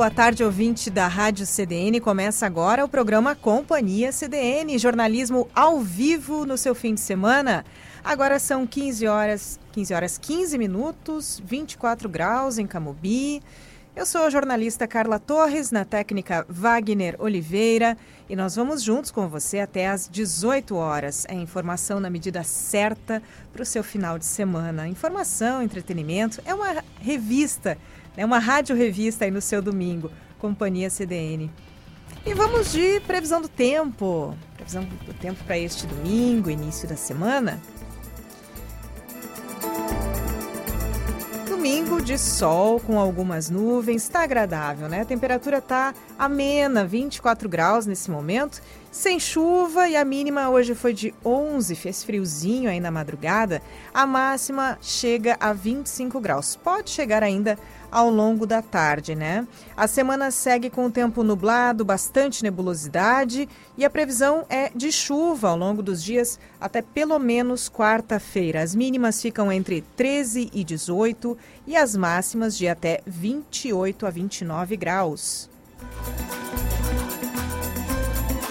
Boa tarde, ouvinte da Rádio CDN. Começa agora o programa Companhia CDN, jornalismo ao vivo no seu fim de semana. Agora são 15 horas, 15 horas 15 minutos, 24 graus em Camobi. Eu sou a jornalista Carla Torres, na técnica Wagner Oliveira, e nós vamos juntos com você até às 18 horas. É informação na medida certa para o seu final de semana. Informação, entretenimento, é uma revista é uma rádio revista aí no seu domingo, Companhia CDN. E vamos de previsão do tempo. Previsão do tempo para este domingo, início da semana. Domingo de sol com algumas nuvens, está agradável, né? A temperatura está amena, 24 graus nesse momento, sem chuva e a mínima hoje foi de 11, fez friozinho aí na madrugada. A máxima chega a 25 graus. Pode chegar ainda ao longo da tarde, né? A semana segue com o tempo nublado, bastante nebulosidade e a previsão é de chuva ao longo dos dias até pelo menos quarta-feira. As mínimas ficam entre 13 e 18 e as máximas de até 28 a 29 graus.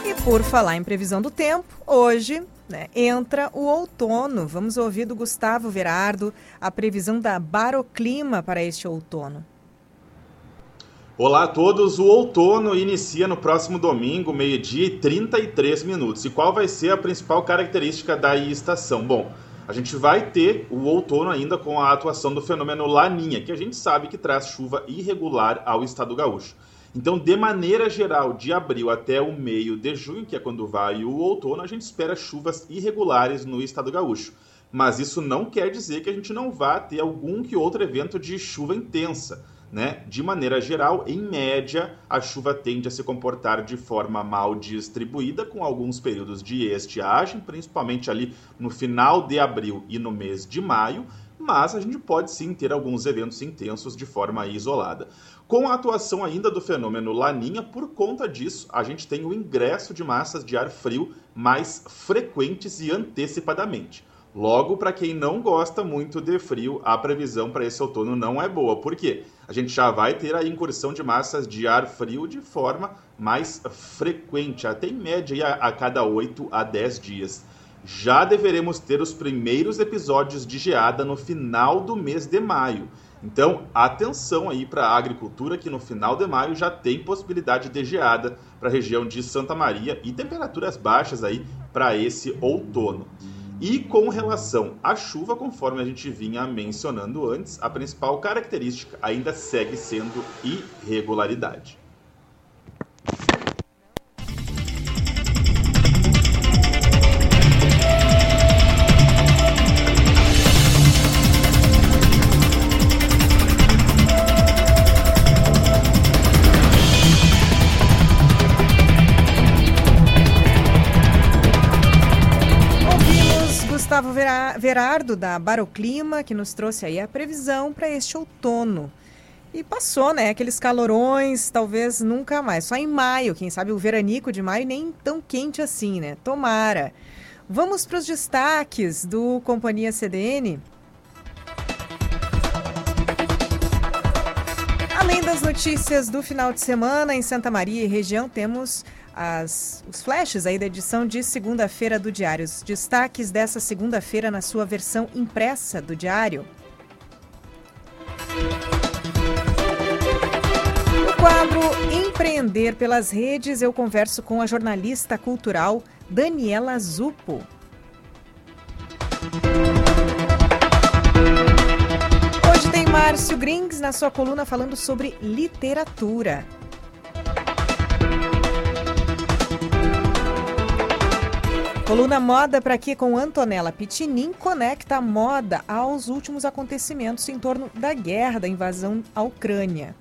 E por falar em previsão do tempo, hoje né, entra o outono. Vamos ouvir do Gustavo Verardo a previsão da Baroclima para este outono. Olá a todos, o outono inicia no próximo domingo, meio-dia e 33 minutos. E qual vai ser a principal característica da estação? Bom, a gente vai ter o outono ainda com a atuação do fenômeno Laninha, que a gente sabe que traz chuva irregular ao estado gaúcho. Então, de maneira geral, de abril até o meio de junho, que é quando vai o outono, a gente espera chuvas irregulares no estado gaúcho. Mas isso não quer dizer que a gente não vá ter algum que outro evento de chuva intensa. Né? De maneira geral, em média, a chuva tende a se comportar de forma mal distribuída, com alguns períodos de estiagem, principalmente ali no final de abril e no mês de maio, mas a gente pode sim ter alguns eventos intensos de forma isolada. Com a atuação ainda do fenômeno Laninha, por conta disso, a gente tem o ingresso de massas de ar frio mais frequentes e antecipadamente. Logo, para quem não gosta muito de frio, a previsão para esse outono não é boa. Por quê? A gente já vai ter a incursão de massas de ar frio de forma mais frequente, até em média a, cada 8 a 10 dias. Já deveremos ter os primeiros episódios de geada no final do mês de maio. Então, atenção aí para a agricultura que no final de maio já tem possibilidade de geada para a região de Santa Maria e temperaturas baixas aí para esse outono. E com relação à chuva, conforme a gente vinha mencionando antes, a principal característica ainda segue sendo irregularidade. Verardo, da Baroclima, que nos trouxe aí a previsão para este outono. E passou, né? Aqueles calorões, talvez nunca mais. Só em maio, quem sabe o veranico de maio nem tão quente assim, né? Tomara. Vamos para os destaques do Companhia CDN. Além das notícias do final de semana em Santa Maria e região, temos as, os flashes aí da edição de segunda-feira do Diário. Os destaques dessa segunda-feira na sua versão impressa do Diário. No quadro Empreender pelas Redes, eu converso com a jornalista cultural Daniela Zupo. Hoje tem Márcio Grings na sua coluna falando sobre literatura. Coluna Moda para aqui com Antonella Pitinin conecta a moda aos últimos acontecimentos em torno da guerra, da invasão à Ucrânia.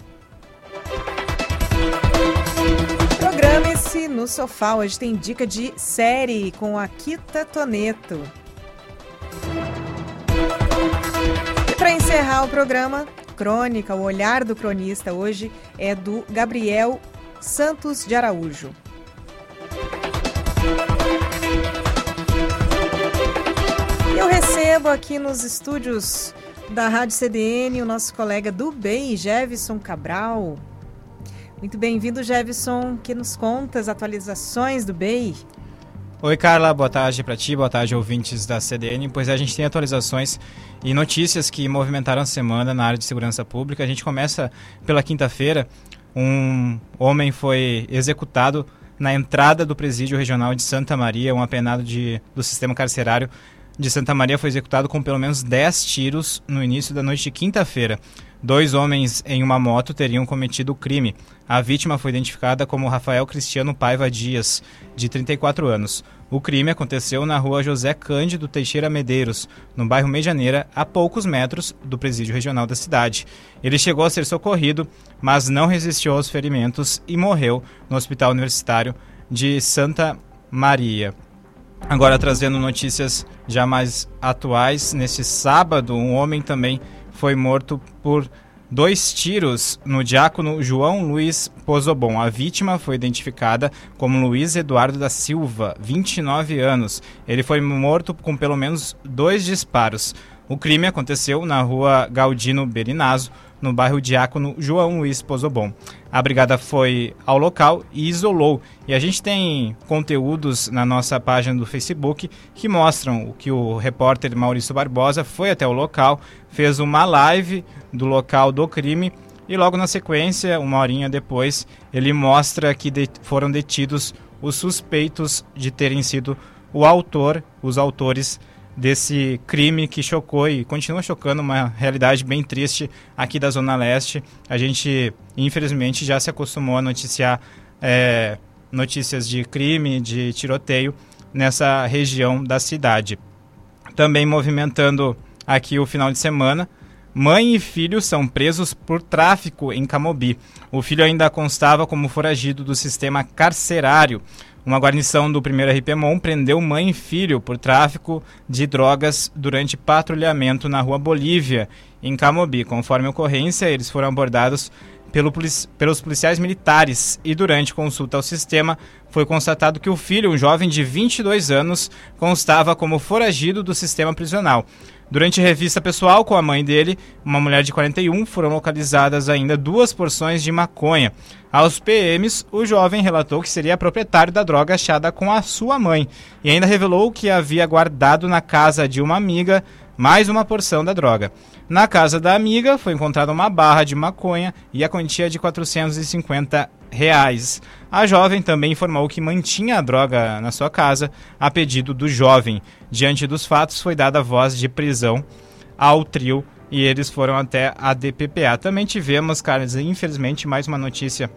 Programa Sente-se no sofá. Hoje tem dica de série com a Kita Toneto. E para encerrar o programa, Crônica, o olhar do cronista hoje é do Gabriel Santos de Araújo. Recebo aqui nos estúdios da Rádio CDN o nosso colega do BEI, Jevison Cabral. Muito bem-vindo, Jevison, que nos conta as atualizações do BEI. Oi, Carla, boa tarde para ti, boa tarde, ouvintes da CDN. Pois é, a gente tem atualizações e notícias que movimentaram a semana na área de segurança pública. A gente começa pela quinta-feira. Um homem foi executado na entrada do presídio regional de Santa Maria, um apenado de, do sistema carcerário de Santa Maria foi executado com pelo menos 10 tiros no início da noite de quinta-feira. Dois homens em uma moto teriam cometido o crime. A vítima foi identificada como Rafael Cristiano Paiva Dias, de 34 anos. O crime aconteceu na rua José Cândido Teixeira Medeiros, no bairro Medianeira, a poucos metros do presídio regional da cidade. Ele chegou a ser socorrido, mas não resistiu aos ferimentos e morreu no Hospital Universitário de Santa Maria. Agora trazendo notícias já mais atuais, neste sábado um homem também foi morto por dois tiros no diácono João Luiz Pozobon. A vítima foi identificada como Luiz Eduardo da Silva, 29 anos. Ele foi morto com pelo menos dois disparos. O crime aconteceu na rua Galdino Berinazo, no bairro Diácono João Luiz Pozobon. A brigada foi ao local e isolou. E a gente tem conteúdos na nossa página do Facebook que mostram que o repórter Maurício Barbosa foi até o local, fez uma live do local do crime e logo na sequência, uma horinha depois, ele mostra que de foram detidos os suspeitos de terem sido o autor, os autores desse crime que chocou e continua chocando uma realidade bem triste aqui da Zona Leste. A gente, infelizmente, já se acostumou a noticiar é, notícias de crime, de tiroteio nessa região da cidade. Também movimentando aqui o final de semana, Mãe e filho são presos por tráfico em Camobi. O filho ainda constava como foragido do sistema carcerário. Uma guarnição do 1 RPMON prendeu mãe e filho por tráfico de drogas durante patrulhamento na rua Bolívia, em Camobi. Conforme ocorrência, eles foram abordados pelo, pelos policiais militares e durante consulta ao sistema foi constatado que o filho, um jovem de 22 anos, constava como foragido do sistema prisional. Durante revista pessoal com a mãe dele, uma mulher de 41, foram localizadas ainda duas porções de maconha. Aos PMs, o jovem relatou que seria proprietário da droga achada com a sua mãe e ainda revelou que havia guardado na casa de uma amiga mais uma porção da droga. Na casa da amiga foi encontrada uma barra de maconha e a quantia de 450 reais. A jovem também informou que mantinha a droga na sua casa a pedido do jovem. Diante dos fatos, foi dada voz de prisão ao trio e eles foram até a DPPA. Também tivemos, Carlos, infelizmente, mais uma notícia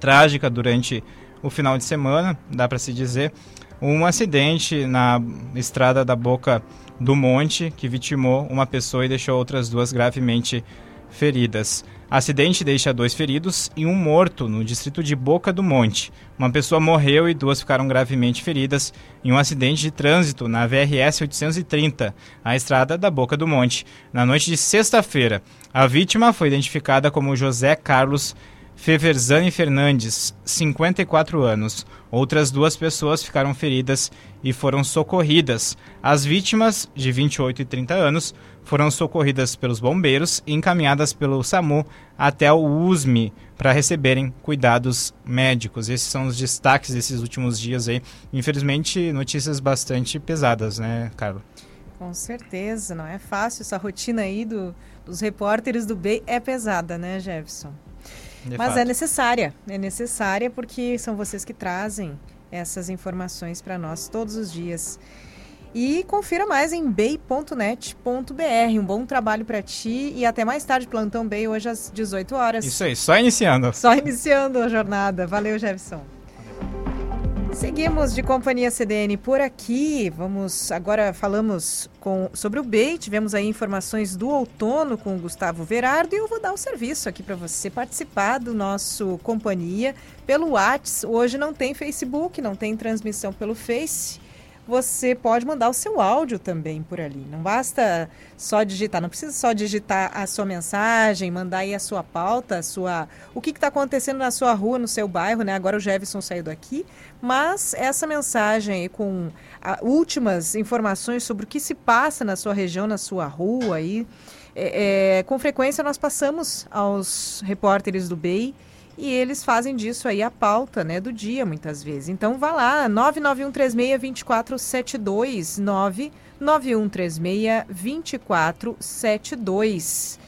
trágica durante o final de semana, dá para se dizer, um acidente na estrada da Boca do Monte que vitimou uma pessoa e deixou outras duas gravemente feridas. Acidente deixa dois feridos e um morto no distrito de Boca do Monte. Uma pessoa morreu e duas ficaram gravemente feridas em um acidente de trânsito na VRS 830, a estrada da Boca do Monte, na noite de sexta-feira. A vítima foi identificada como José Carlos Feverzani Fernandes, 54 anos. Outras duas pessoas ficaram feridas e foram socorridas. As vítimas, de 28 e 30 anos, foram socorridas pelos bombeiros e encaminhadas pelo SAMU até o USME para receberem cuidados médicos. Esses são os destaques desses últimos dias aí. Infelizmente, notícias bastante pesadas, né, Carlos? Com certeza, não é fácil. Essa rotina aí do, dos repórteres do B é pesada, né, Jefferson? De Mas fato. é necessária, é necessária porque são vocês que trazem essas informações para nós todos os dias. E confira mais em bay.net.br. Um bom trabalho para ti e até mais tarde, Plantão Bay, hoje às 18 horas. Isso aí, só iniciando. Só iniciando a jornada. Valeu, Jefferson. Seguimos de companhia CDN por aqui. Vamos agora falamos com sobre o BEI. Tivemos aí informações do outono com o Gustavo Verardo e eu vou dar um serviço aqui para você participar do nosso companhia pelo WhatsApp. Hoje não tem Facebook, não tem transmissão pelo Face você pode mandar o seu áudio também por ali. Não basta só digitar, não precisa só digitar a sua mensagem, mandar aí a sua pauta, a sua, o que está acontecendo na sua rua, no seu bairro, né? Agora o Jefferson saiu daqui, mas essa mensagem aí com a, últimas informações sobre o que se passa na sua região, na sua rua aí, é, é, com frequência nós passamos aos repórteres do BEI e eles fazem disso aí a pauta né, do dia, muitas vezes. Então vá lá, 99136-2472, 99136-2472.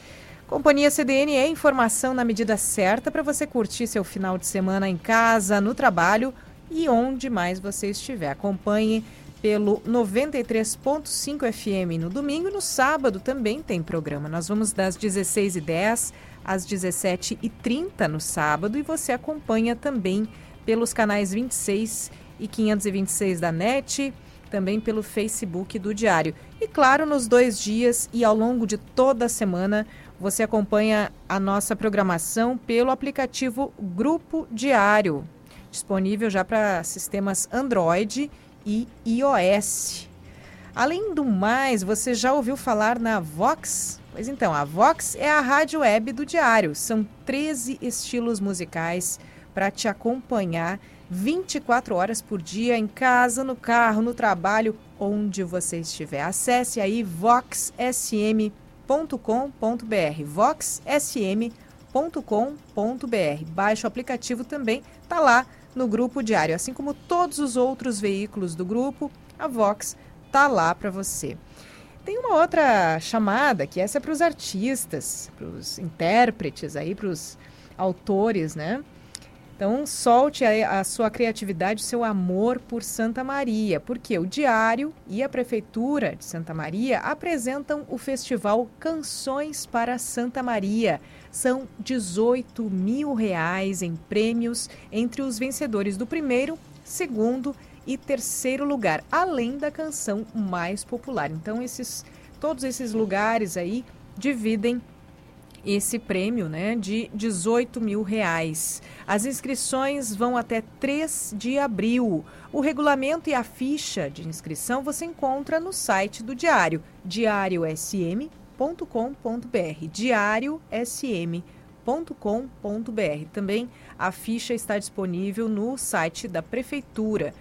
Companhia CDN é informação na medida certa para você curtir seu final de semana em casa, no trabalho e onde mais você estiver. Acompanhe pelo 93.5 FM no domingo e no sábado também tem programa. Nós vamos das 16h10 às 17h30 no sábado e você acompanha também pelos canais 26 e 526 da NET, também pelo Facebook do Diário. E claro, nos dois dias e ao longo de toda a semana, você acompanha a nossa programação pelo aplicativo Grupo Diário, disponível já para sistemas Android e iOS. Além do mais, você já ouviu falar na Vox Pois então, a Vox é a rádio web do Diário. São 13 estilos musicais para te acompanhar 24 horas por dia, em casa, no carro, no trabalho, onde você estiver. Acesse aí voxsm.com.br, voxsm.com.br. Baixe o aplicativo também, tá lá no grupo diário, assim como todos os outros veículos do grupo, a Vox tá lá para você. Tem uma outra chamada, que essa é para os artistas, para os intérpretes, aí para os autores, né? Então, solte a, a, sua criatividade, o seu amor por Santa Maria, porque o Diário e a Prefeitura de Santa Maria apresentam o festival Canções para Santa Maria. São 18 mil reais em prêmios entre os vencedores do primeiro, segundo e terceiro lugar, além da canção mais popular. Então, esses, todos esses lugares aí dividem esse prêmio né, de 18 mil reais. As inscrições vão até 3 de abril. O regulamento e a ficha de inscrição você encontra no site do Diário, diariosm.com.br. diariosm.com.br. Também a ficha está disponível no site da Prefeitura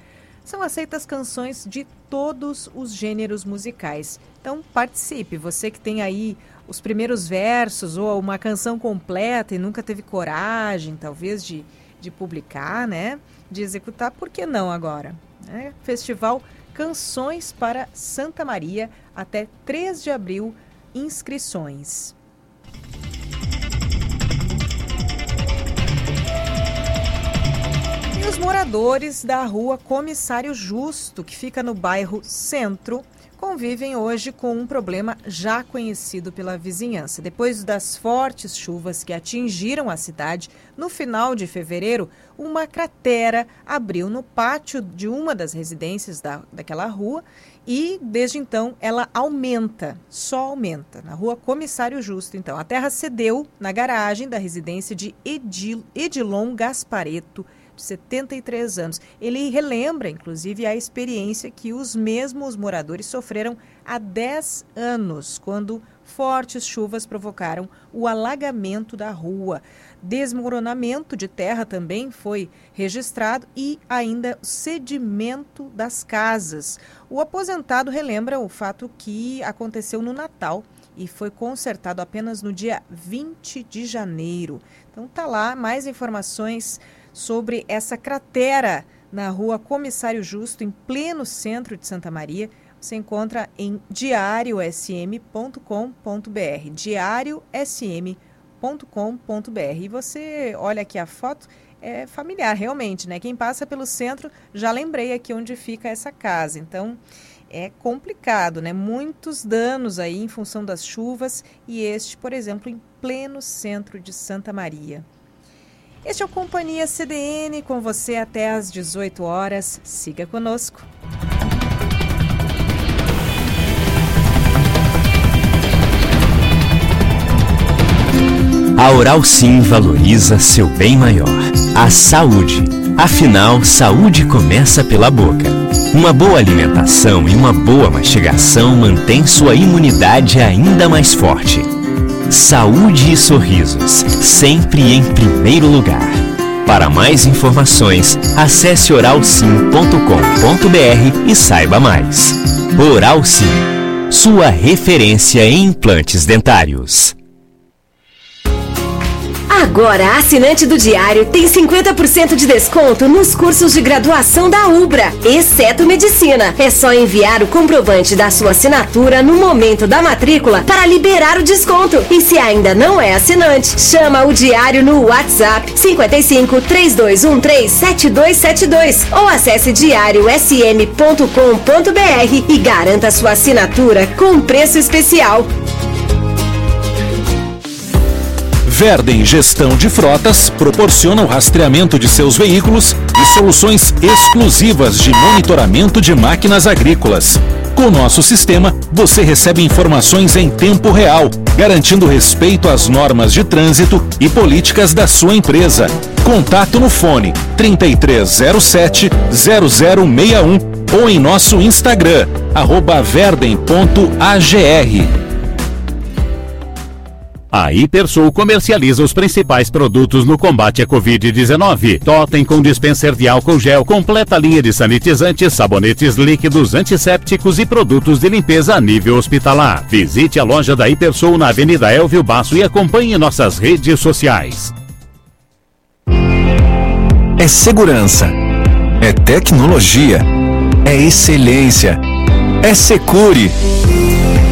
são aceitas canções de todos os gêneros musicais. Então participe, você que tem aí os primeiros versos ou uma canção completa e nunca teve coragem, talvez, de, de publicar, né? De executar, por que não agora? Né? Festival Canções para Santa Maria, até 3 de abril, inscrições. Os moradores da rua Comissário Justo, que fica no bairro Centro, convivem hoje com um problema já conhecido pela vizinhança. Depois das fortes chuvas que atingiram a cidade no final de fevereiro, uma cratera abriu no pátio de uma das residências da, daquela rua e, desde então, ela aumenta, só aumenta. Na rua Comissário Justo, então. A terra cedeu na garagem da residência de Edil, Edilon Gaspareto, 73 anos. Ele relembra, inclusive, a experiência que os mesmos moradores sofreram há 10 anos, quando fortes chuvas provocaram o alagamento da rua. Desmoronamento de terra também foi registrado e ainda sedimento das casas. O aposentado relembra o fato que aconteceu no Natal e foi consertado apenas no dia 20 de janeiro. Então tá lá mais informações sobre essa cratera na rua Comissário Justo, em pleno centro de Santa Maria. Você encontra em diariosm.com.br. diariosm.com.br. E você olha aqui a foto, é familiar realmente, né? Quem passa pelo centro, já lembrei aqui onde fica essa casa. Então, é complicado, né? Muitos danos aí em função das chuvas e este, por exemplo, em pleno centro de Santa Maria. Este é o Companhia CDN com você até às 18 horas. Siga conosco. A Oral Sim valoriza seu bem maior, a saúde. Afinal, saúde começa pela boca. Uma boa alimentação e uma boa mastigação mantém sua imunidade ainda mais forte. Saúde e sorrisos, sempre em primeiro lugar. Para mais informações, acesse oralsim.com.br e saiba mais. Oral Sim, sua referência em implantes dentários. Agora, assinante do Diário tem 50% de desconto nos cursos de graduação da UBRA, exceto Medicina. É só enviar o comprovante da sua assinatura no momento da matrícula para liberar o desconto. E se ainda não é assinante, chama o Diário no WhatsApp 55 3213 7272 ou acesse diariosm.com.br e garanta sua assinatura com preço especial. Verden Gestão de Frotas proporciona o rastreamento de seus veículos e soluções exclusivas de monitoramento de máquinas agrícolas. Com nosso sistema, você recebe informações em tempo real, garantindo respeito às normas de trânsito e políticas da sua empresa. Contato no fone 3307 0061 ou em nosso Instagram, arroba verden.agr. A Hipersul comercializa os principais produtos no combate à Covid-19. Totem com dispenser de álcool gel, completa linha de sanitizantes, sabonetes líquidos, antissépticos e produtos de limpeza a nível hospitalar. Visite a loja da Hipersul na Avenida Elvio Basso e acompanhe nossas redes sociais. É segurança. É tecnologia. É excelência. É Secure.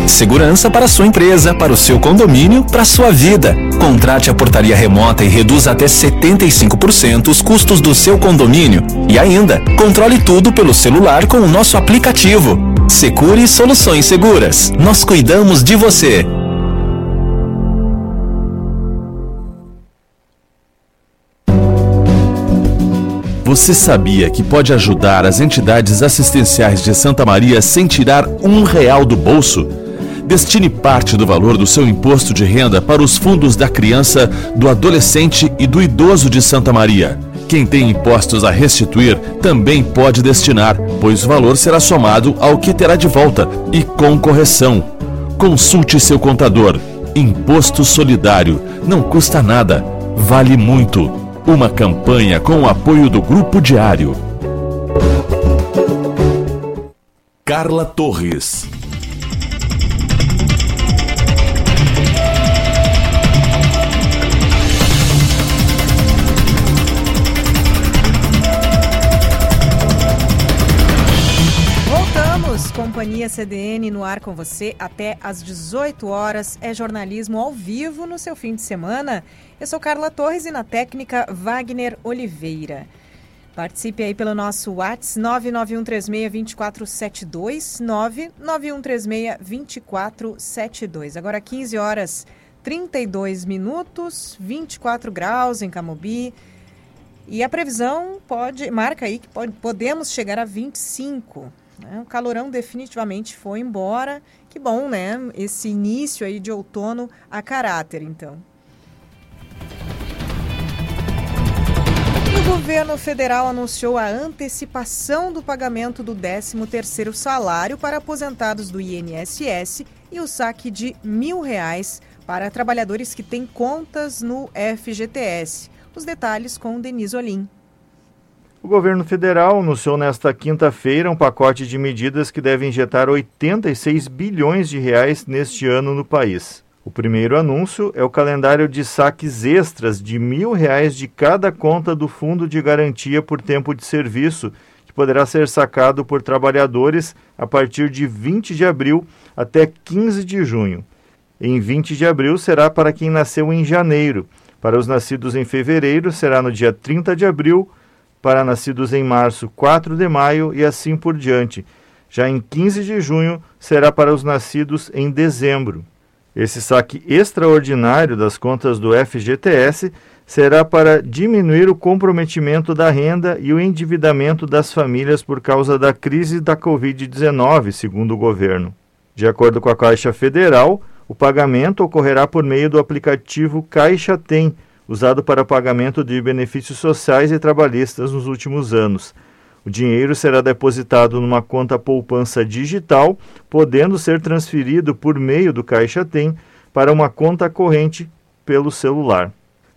Segurança para sua empresa, para o seu condomínio, para sua vida. Contrate a portaria remota e reduza até 75% os custos do seu condomínio. E ainda, controle tudo pelo celular com o nosso aplicativo. Secure Soluções Seguras. Nós cuidamos de você. Você sabia que pode ajudar as entidades assistenciais de Santa Maria sem tirar um real do bolso? Destine parte do valor do seu imposto de renda para os fundos da criança, do adolescente e do idoso de Santa Maria. Quem tem impostos a restituir também pode destinar, pois o valor será somado ao que terá de volta e com correção. Consulte seu contador. Imposto solidário não custa nada, vale muito. Uma campanha com o apoio do Grupo Diário. Carla Torres. Companhia CDN no ar com você até às 18 horas. É jornalismo ao vivo no seu fim de semana. Eu sou Carla Torres e na técnica Wagner Oliveira. Participe aí pelo nosso WhatsApp 991362472, 991362472. Agora 15 horas 32 minutos, 24 graus em Camobi. E a previsão pode, marca aí que pode, podemos chegar a 25. Né? O calorão definitivamente foi embora. Que bom, né? Esse início aí de outono a caráter, então. O governo federal anunciou a antecipação do pagamento do 13º salário para aposentados do INSS e o saque de mil reais para trabalhadores que têm contas no FGTS. Os detalhes com Denise Olim. O governo federal anunciou nesta quinta-feira um pacote de medidas que deve injetar 86 bilhões de reais neste ano no país. O primeiro anúncio é o calendário de saques extras de mil reais de cada conta do Fundo de Garantia por Tempo de Serviço, que poderá ser sacado por trabalhadores a partir de 20 de abril até 15 de junho. Em 20 de abril será para quem nasceu em janeiro. Para os nascidos em fevereiro será no dia 30 de abril para nascidos em março, 4 de maio e assim por diante. Já em 15 de junho será para os nascidos em dezembro. Esse saque extraordinário das contas do FGTS será para diminuir o comprometimento da renda e o endividamento das famílias por causa da crise da Covid-19, segundo o governo. De acordo com a Caixa Federal, o pagamento ocorrerá por meio do aplicativo Caixa Tem, usado para pagamento de benefícios sociais e trabalhistas nos últimos anos. O dinheiro será depositado numa conta poupança digital, podendo ser transferido por meio do Caixa Tem para uma conta corrente pelo celular.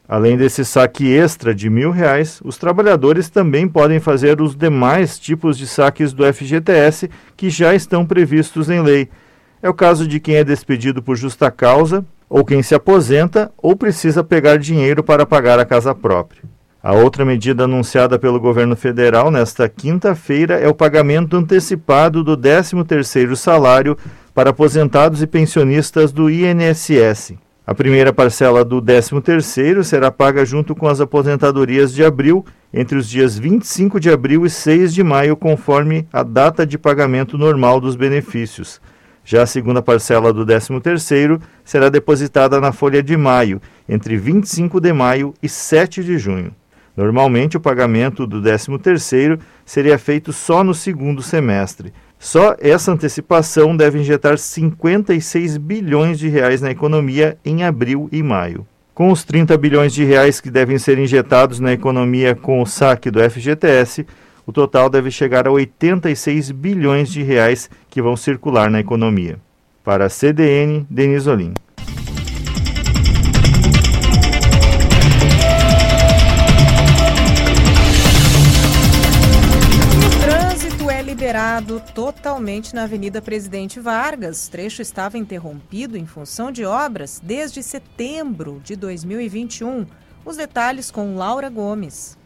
Além desse saque extra de mil reais, os trabalhadores também podem fazer os demais tipos de saques do FGTS que já estão previstos em lei. É o caso de quem é despedido por justa causa, ou quem se aposenta ou precisa pegar dinheiro para pagar a casa própria. A outra medida anunciada pelo governo federal nesta quinta-feira é o pagamento antecipado do 13º salário para aposentados e pensionistas do INSS. A primeira parcela do 13º será paga junto com as aposentadorias de abril, entre os dias 25 de abril e 6 de maio, conforme a data de pagamento normal dos benefícios. Já a segunda parcela do 13º será depositada na folha de maio, entre 25 de maio e 7 de junho. Normalmente, o pagamento do 13º seria feito só no segundo semestre. Só essa antecipação deve injetar 56 bilhões de reais na economia em abril e maio. Com os 30 bilhões de reais que devem ser injetados na economia com o saque do FGTS, o total deve chegar a 86 bilhões de reais que vão circular na economia. Para a CDN, Denis Olim. liberado totalmente na Avenida Presidente Vargas. O trecho estava interrompido em função de obras desde setembro de 2021. Os detalhes com Laura Gomes.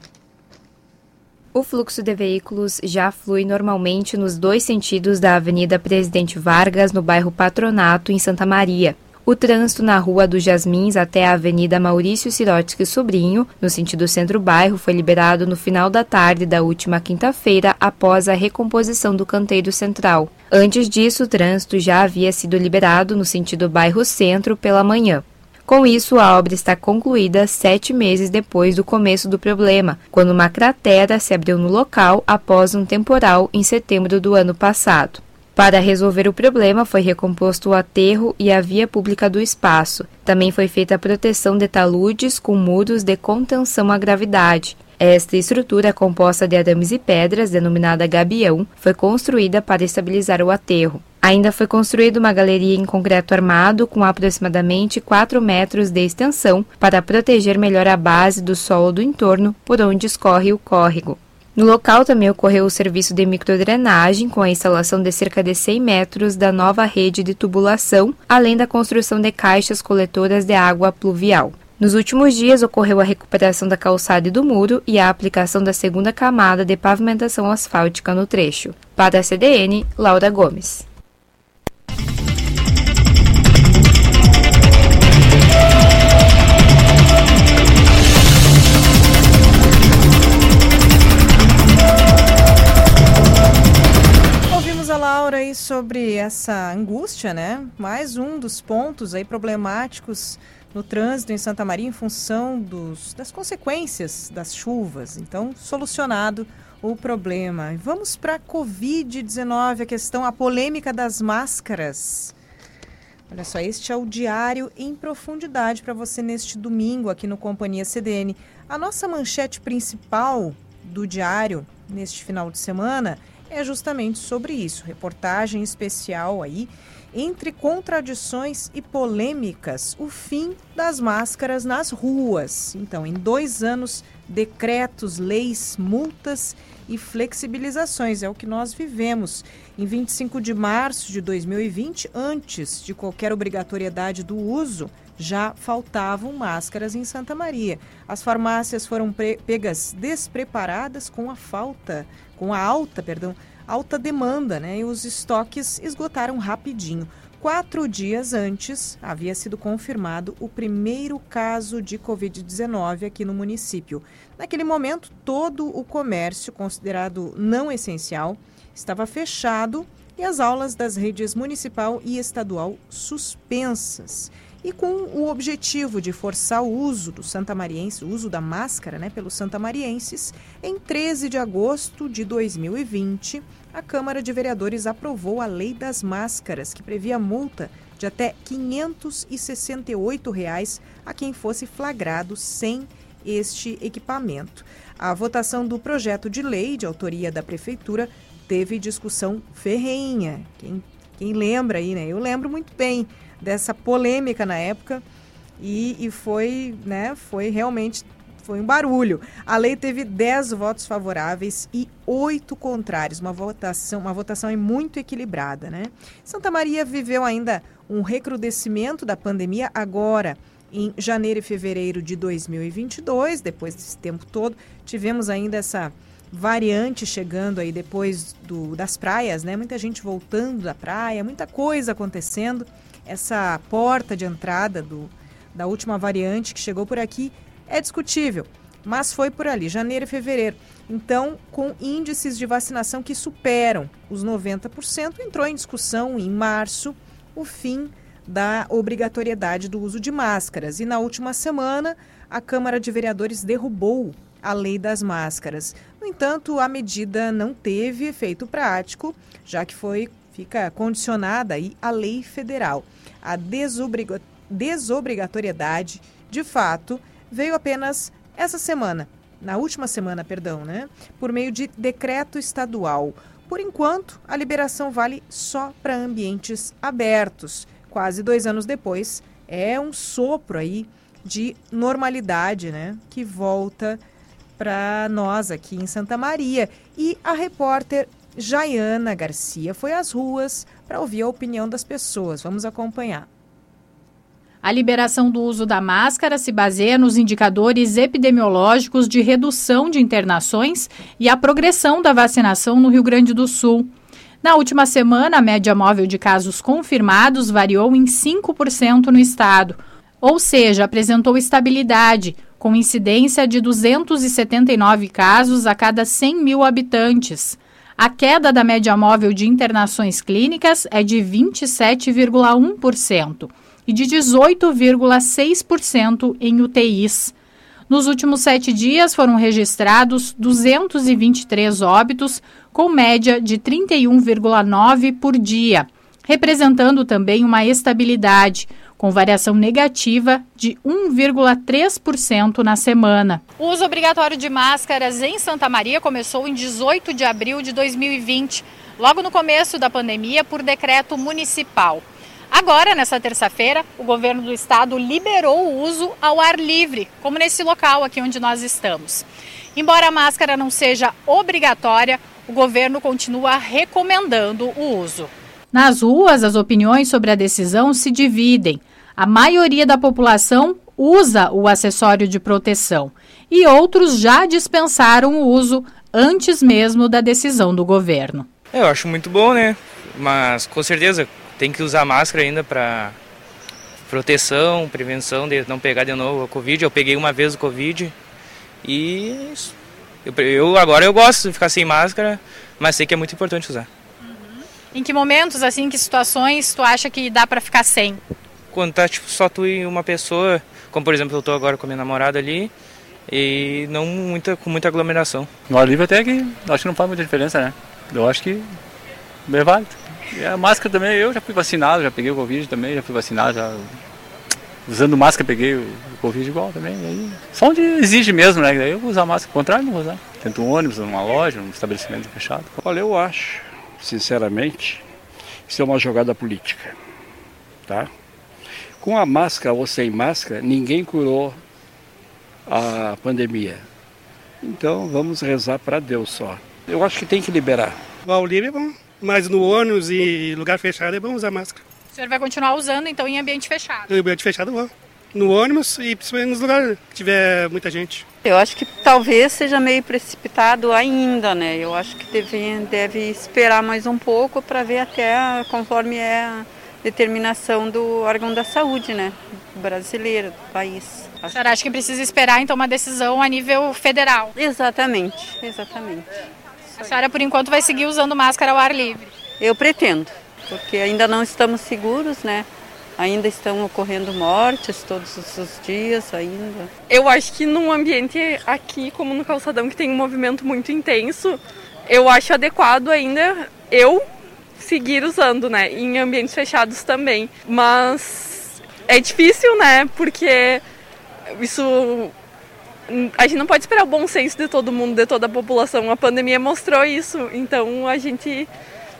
O fluxo de veículos já flui normalmente nos dois sentidos da Avenida Presidente Vargas, no bairro Patronato, em Santa Maria. O trânsito na Rua dos Jasmins até a Avenida Maurício Sirotsky Sobrinho, no sentido centro-bairro, foi liberado no final da tarde da última quinta-feira, após a recomposição do canteiro central. Antes disso, o trânsito já havia sido liberado no sentido bairro-centro pela manhã. Com isso, a obra está concluída sete meses depois do começo do problema, quando uma cratera se abriu no local após um temporal em setembro do ano passado. Para resolver o problema, foi recomposto o aterro e a via pública do espaço. Também foi feita a proteção de taludes com muros de contenção à gravidade. Esta estrutura, composta de arames e pedras, denominada gabião, foi construída para estabilizar o aterro. Ainda foi construída uma galeria em concreto armado com aproximadamente 4 metros de extensão para proteger melhor a base do solo do entorno por onde escorre o córrego. No local também ocorreu o serviço de microdrenagem, com a instalação de cerca de 100 metros da nova rede de tubulação, além da construção de caixas coletoras de água pluvial. Nos últimos dias ocorreu a recuperação da calçada e do muro e a aplicação da segunda camada de pavimentação asfáltica no trecho. Para a CDN, Laura Gomes. Laura aí sobre essa angústia, né? Mais um dos pontos aí problemáticos no trânsito em Santa Maria em função dos, das consequências das chuvas. Então, solucionado o problema. Vamos para a Covid-19, a questão, a polêmica das máscaras. Olha só, este é o diário em profundidade para você neste domingo aqui no Companhia CDN. A nossa manchete principal do diário neste final de semana é justamente sobre isso. Reportagem especial aí entre contradições e polêmicas, o fim das máscaras nas ruas. Então, em dois anos, decretos, leis, multas e flexibilizações. É o que nós vivemos. Em 25 de março de 2020, antes de qualquer obrigatoriedade do uso, já faltavam máscaras em Santa Maria. As farmácias foram pegas despreparadas com a falta com a alta, perdão, alta demanda, né? E os estoques esgotaram rapidinho. Quatro dias antes, havia sido confirmado o primeiro caso de Covid-19 aqui no município. Naquele momento, todo o comércio considerado não essencial estava fechado e as aulas das redes municipal e estadual suspensas. E com o objetivo de forçar o uso do santamariense, o uso da máscara né, pelos santamarienses, em 13 de agosto de 2020, a Câmara de Vereadores aprovou a Lei das Máscaras, que previa multa de até 568 reais a quem fosse flagrado sem este equipamento. A votação do projeto de lei, de autoria da Prefeitura, teve discussão ferrenha. Quem, quem lembra aí, né? Eu lembro muito bem dessa polêmica na época e, e foi, né, foi realmente foi um barulho. A lei teve 10 votos favoráveis e 8 contrários, uma votação, uma votação muito equilibrada, né? Santa Maria viveu ainda um recrudescimento da pandemia agora em janeiro e fevereiro de 2022, depois desse tempo todo, tivemos ainda essa variante chegando aí depois do, das praias, né? Muita gente voltando da praia, muita coisa acontecendo. Essa porta de entrada do, da última variante que chegou por aqui é discutível, mas foi por ali, janeiro e fevereiro. Então, com índices de vacinação que superam os 90%, entrou em discussão em março o fim da obrigatoriedade do uso de máscaras. E na última semana, a Câmara de Vereadores derrubou a lei das máscaras. No entanto, a medida não teve efeito prático, já que foi fica condicionada aí à lei federal. A desobrigatoriedade, de fato, veio apenas essa semana, na última semana, perdão, né? Por meio de decreto estadual. Por enquanto, a liberação vale só para ambientes abertos quase dois anos depois, é um sopro aí de normalidade, né? Que volta para nós aqui em Santa Maria. E a repórter Jaiana Garcia foi às ruas para ouvir a opinião das pessoas. Vamos acompanhar. A liberação do uso da máscara se baseia nos indicadores epidemiológicos de redução de internações e a progressão da vacinação no Rio Grande do Sul. Na última semana, a média móvel de casos confirmados variou em 5% no estado, ou seja, apresentou estabilidade, com incidência de 279 casos a cada 100 mil habitantes. A queda da média móvel de internações clínicas é de 27,1% e de 18,6% em UTIs. Nos últimos sete dias foram registrados 223 óbitos, com média de 31,9 por dia, representando também uma estabilidade, com variação negativa de 1,3% na semana. O uso obrigatório de máscaras em Santa Maria começou em 18 de abril de 2020, logo no começo da pandemia, por decreto municipal. Agora, nessa terça-feira, o governo do estado liberou o uso ao ar livre, como nesse local aqui onde nós estamos. Embora a máscara não seja obrigatória, o governo continua recomendando o uso. Nas ruas, as opiniões sobre a decisão se dividem. A maioria da população usa o acessório de proteção e outros já dispensaram o uso antes mesmo da decisão do governo. Eu acho muito bom, né? Mas com certeza tem que usar máscara ainda para proteção, prevenção de não pegar de novo a Covid. Eu peguei uma vez o Covid e eu, eu agora eu gosto de ficar sem máscara, mas sei que é muito importante usar. Uhum. Em que momentos, assim, que situações tu acha que dá para ficar sem? Quando tá tipo, só tu e uma pessoa, como por exemplo eu tô agora com a minha namorada ali, e não muita, com muita aglomeração. No ar livre até que acho que não faz muita diferença, né? Eu acho que é válido. E a máscara também, eu já fui vacinado, já peguei o Covid também, já fui vacinado, já usando máscara peguei o Covid igual também. Aí, só onde exige mesmo, né? Daí eu vou usar máscara, ao contrário não vou usar. Tento um ônibus, numa loja, num estabelecimento fechado. Olha, eu acho, sinceramente, isso é uma jogada política, tá? Com a máscara ou sem máscara, ninguém curou a pandemia. Então vamos rezar para Deus só. Eu acho que tem que liberar. O ao livre é bom mas no ônibus e lugar fechado é bom usar máscara. O senhor vai continuar usando então em ambiente fechado? Em ambiente fechado vou. No ônibus e principalmente nos lugares que tiver muita gente. Eu acho que talvez seja meio precipitado ainda, né? Eu acho que deve, deve esperar mais um pouco para ver até conforme é determinação do órgão da saúde, né? Brasileiro, do país. A senhora acha que precisa esperar então uma decisão a nível federal? Exatamente, exatamente. A senhora, por enquanto, vai seguir usando máscara ao ar livre? Eu pretendo, porque ainda não estamos seguros, né? Ainda estão ocorrendo mortes todos os dias ainda. Eu acho que num ambiente aqui, como no calçadão, que tem um movimento muito intenso, eu acho adequado ainda eu seguir usando, né? Em ambientes fechados também. Mas é difícil, né? Porque isso a gente não pode esperar o bom senso de todo mundo, de toda a população. A pandemia mostrou isso, então a gente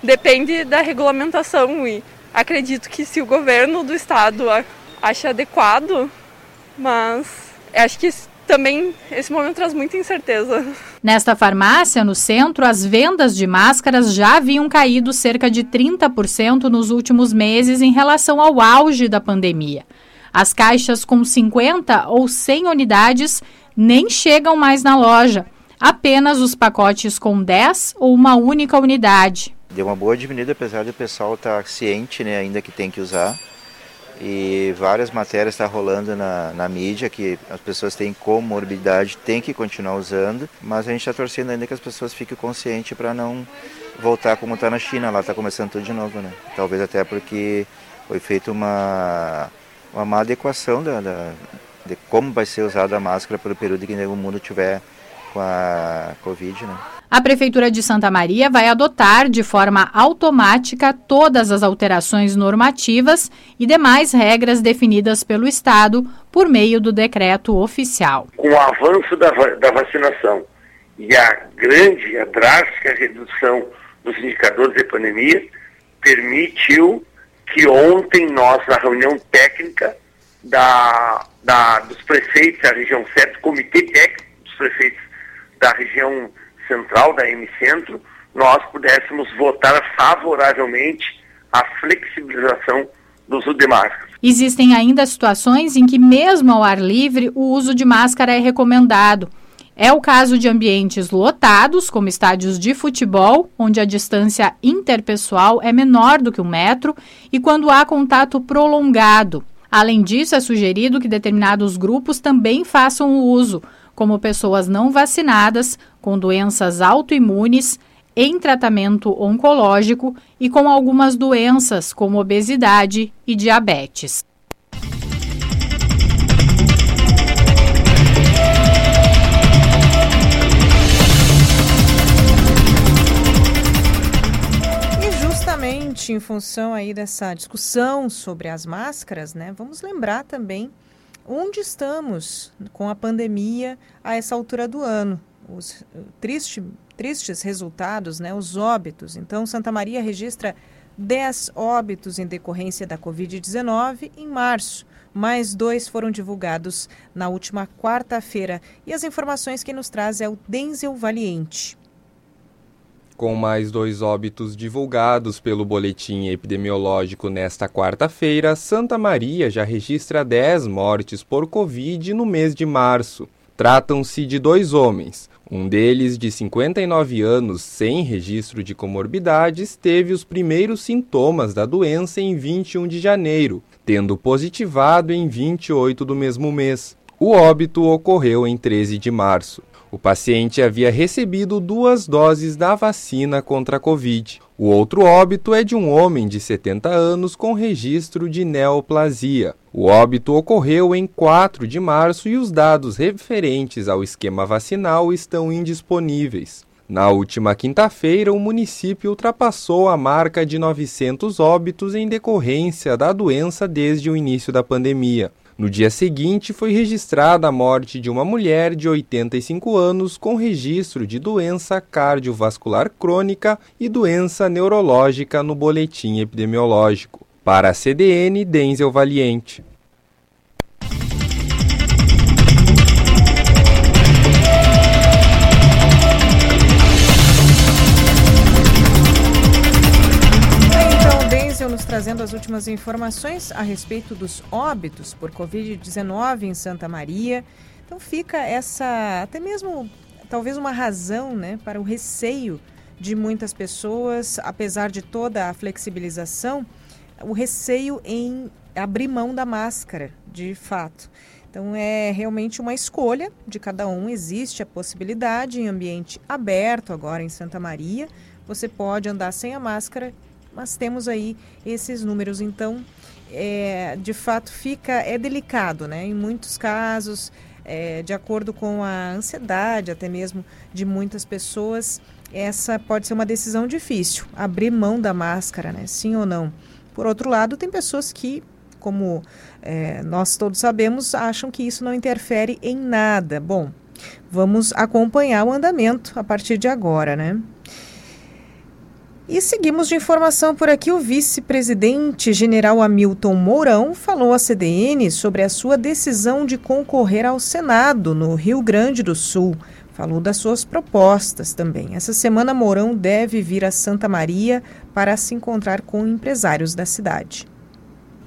depende da regulamentação e acredito que se o governo do estado acha adequado, mas acho que também esse momento traz muita incerteza. Nesta farmácia, no centro, as vendas de máscaras já haviam caído cerca de 30% nos últimos meses em relação ao auge da pandemia. As caixas com 50 ou 100 unidades nem chegam mais na loja. Apenas os pacotes com 10 ou uma única unidade. Deu uma boa diminuída, apesar do pessoal estar tá ciente né, ainda que tem que usar. E várias matérias estão tá rolando na, na mídia que as pessoas têm comorbidade, têm que continuar usando, mas a gente está torcendo ainda que as pessoas fiquem conscientes para não voltar como está na China, lá está começando tudo de novo, né? Talvez até porque foi feita uma, uma má adequação da, da, de como vai ser usada a máscara pelo período que o mundo tiver com a Covid, né? A Prefeitura de Santa Maria vai adotar de forma automática todas as alterações normativas e demais regras definidas pelo Estado por meio do decreto oficial. Com o avanço da, da vacinação e a grande, a drástica redução dos indicadores de pandemia, permitiu que ontem nós, na reunião técnica da da, dos prefeitos da região centro, comitê técnico dos prefeitos da região central, da M Centro, nós pudéssemos votar favoravelmente a flexibilização do uso de máscara. Existem ainda situações em que, mesmo ao ar livre, o uso de máscara é recomendado. É o caso de ambientes lotados, como estádios de futebol, onde a distância interpessoal é menor do que um metro, e quando há contato prolongado. Além disso, é sugerido que determinados grupos também façam o uso, como pessoas não vacinadas, com doenças autoimunes, em tratamento oncológico e com algumas doenças, como obesidade e diabetes. em função aí dessa discussão sobre as máscaras, né, vamos lembrar também onde estamos com a pandemia a essa altura do ano. Os triste, tristes resultados, né, os óbitos. Então, Santa Maria registra 10 óbitos em decorrência da Covid-19 em março. Mais dois foram divulgados na última quarta-feira. E as informações que nos traz é o Denzel Valiente. Com mais dois óbitos divulgados pelo boletim epidemiológico nesta quarta-feira, Santa Maria já registra 10 mortes por Covid no mês de março. Tratam-se de dois homens. Um deles, de 59 anos, sem registro de comorbidades, teve os primeiros sintomas da doença em 21 de janeiro, tendo positivado em 28 do mesmo mês. O óbito ocorreu em 13 de março. O paciente havia recebido duas doses da vacina contra a Covid. O outro óbito é de um homem de 70 anos com registro de neoplasia. O óbito ocorreu em 4 de março e os dados referentes ao esquema vacinal estão indisponíveis. Na última quinta-feira, o município ultrapassou a marca de 900 óbitos em decorrência da doença desde o início da pandemia. No dia seguinte, foi registrada a morte de uma mulher de 85 anos com registro de doença cardiovascular crônica e doença neurológica no boletim epidemiológico. Para a CDN, Denzel Valiente. Trazendo as últimas informações a respeito dos óbitos por Covid-19 em Santa Maria. Então fica essa, até mesmo, talvez uma razão né, para o receio de muitas pessoas, apesar de toda a flexibilização, o receio em abrir mão da máscara, de fato. Então é realmente uma escolha de cada um. Existe a possibilidade em ambiente aberto agora em Santa Maria. Você pode andar sem a máscara mas temos aí esses números. Então, é, de fato fica é delicado, né? Em muitos casos, é, de acordo com a ansiedade até mesmo de muitas pessoas, essa pode ser uma decisão difícil, abrir mão da máscara, né? Sim ou não? Por outro lado, tem pessoas que, como é, nós todos sabemos, acham que isso não interfere em nada. Bom, vamos acompanhar o andamento a partir de agora, né? E seguimos de informação por aqui. O vice-presidente general Hamilton Mourão falou à CDN sobre a sua decisão de concorrer ao Senado no Rio Grande do Sul. Falou das suas propostas também. Essa semana, Mourão deve vir a Santa Maria para se encontrar com empresários da cidade.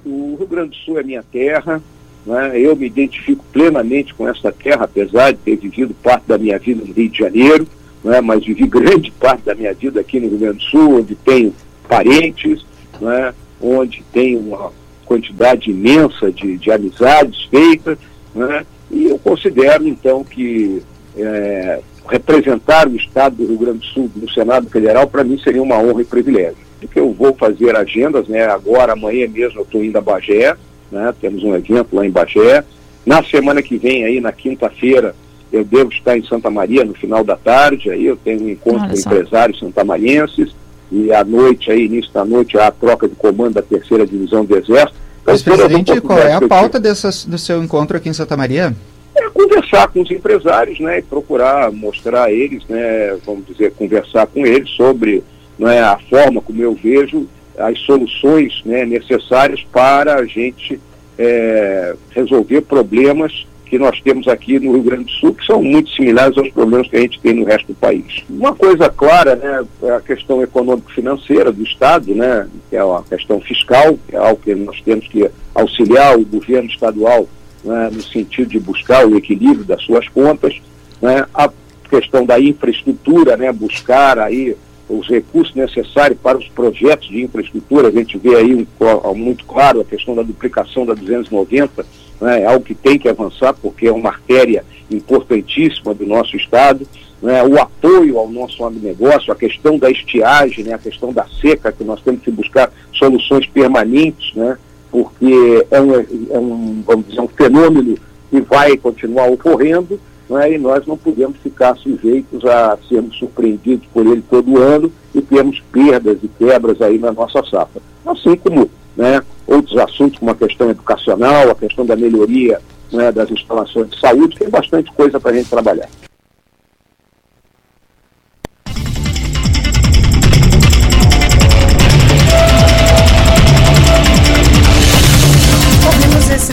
O Rio Grande do Sul é minha terra, né? eu me identifico plenamente com essa terra, apesar de ter vivido parte da minha vida no Rio de Janeiro né, mas vivi grande parte da minha vida aqui no Rio Grande do Sul, onde tenho parentes, né, onde tenho uma quantidade imensa de, de amizades feitas, né, e eu considero então que é, representar o Estado do Rio Grande do Sul no Senado Federal para mim seria uma honra e privilégio. Porque eu vou fazer agendas, né, agora, amanhã mesmo eu estou indo a Bagé, né, temos um evento lá em Bagé, na semana que vem aí, na quinta-feira, eu devo estar em Santa Maria no final da tarde, aí eu tenho um encontro Olha com só. empresários santamarienses, e à noite, aí, início da noite, há a troca de comando da terceira divisão do Exército. Então, Mas, presidente, qual é a pauta dessas, do seu encontro aqui em Santa Maria? É conversar com os empresários, né, e procurar mostrar a eles, né, vamos dizer, conversar com eles sobre né, a forma como eu vejo as soluções né, necessárias para a gente é, resolver problemas que nós temos aqui no Rio Grande do Sul, que são muito similares aos problemas que a gente tem no resto do país. Uma coisa clara, né, é a questão econômico-financeira do Estado, né, que é a questão fiscal, que é algo que nós temos que auxiliar o governo estadual né, no sentido de buscar o equilíbrio das suas contas, né, a questão da infraestrutura, né, buscar aí os recursos necessários para os projetos de infraestrutura, a gente vê aí um, muito claro a questão da duplicação da 290, né, é algo que tem que avançar, porque é uma artéria importantíssima do nosso Estado, né, o apoio ao nosso agronegócio, a questão da estiagem, né, a questão da seca, que nós temos que buscar soluções permanentes, né, porque é um, é um, vamos dizer, um fenômeno que vai continuar ocorrendo, né, e nós não podemos ficar sujeitos a sermos surpreendidos por ele todo ano e termos perdas e quebras aí na nossa safra. Assim como né, outros assuntos como a questão educacional, a questão da melhoria né, das instalações de saúde, tem bastante coisa para a gente trabalhar.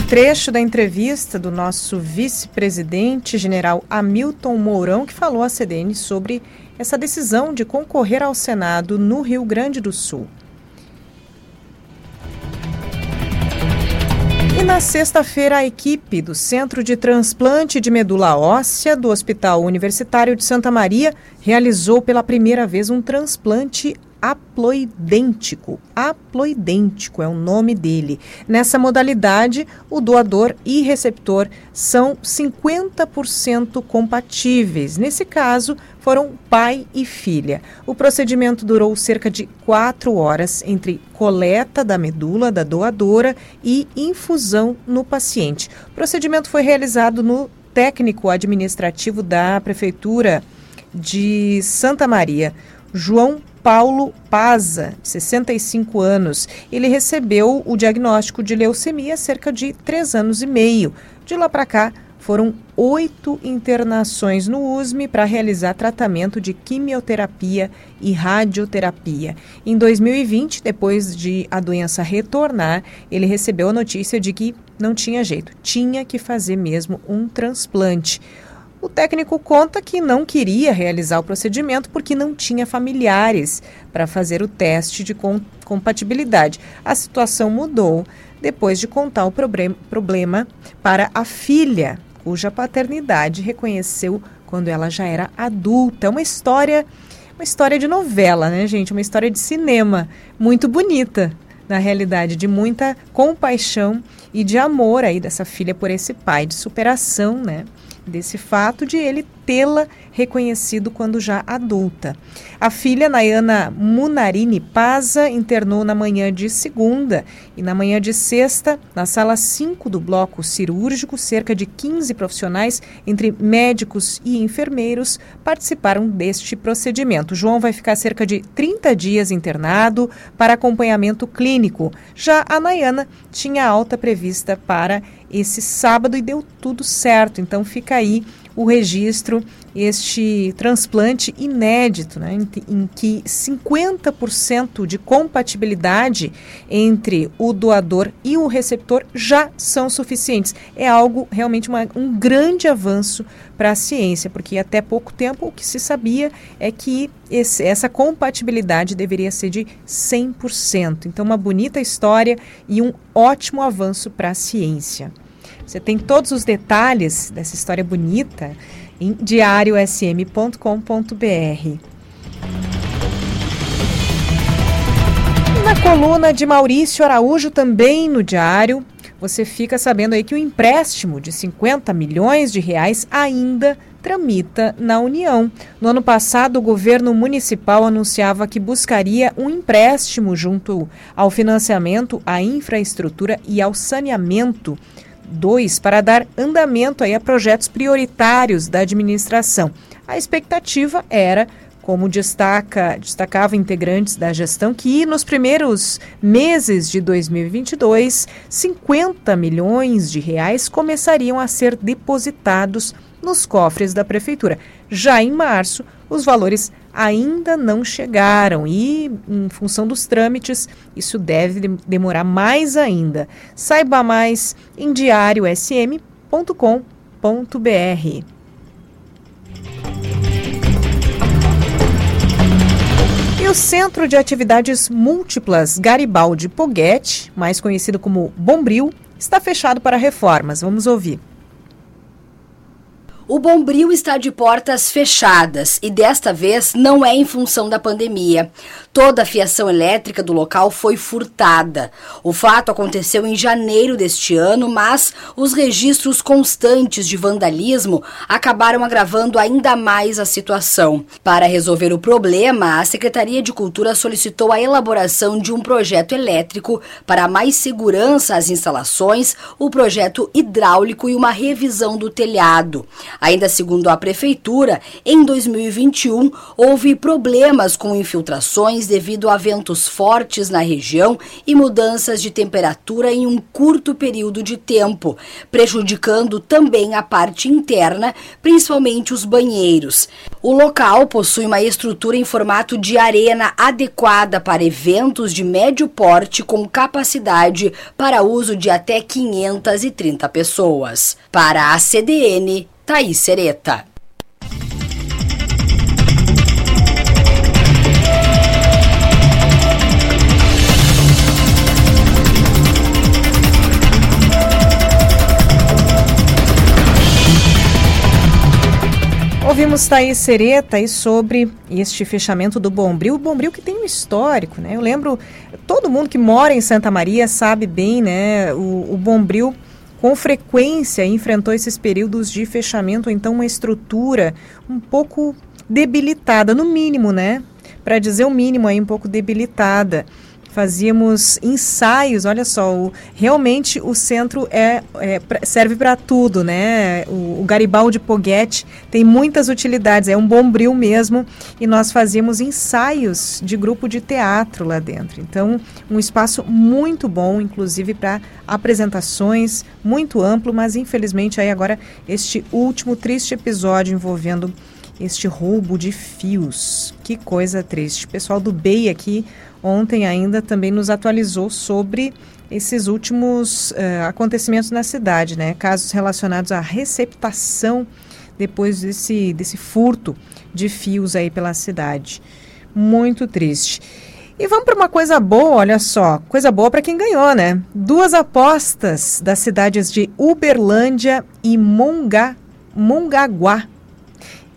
Trecho da entrevista do nosso vice-presidente, general Hamilton Mourão, que falou à CDN sobre essa decisão de concorrer ao Senado no Rio Grande do Sul. E na sexta-feira, a equipe do Centro de Transplante de Medula Óssea do Hospital Universitário de Santa Maria realizou pela primeira vez um transplante haploidêntico. Haploidêntico é o nome dele. Nessa modalidade, o doador e receptor são 50% compatíveis. Nesse caso, foram pai e filha. O procedimento durou cerca de quatro horas entre coleta da medula da doadora e infusão no paciente. O procedimento foi realizado no técnico administrativo da Prefeitura de Santa Maria. João Paulo Paza, 65 anos. Ele recebeu o diagnóstico de leucemia há cerca de três anos e meio. De lá para cá, foram oito internações no USME para realizar tratamento de quimioterapia e radioterapia. Em 2020, depois de a doença retornar, ele recebeu a notícia de que não tinha jeito, tinha que fazer mesmo um transplante. O técnico conta que não queria realizar o procedimento porque não tinha familiares para fazer o teste de compatibilidade. A situação mudou depois de contar o problema para a filha, cuja paternidade reconheceu quando ela já era adulta. Uma história, uma história de novela, né, gente? Uma história de cinema muito bonita, na realidade, de muita compaixão e de amor aí dessa filha por esse pai, de superação, né? Desse fato de ele tê-la reconhecido quando já adulta. A filha, Nayana Munarini Paza, internou na manhã de segunda e na manhã de sexta, na sala 5 do bloco cirúrgico, cerca de 15 profissionais, entre médicos e enfermeiros, participaram deste procedimento. João vai ficar cerca de 30 dias internado para acompanhamento clínico. Já a Nayana tinha alta prevista para esse sábado e deu tudo certo. Então fica aí o registro, este transplante inédito, né, em, que 50% de compatibilidade entre o doador e o receptor já são suficientes. É algo realmente uma, um grande avanço para a ciência, porque até pouco tempo o que se sabia é que esse, essa compatibilidade deveria ser de 100%. Então, uma bonita história e um ótimo avanço para a ciência. Você tem todos os detalhes dessa história bonita em diariosm.com.br. Na coluna de Maurício Araújo, também no Diário, você fica sabendo aí que o empréstimo de 50 milhões de reais ainda tramita na União. No ano passado, o governo municipal anunciava que buscaria um empréstimo junto ao financiamento, à infraestrutura e ao saneamento 2 para dar andamento aí a projetos prioritários da administração. A expectativa era como destaca, destacava integrantes da gestão, que nos primeiros meses de 2022, 50 milhões de reais começariam a ser depositados nos cofres da prefeitura. Já em março, os valores ainda não chegaram e, em função dos trâmites, isso deve demorar mais ainda. Saiba mais em diariosm.com.br. E o Centro de Atividades Múltiplas Garibaldi Poguete, mais conhecido como Bombril, está fechado para reformas. Vamos ouvir. O Bombril está de portas fechadas e desta vez não é em função da pandemia. Toda a fiação elétrica do local foi furtada. O fato aconteceu em janeiro deste ano, mas os registros constantes de vandalismo acabaram agravando ainda mais a situação. Para resolver o problema, a Secretaria de Cultura solicitou a elaboração de um projeto elétrico para mais segurança às instalações, o projeto hidráulico e uma revisão do telhado. Ainda segundo a Prefeitura, em 2021 houve problemas com infiltrações devido a ventos fortes na região e mudanças de temperatura em um curto período de tempo, prejudicando também a parte interna, principalmente os banheiros. O local possui uma estrutura em formato de arena adequada para eventos de médio porte com capacidade para uso de até 530 pessoas. Para a CDN, Thaís Sereta. Ouvimos Thaís Sereta aí sobre este fechamento do Bombril. O Bombril que tem um histórico, né? Eu lembro, todo mundo que mora em Santa Maria sabe bem, né? O, o Bombril com frequência enfrentou esses períodos de fechamento, então uma estrutura um pouco debilitada, no mínimo, né? Para dizer o mínimo aí, um pouco debilitada fazíamos ensaios, olha só, o, realmente o centro é, é serve para tudo, né? O, o Garibaldi Poguete tem muitas utilidades, é um bombril mesmo, e nós fazíamos ensaios de grupo de teatro lá dentro. Então, um espaço muito bom, inclusive para apresentações, muito amplo, mas infelizmente aí agora este último triste episódio envolvendo este roubo de fios. Que coisa triste. O pessoal do BEI aqui ontem ainda também nos atualizou sobre esses últimos uh, acontecimentos na cidade, né? Casos relacionados à receptação depois desse, desse furto de fios aí pela cidade. Muito triste. E vamos para uma coisa boa, olha só, coisa boa para quem ganhou, né? Duas apostas das cidades de Uberlândia e Monga, Mongaguá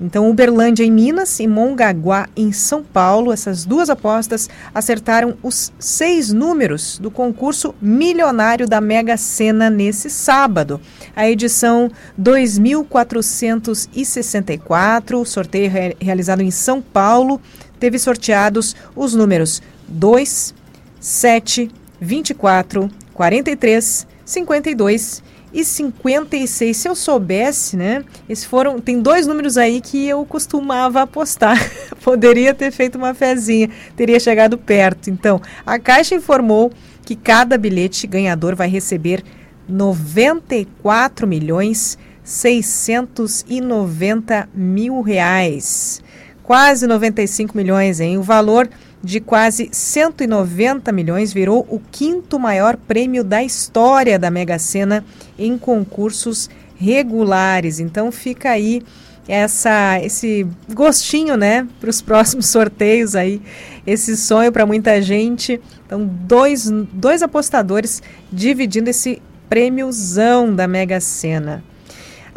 Então, Uberlândia em Minas e Mongaguá em São Paulo, essas duas apostas acertaram os seis números do concurso milionário da Mega Sena nesse sábado. A edição 2464, sorteio re realizado em São Paulo, teve sorteados os números 2, 7, 24, 43, 52 e 56. Se eu soubesse, né? Esses foram. Tem dois números aí que eu costumava apostar. Poderia ter feito uma fezinha, teria chegado perto. Então, a Caixa informou que cada bilhete ganhador vai receber 94 milhões 690 mil reais. Quase 95 milhões, hein? O valor de quase 190 milhões, virou o quinto maior prêmio da história da Mega Sena em concursos regulares. Então fica aí essa esse gostinho, né, para os próximos sorteios aí, esse sonho para muita gente. Então dois, dois apostadores dividindo esse prêmiozão da Mega Sena.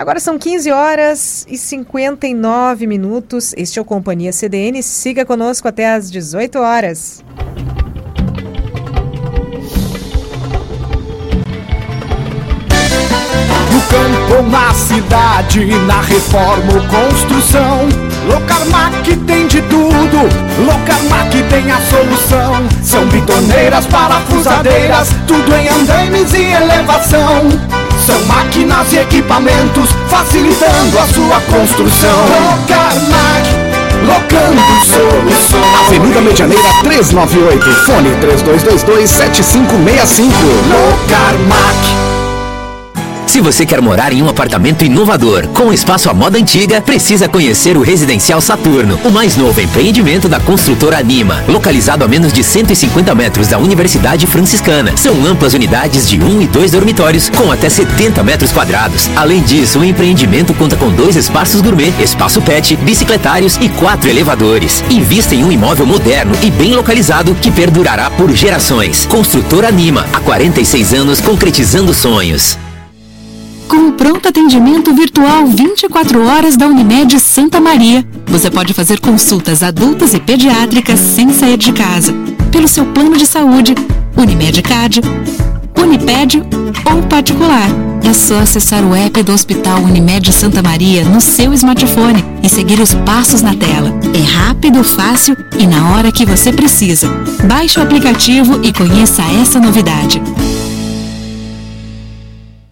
Agora são 15 horas e 59 minutos. Este é o Companhia CDN. Siga conosco até às 18 horas. No campo, na cidade, na reforma ou construção. Locarmac tem de tudo, Locarmac tem a solução. São bitoneiras, parafusadeiras, tudo em andaimes e elevação. São máquinas e equipamentos facilitando a sua construção. Locarmac, locando soluções. Avenida Medianeira 398, fone 3222 7565. Locarmac. Se você quer morar em um apartamento inovador, com espaço à moda antiga, precisa conhecer o Residencial Saturno, o mais novo empreendimento da construtora Anima, localizado a menos de 150 metros da Universidade Franciscana. São amplas unidades de um e dois dormitórios, com até 70 metros quadrados. Além disso, o empreendimento conta com dois espaços gourmet, espaço pet, bicicletários e quatro elevadores. Invista em um imóvel moderno e bem localizado que perdurará por gerações. Construtora Anima, há 46 anos concretizando sonhos com o pronto atendimento virtual 24 horas da Unimed Santa Maria. Você pode fazer consultas adultas e pediátricas sem sair de casa, pelo seu plano de saúde, Unimed Card, Uniped ou particular. É só acessar o app do Hospital Unimed Santa Maria no seu smartphone e seguir os passos na tela. É rápido, fácil e na hora que você precisa. Baixe o aplicativo e conheça essa novidade.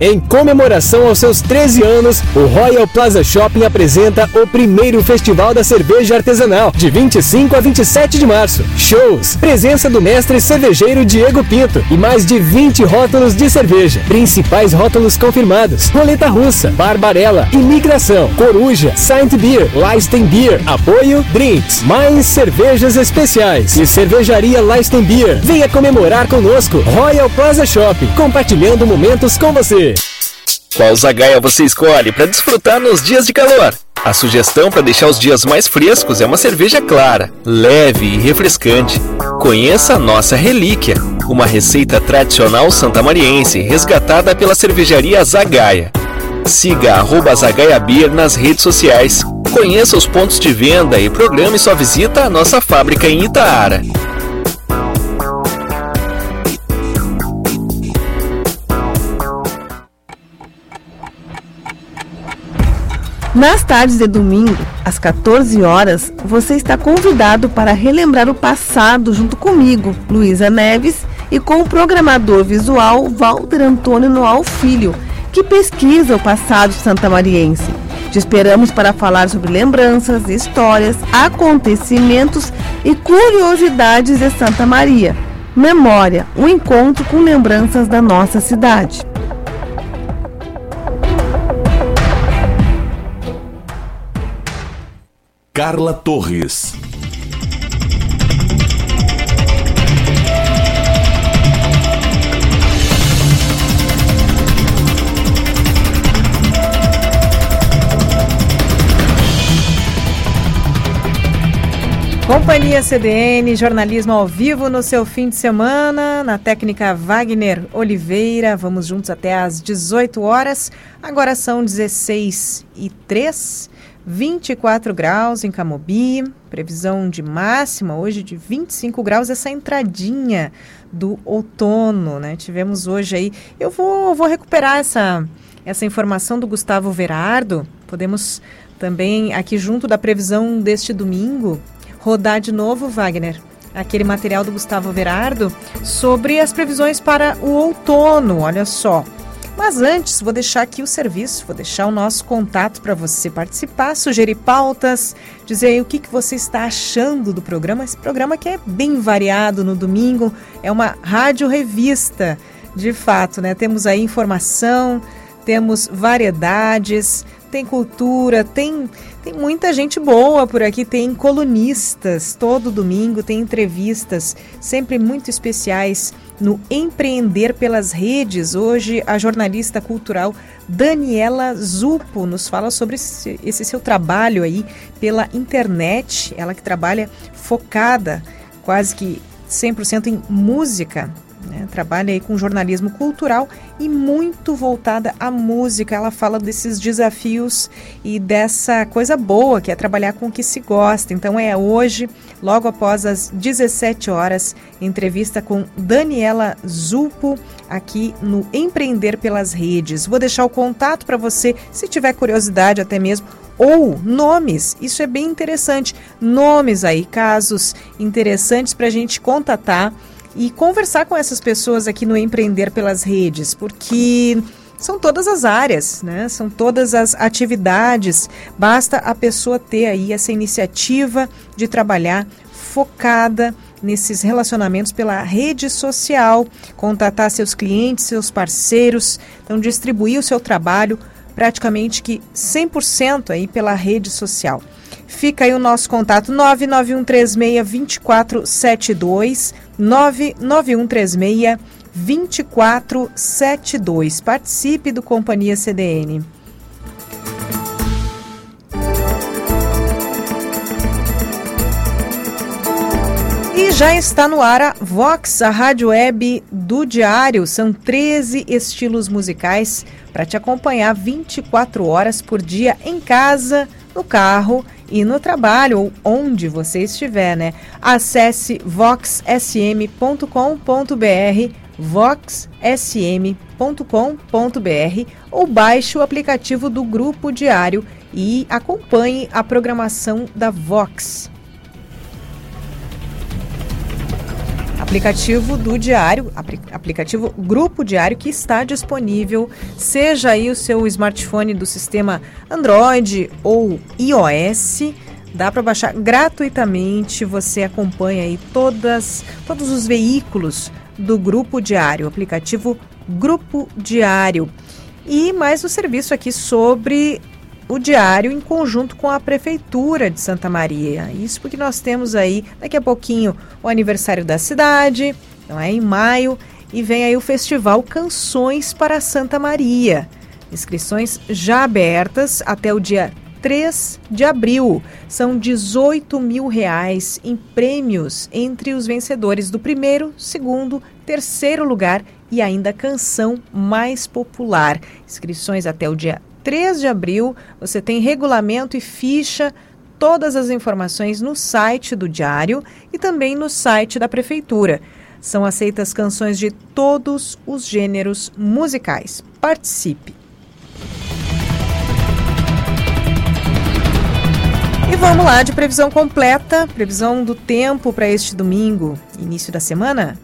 Em comemoração aos seus 13 anos, o Royal Plaza Shopping apresenta o primeiro Festival da Cerveja Artesanal, de 25 a 27 de março. Shows, presença do mestre cervejeiro Diego Pinto e mais de 20 rótulos de cerveja. Principais rótulos confirmados: Roleta Russa, Barbarella, Imigração, Coruja, Saint Beer, Leisten Beer, Apoio, Drinks, mais cervejas especiais e Cervejaria Leisten Beer. Venha comemorar conosco Royal Plaza Shopping, compartilhando momentos com você. Qual zagaia você escolhe para desfrutar nos dias de calor? A sugestão para deixar os dias mais frescos é uma cerveja clara, leve e refrescante. Conheça a nossa relíquia, uma receita tradicional santamariense resgatada pela cervejaria Zagaia. Siga arroba Zagaia Beer nas redes sociais. Conheça os pontos de venda e programe sua visita à nossa fábrica em Itaara. Nas tardes de domingo, às 14 horas, você está convidado para relembrar o passado junto comigo, Luísa Neves, e com o programador visual Walter Antônio Noal Filho, que pesquisa o passado santamariense. Te esperamos para falar sobre lembranças, histórias, acontecimentos e curiosidades de Santa Maria. Memória, um encontro com lembranças da nossa cidade. Carla Torres. Companhia CDN, jornalismo ao vivo no seu fim de semana, na técnica Wagner Oliveira. Vamos juntos até às 18 horas. Agora são 16 e 3. 24 graus em Camobi, previsão de máxima hoje de 25 graus, essa entradinha do outono, né? Tivemos hoje aí. Eu vou, vou recuperar essa, essa informação do Gustavo Verardo. Podemos também, aqui junto da previsão deste domingo, rodar de novo, Wagner, aquele material do Gustavo Verardo sobre as previsões para o outono. Olha só. Mas antes, vou deixar aqui o serviço, vou deixar o nosso contato para você participar, sugerir pautas, dizer aí o que, que você está achando do programa. Esse programa que é bem variado no domingo, é uma rádio revista, de fato, né? Temos aí informação, temos variedades, tem cultura, tem, tem muita gente boa por aqui, tem colunistas todo domingo, tem entrevistas sempre muito especiais no Empreender pelas Redes. Hoje, a jornalista cultural Daniela Zupo nos fala sobre esse, esse seu trabalho aí pela internet. Ela que trabalha focada quase que 100% em música né? Trabalha aí com jornalismo cultural e muito voltada à música. Ela fala desses desafios e dessa coisa boa que é trabalhar com o que se gosta. Então é hoje, logo após as 17 horas, entrevista com Daniela Zupo aqui no Empreender pelas Redes. Vou deixar o contato para você, se tiver curiosidade até mesmo ou nomes. Isso é bem interessante. Nomes aí, casos interessantes para a gente contatar e conversar com essas pessoas aqui no Empreender pelas Redes, porque são todas as áreas, né? São todas as atividades. Basta a pessoa ter aí essa iniciativa de trabalhar focada nesses relacionamentos pela rede social, contatar seus clientes, seus parceiros, então distribuir o seu trabalho praticamente que 100% aí pela rede social. Fica aí o nosso contato 991362472, 99136 2472. Participe do Companhia CDN. E já está no ar a Vox, a rádio web do Diário. São 13 estilos musicais para te acompanhar 24 horas por dia em casa, no carro e no trabalho ou onde você estiver, né? Acesse voxsm.com.br, voxsm.com.br ou baixe o aplicativo do Grupo Diário e acompanhe a programação da Vox. Aplicativo do Diário, aplicativo Grupo Diário que está disponível, seja aí o seu smartphone do sistema Android ou iOS, dá para baixar gratuitamente, você acompanha aí todas, todos os veículos do Grupo Diário, aplicativo Grupo Diário. E mais um serviço aqui sobre o diário em conjunto com a Prefeitura de Santa Maria. Isso porque nós temos aí daqui a pouquinho o aniversário da cidade, é em maio, e vem aí o festival Canções para Santa Maria. Inscrições já abertas até o dia 3 de abril. São 18 mil reais em prêmios entre os vencedores do primeiro, segundo, terceiro lugar e ainda canção mais popular. Inscrições até o dia 3 de abril. Você tem regulamento e ficha, todas as informações no site do Diário e também no site da Prefeitura. São aceitas canções de todos os gêneros musicais. Participe! E vamos lá de previsão completa, previsão do tempo para este domingo, início da semana.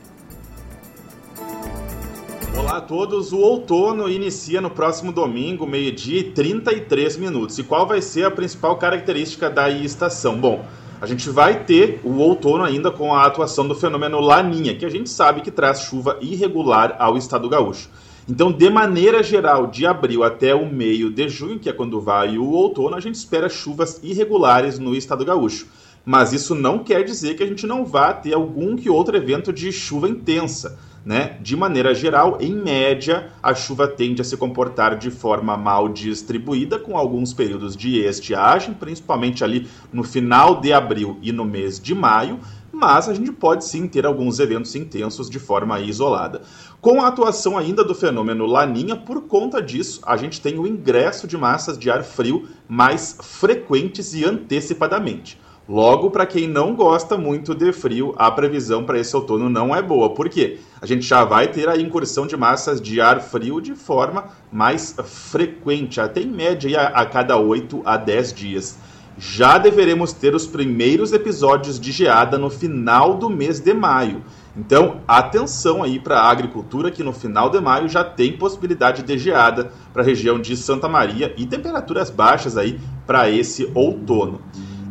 Olá a todos. O outono inicia no próximo domingo, meio-dia e 33 minutos. E qual vai ser a principal característica da estação? Bom, a gente vai ter o outono ainda com a atuação do fenômeno Laninha, que a gente sabe que traz chuva irregular ao estado gaúcho. Então, de maneira geral, de abril até o meio de junho, que é quando vai o outono, a gente espera chuvas irregulares no estado gaúcho. Mas isso não quer dizer que a gente não vá ter algum que outro evento de chuva intensa. Né? De maneira geral, em média, a chuva tende a se comportar de forma mal distribuída, com alguns períodos de estiagem, principalmente ali no final de abril e no mês de maio, mas a gente pode sim ter alguns eventos intensos de forma isolada. Com a atuação ainda do fenômeno Laninha, por conta disso, a gente tem o ingresso de massas de ar frio mais frequentes e antecipadamente. Logo, para quem não gosta muito de frio, a previsão para esse outono não é boa. Por quê? A gente já vai ter a incursão de massas de ar frio de forma mais frequente, até em média a, a cada 8 a 10 dias. Já deveremos ter os primeiros episódios de geada no final do mês de maio. Então, atenção aí para a agricultura que no final de maio já tem possibilidade de geada para a região de Santa Maria e temperaturas baixas aí para esse outono.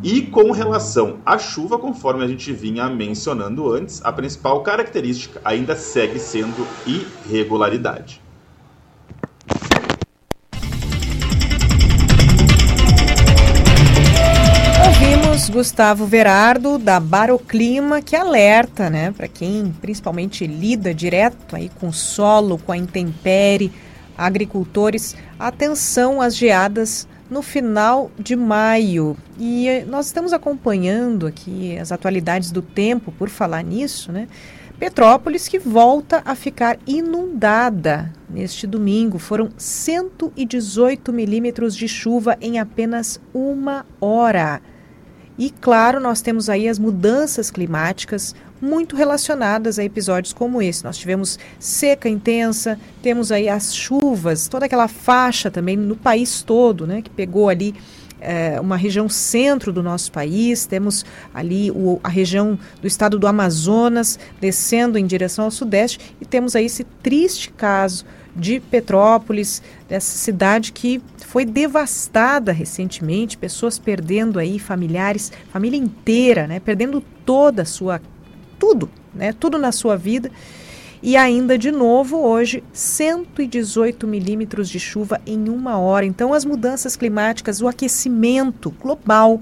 E com relação à chuva, conforme a gente vinha mencionando antes, a principal característica ainda segue sendo irregularidade. Ouvimos Gustavo Verardo da Baroclima que alerta, né, para quem principalmente lida direto aí com o solo, com a intempérie, agricultores, atenção às geadas no final de maio. E eh, nós estamos acompanhando aqui as atualidades do tempo, por falar nisso, né? Petrópolis que volta a ficar inundada neste domingo. Foram 118 milímetros de chuva em apenas uma hora. E claro, nós temos aí as mudanças climáticas muito relacionadas a episódios como esse. Nós tivemos seca intensa, temos aí as chuvas, toda aquela faixa também no país todo, né, que pegou ali é, uma região centro do nosso país, temos ali o, a região do estado do Amazonas descendo em direção ao sudeste e temos aí esse triste caso de Petrópolis, dessa cidade que foi devastada recentemente, pessoas perdendo aí familiares, família inteira, né, perdendo toda a sua tudo, né? Tudo na sua vida. E ainda de novo hoje 118 milímetros de chuva em uma hora. Então as mudanças climáticas, o aquecimento global,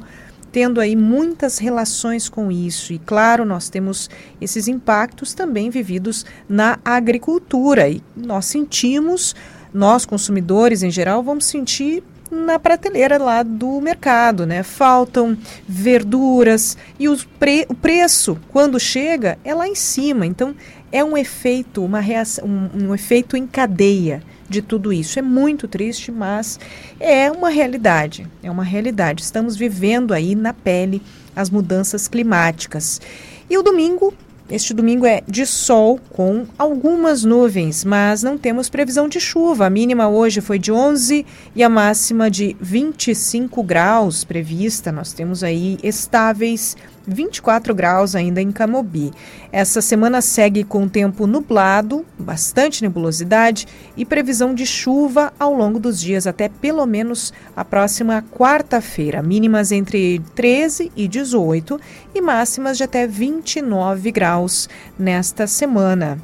tendo aí muitas relações com isso. E claro, nós temos esses impactos também vividos na agricultura e nós sentimos, nós consumidores em geral, vamos sentir na prateleira lá do mercado, né? Faltam verduras e os pre o preço, quando chega, é lá em cima. Então, é um efeito, uma reação, um, um efeito em cadeia de tudo isso. É muito triste, mas é uma realidade. É uma realidade. Estamos vivendo aí na pele as mudanças climáticas. E o domingo este domingo é de sol com algumas nuvens, mas não temos previsão de chuva. A mínima hoje foi de 11 e a máxima de 25 graus prevista. Nós temos aí estáveis 24 graus ainda em Camobi. Essa semana segue com tempo nublado, bastante nebulosidade e previsão de chuva ao longo dos dias até pelo menos a próxima quarta-feira. Mínimas entre 13 e 18 e máximas de até 29 graus nesta semana.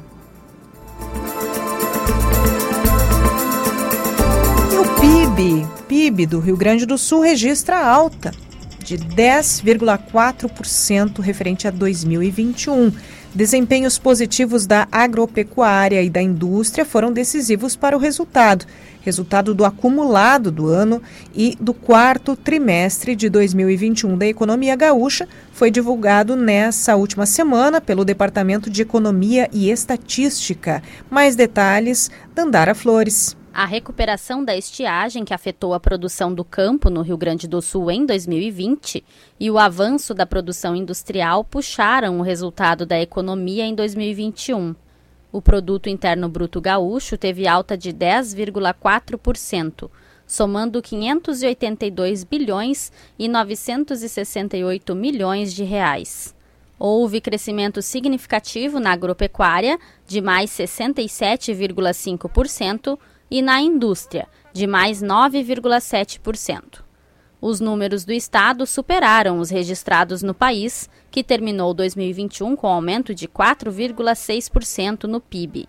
E o PIB, PIB do Rio Grande do Sul registra alta de 10,4% referente a 2021. Desempenhos positivos da agropecuária e da indústria foram decisivos para o resultado. Resultado do acumulado do ano e do quarto trimestre de 2021 da economia gaúcha foi divulgado nessa última semana pelo Departamento de Economia e Estatística. Mais detalhes, Dandara Flores. A recuperação da estiagem que afetou a produção do campo no Rio Grande do Sul em 2020 e o avanço da produção industrial puxaram o resultado da economia em 2021. O produto interno bruto gaúcho teve alta de 10,4%, somando 582 bilhões e 968 milhões de reais. Houve crescimento significativo na agropecuária, de mais 67,5%, e na indústria, de mais 9,7%. Os números do estado superaram os registrados no país, que terminou 2021 com aumento de 4,6% no PIB.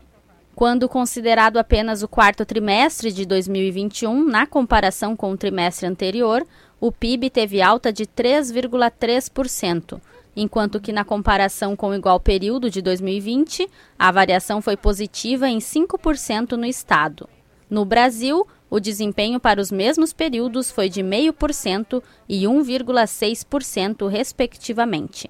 Quando considerado apenas o quarto trimestre de 2021, na comparação com o trimestre anterior, o PIB teve alta de 3,3%, enquanto que na comparação com o igual período de 2020, a variação foi positiva em 5% no estado. No Brasil, o desempenho para os mesmos períodos foi de 0,5% e 1,6%, respectivamente.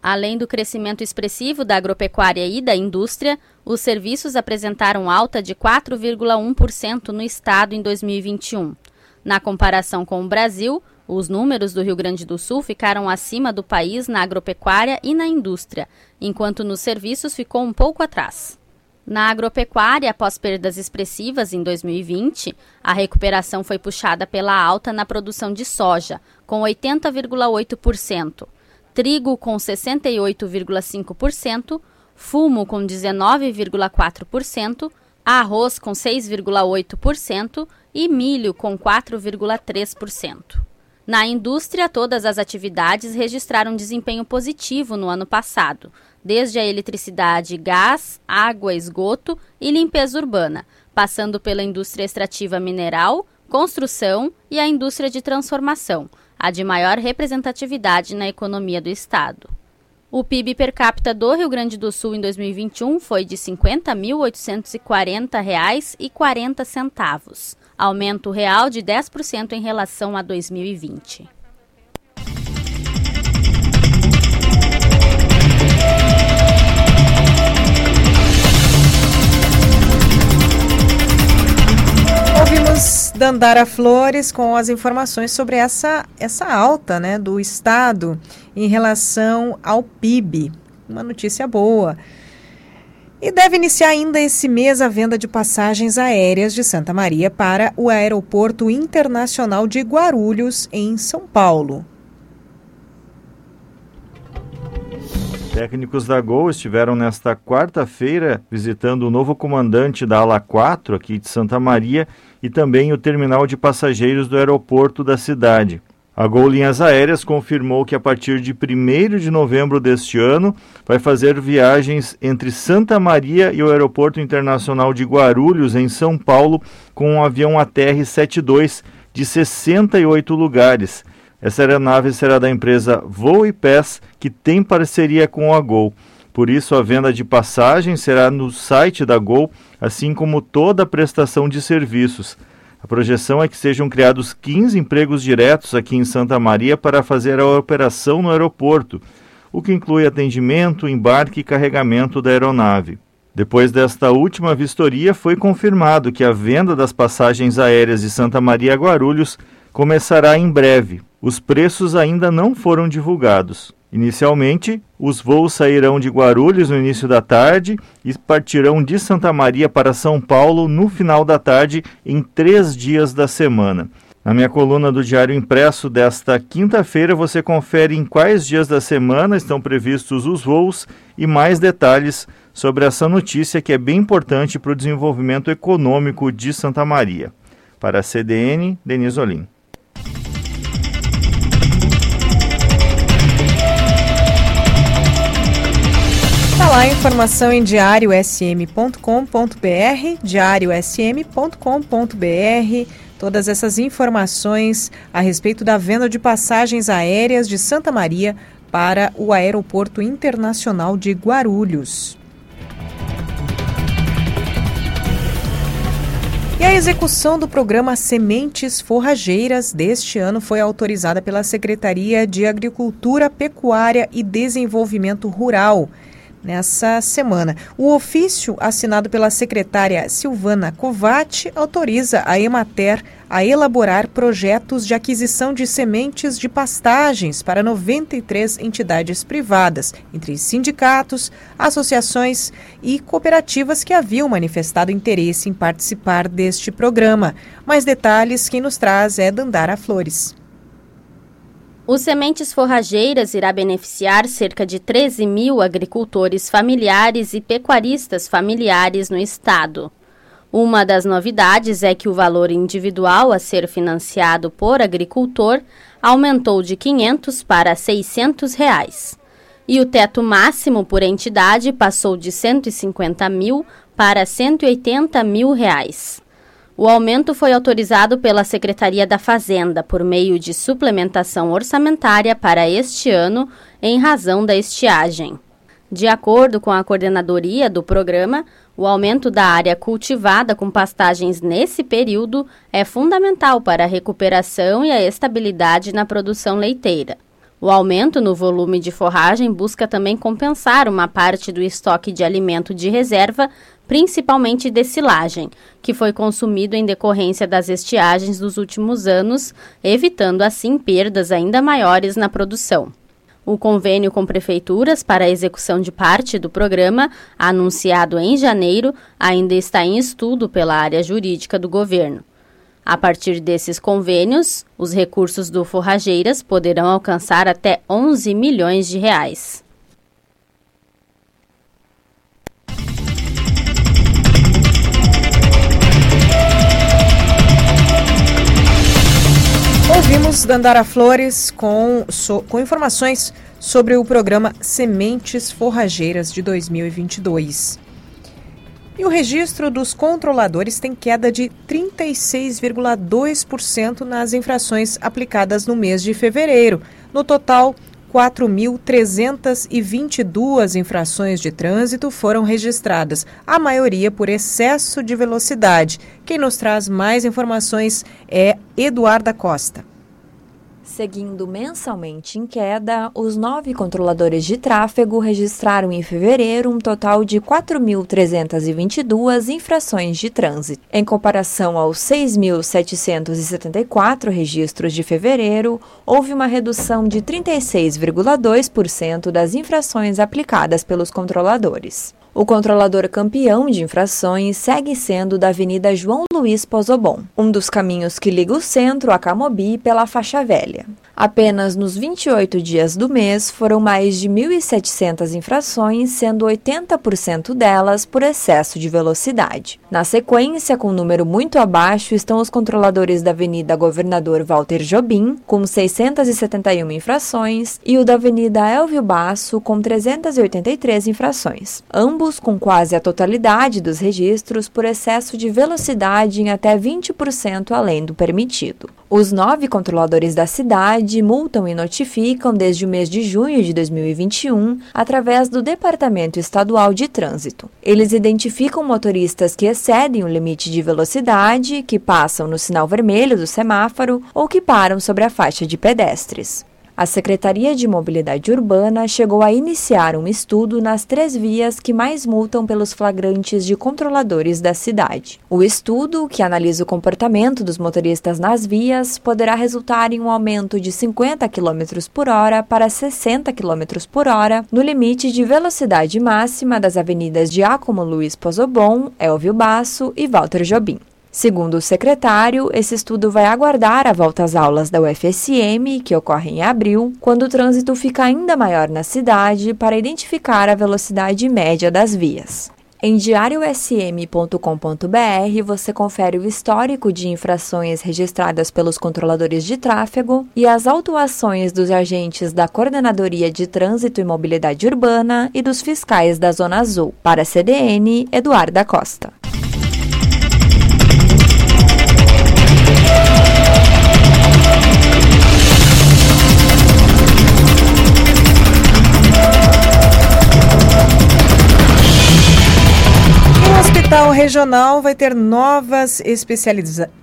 Além do crescimento expressivo da agropecuária e da indústria, os serviços apresentaram alta de 4,1% no estado em 2021. Na comparação com o Brasil, os números do Rio Grande do Sul ficaram acima do país na agropecuária e na indústria, enquanto nos serviços ficou um pouco atrás. Na agropecuária, após perdas expressivas em 2020, a recuperação foi puxada pela alta na produção de soja, com 80,8%, trigo com 68,5%, fumo com 19,4%, arroz com 6,8% e milho com 4,3%. Na indústria, todas as atividades registraram desempenho positivo no ano passado, desde a eletricidade, gás, água, esgoto e limpeza urbana, passando pela indústria extrativa mineral, construção e a indústria de transformação, a de maior representatividade na economia do Estado. O PIB per capita do Rio Grande do Sul em 2021 foi de R$ 50.840,40, aumento real de 10% em relação a 2020. Dandara Flores com as informações sobre essa, essa alta né, do Estado em relação ao PIB. Uma notícia boa. E deve iniciar ainda esse mês a venda de passagens aéreas de Santa Maria para o Aeroporto Internacional de Guarulhos, em São Paulo. Técnicos da Gol estiveram nesta quarta-feira visitando o novo comandante da Ala 4 aqui de Santa Maria e também o terminal de passageiros do aeroporto da cidade. A Gol Linhas Aéreas confirmou que a partir de 1 de novembro deste ano vai fazer viagens entre Santa Maria e o Aeroporto Internacional de Guarulhos, em São Paulo, com um avião ATR-72 de 68 lugares. Essa aeronave será da empresa Voo e Pés, que tem parceria com a Gol. Por isso, a venda de passagens será no site da Gol, assim como toda a prestação de serviços. A projeção é que sejam criados 15 empregos diretos aqui em Santa Maria para fazer a operação no aeroporto, o que inclui atendimento, embarque e carregamento da aeronave. Depois desta última vistoria, foi confirmado que a venda das passagens aéreas de Santa Maria a Guarulhos começará em breve. Os preços ainda não foram divulgados. Inicialmente, os voos sairão de Guarulhos no início da tarde e partirão de Santa Maria para São Paulo no final da tarde, em três dias da semana. Na minha coluna do Diário Impresso desta quinta-feira, você confere em quais dias da semana estão previstos os voos e mais detalhes sobre essa notícia que é bem importante para o desenvolvimento econômico de Santa Maria. Para a CDN, Denise Olim. Lá informação em diariosm.com.br, diariosm.com.br. Todas essas informações a respeito da venda de passagens aéreas de Santa Maria para o Aeroporto Internacional de Guarulhos. E a execução do programa Sementes Forrageiras deste ano foi autorizada pela Secretaria de Agricultura, Pecuária e Desenvolvimento Rural nessa semana. O ofício assinado pela secretária Silvana Covatti autoriza a Emater a elaborar projetos de aquisição de sementes de pastagens para 93 entidades privadas, entre sindicatos, associações e cooperativas que haviam manifestado interesse em participar deste programa. Mais detalhes quem nos traz é Dandara Flores. O Sementes Forrageiras irá beneficiar cerca de 13 mil agricultores familiares e pecuaristas familiares no estado. Uma das novidades é que o valor individual a ser financiado por agricultor aumentou de 500 para 600 reais. E o teto máximo por entidade passou de 150 mil para 180 mil reais. O aumento foi autorizado pela Secretaria da Fazenda por meio de suplementação orçamentária para este ano, em razão da estiagem. De acordo com a coordenadoria do programa, o aumento da área cultivada com pastagens nesse período é fundamental para a recuperação e a estabilidade na produção leiteira. O aumento no volume de forragem busca também compensar uma parte do estoque de alimento de reserva, principalmente de silagem, que foi consumido em decorrência das estiagens dos últimos anos, evitando assim perdas ainda maiores na produção. O convênio com prefeituras para a execução de parte do programa, anunciado em janeiro, ainda está em estudo pela área jurídica do governo. A partir desses convênios, os recursos do Forrageiras poderão alcançar até 11 milhões de reais. Ouvimos Dandara Flores com, so, com informações sobre o programa Sementes Forrageiras de 2022. E o registro dos controladores tem queda de 36,2% nas infrações aplicadas no mês de fevereiro. No total, 4.322 infrações de trânsito foram registradas, a maioria por excesso de velocidade. Quem nos traz mais informações é Eduarda Costa. Seguindo mensalmente em queda, os nove controladores de tráfego registraram em fevereiro um total de 4.322 infrações de trânsito. Em comparação aos 6.774 registros de fevereiro, houve uma redução de 36,2% das infrações aplicadas pelos controladores. O controlador campeão de infrações segue sendo da Avenida João Luiz Pozobon, um dos caminhos que liga o centro a Camobi pela faixa velha. Apenas nos 28 dias do mês foram mais de 1.700 infrações, sendo 80% delas por excesso de velocidade. Na sequência, com um número muito abaixo, estão os controladores da Avenida Governador Walter Jobim, com 671 infrações, e o da Avenida Elvio Basso, com 383 infrações. Ambos com quase a totalidade dos registros por excesso de velocidade em até 20% além do permitido. Os nove controladores da cidade multam e notificam desde o mês de junho de 2021 através do Departamento Estadual de Trânsito. Eles identificam motoristas que excedem o limite de velocidade, que passam no sinal vermelho do semáforo ou que param sobre a faixa de pedestres. A Secretaria de Mobilidade Urbana chegou a iniciar um estudo nas três vias que mais multam pelos flagrantes de controladores da cidade. O estudo, que analisa o comportamento dos motoristas nas vias, poderá resultar em um aumento de 50 km por hora para 60 km por hora no limite de velocidade máxima das avenidas Giacomo Luiz Pozobon, Elvio Basso e Walter Jobim. Segundo o secretário, esse estudo vai aguardar a volta às aulas da UFSM, que ocorre em abril, quando o trânsito fica ainda maior na cidade, para identificar a velocidade média das vias. Em diariosm.com.br você confere o histórico de infrações registradas pelos controladores de tráfego e as autuações dos agentes da Coordenadoria de Trânsito e Mobilidade Urbana e dos fiscais da Zona Azul. Para a CDN, Eduarda Costa. Hospital regional vai ter novas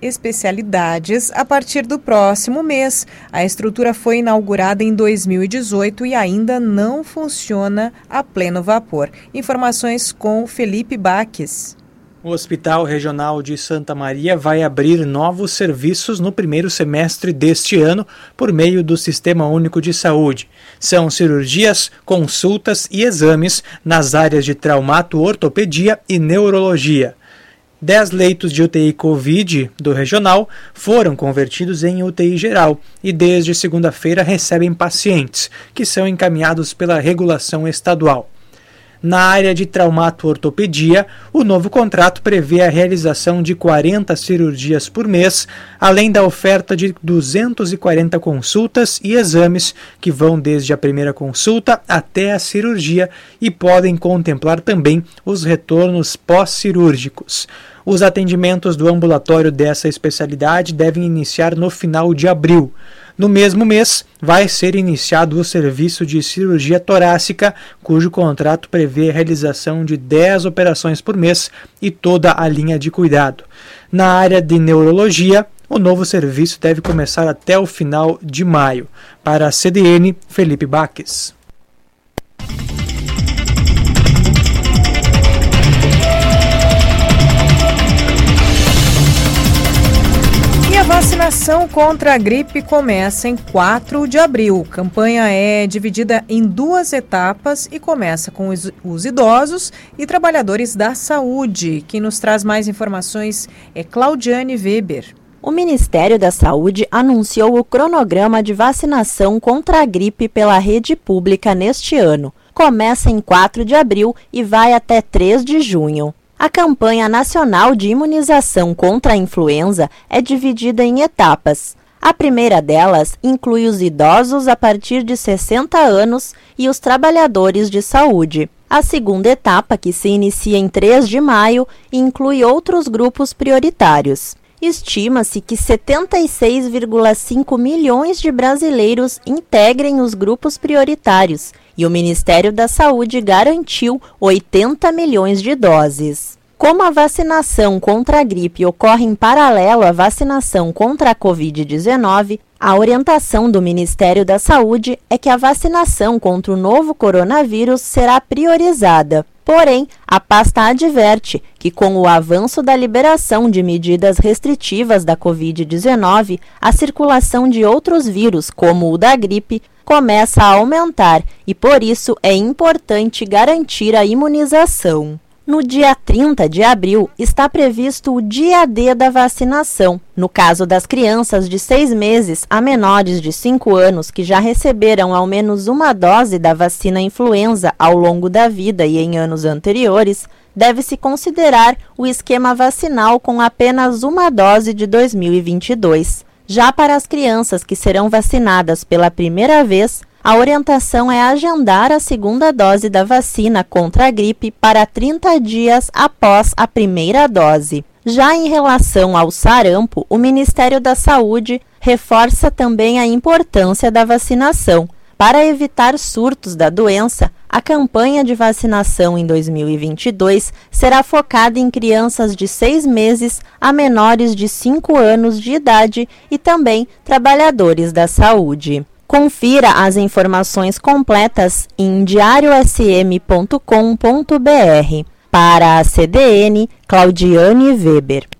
especialidades a partir do próximo mês. A estrutura foi inaugurada em 2018 e ainda não funciona a pleno vapor. Informações com Felipe Baques. O Hospital Regional de Santa Maria vai abrir novos serviços no primeiro semestre deste ano por meio do Sistema Único de Saúde. São cirurgias, consultas e exames nas áreas de traumato, ortopedia e neurologia. Dez leitos de UTI Covid do regional foram convertidos em UTI geral e desde segunda-feira recebem pacientes, que são encaminhados pela regulação estadual. Na área de traumato-ortopedia, o novo contrato prevê a realização de 40 cirurgias por mês, além da oferta de 240 consultas e exames que vão desde a primeira consulta até a cirurgia e podem contemplar também os retornos pós-cirúrgicos. Os atendimentos do ambulatório dessa especialidade devem iniciar no final de abril. No mesmo mês, vai ser iniciado o serviço de cirurgia torácica, cujo contrato prevê a realização de 10 operações por mês e toda a linha de cuidado. Na área de neurologia, o novo serviço deve começar até o final de maio. Para a CDN, Felipe Baques. Vacinação contra a gripe começa em 4 de abril. Campanha é dividida em duas etapas e começa com os idosos e trabalhadores da saúde. Quem nos traz mais informações é Claudiane Weber. O Ministério da Saúde anunciou o cronograma de vacinação contra a gripe pela rede pública neste ano. Começa em 4 de abril e vai até 3 de junho. A campanha nacional de imunização contra a influenza é dividida em etapas. A primeira delas inclui os idosos a partir de 60 anos e os trabalhadores de saúde. A segunda etapa, que se inicia em 3 de maio, inclui outros grupos prioritários. Estima-se que 76,5 milhões de brasileiros integrem os grupos prioritários e o Ministério da Saúde garantiu 80 milhões de doses. Como a vacinação contra a gripe ocorre em paralelo à vacinação contra a Covid-19, a orientação do Ministério da Saúde é que a vacinação contra o novo coronavírus será priorizada. Porém, a pasta adverte que, com o avanço da liberação de medidas restritivas da Covid-19, a circulação de outros vírus, como o da gripe, começa a aumentar e, por isso, é importante garantir a imunização. No dia 30 de abril, está previsto o dia D da vacinação. No caso das crianças de seis meses a menores de 5 anos que já receberam ao menos uma dose da vacina influenza ao longo da vida e em anos anteriores, deve-se considerar o esquema vacinal com apenas uma dose de 2022. Já para as crianças que serão vacinadas pela primeira vez, a orientação é agendar a segunda dose da vacina contra a gripe para 30 dias após a primeira dose. Já em relação ao sarampo, o Ministério da Saúde reforça também a importância da vacinação. Para evitar surtos da doença, a campanha de vacinação em 2022 será focada em crianças de 6 meses a menores de 5 anos de idade e também trabalhadores da saúde. Confira as informações completas em diariosm.com.br. Para a CDN, Claudiane Weber.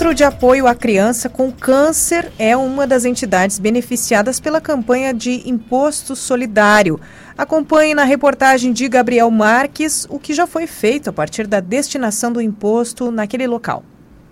Centro de Apoio à Criança com Câncer é uma das entidades beneficiadas pela campanha de Imposto Solidário. Acompanhe na reportagem de Gabriel Marques o que já foi feito a partir da destinação do imposto naquele local.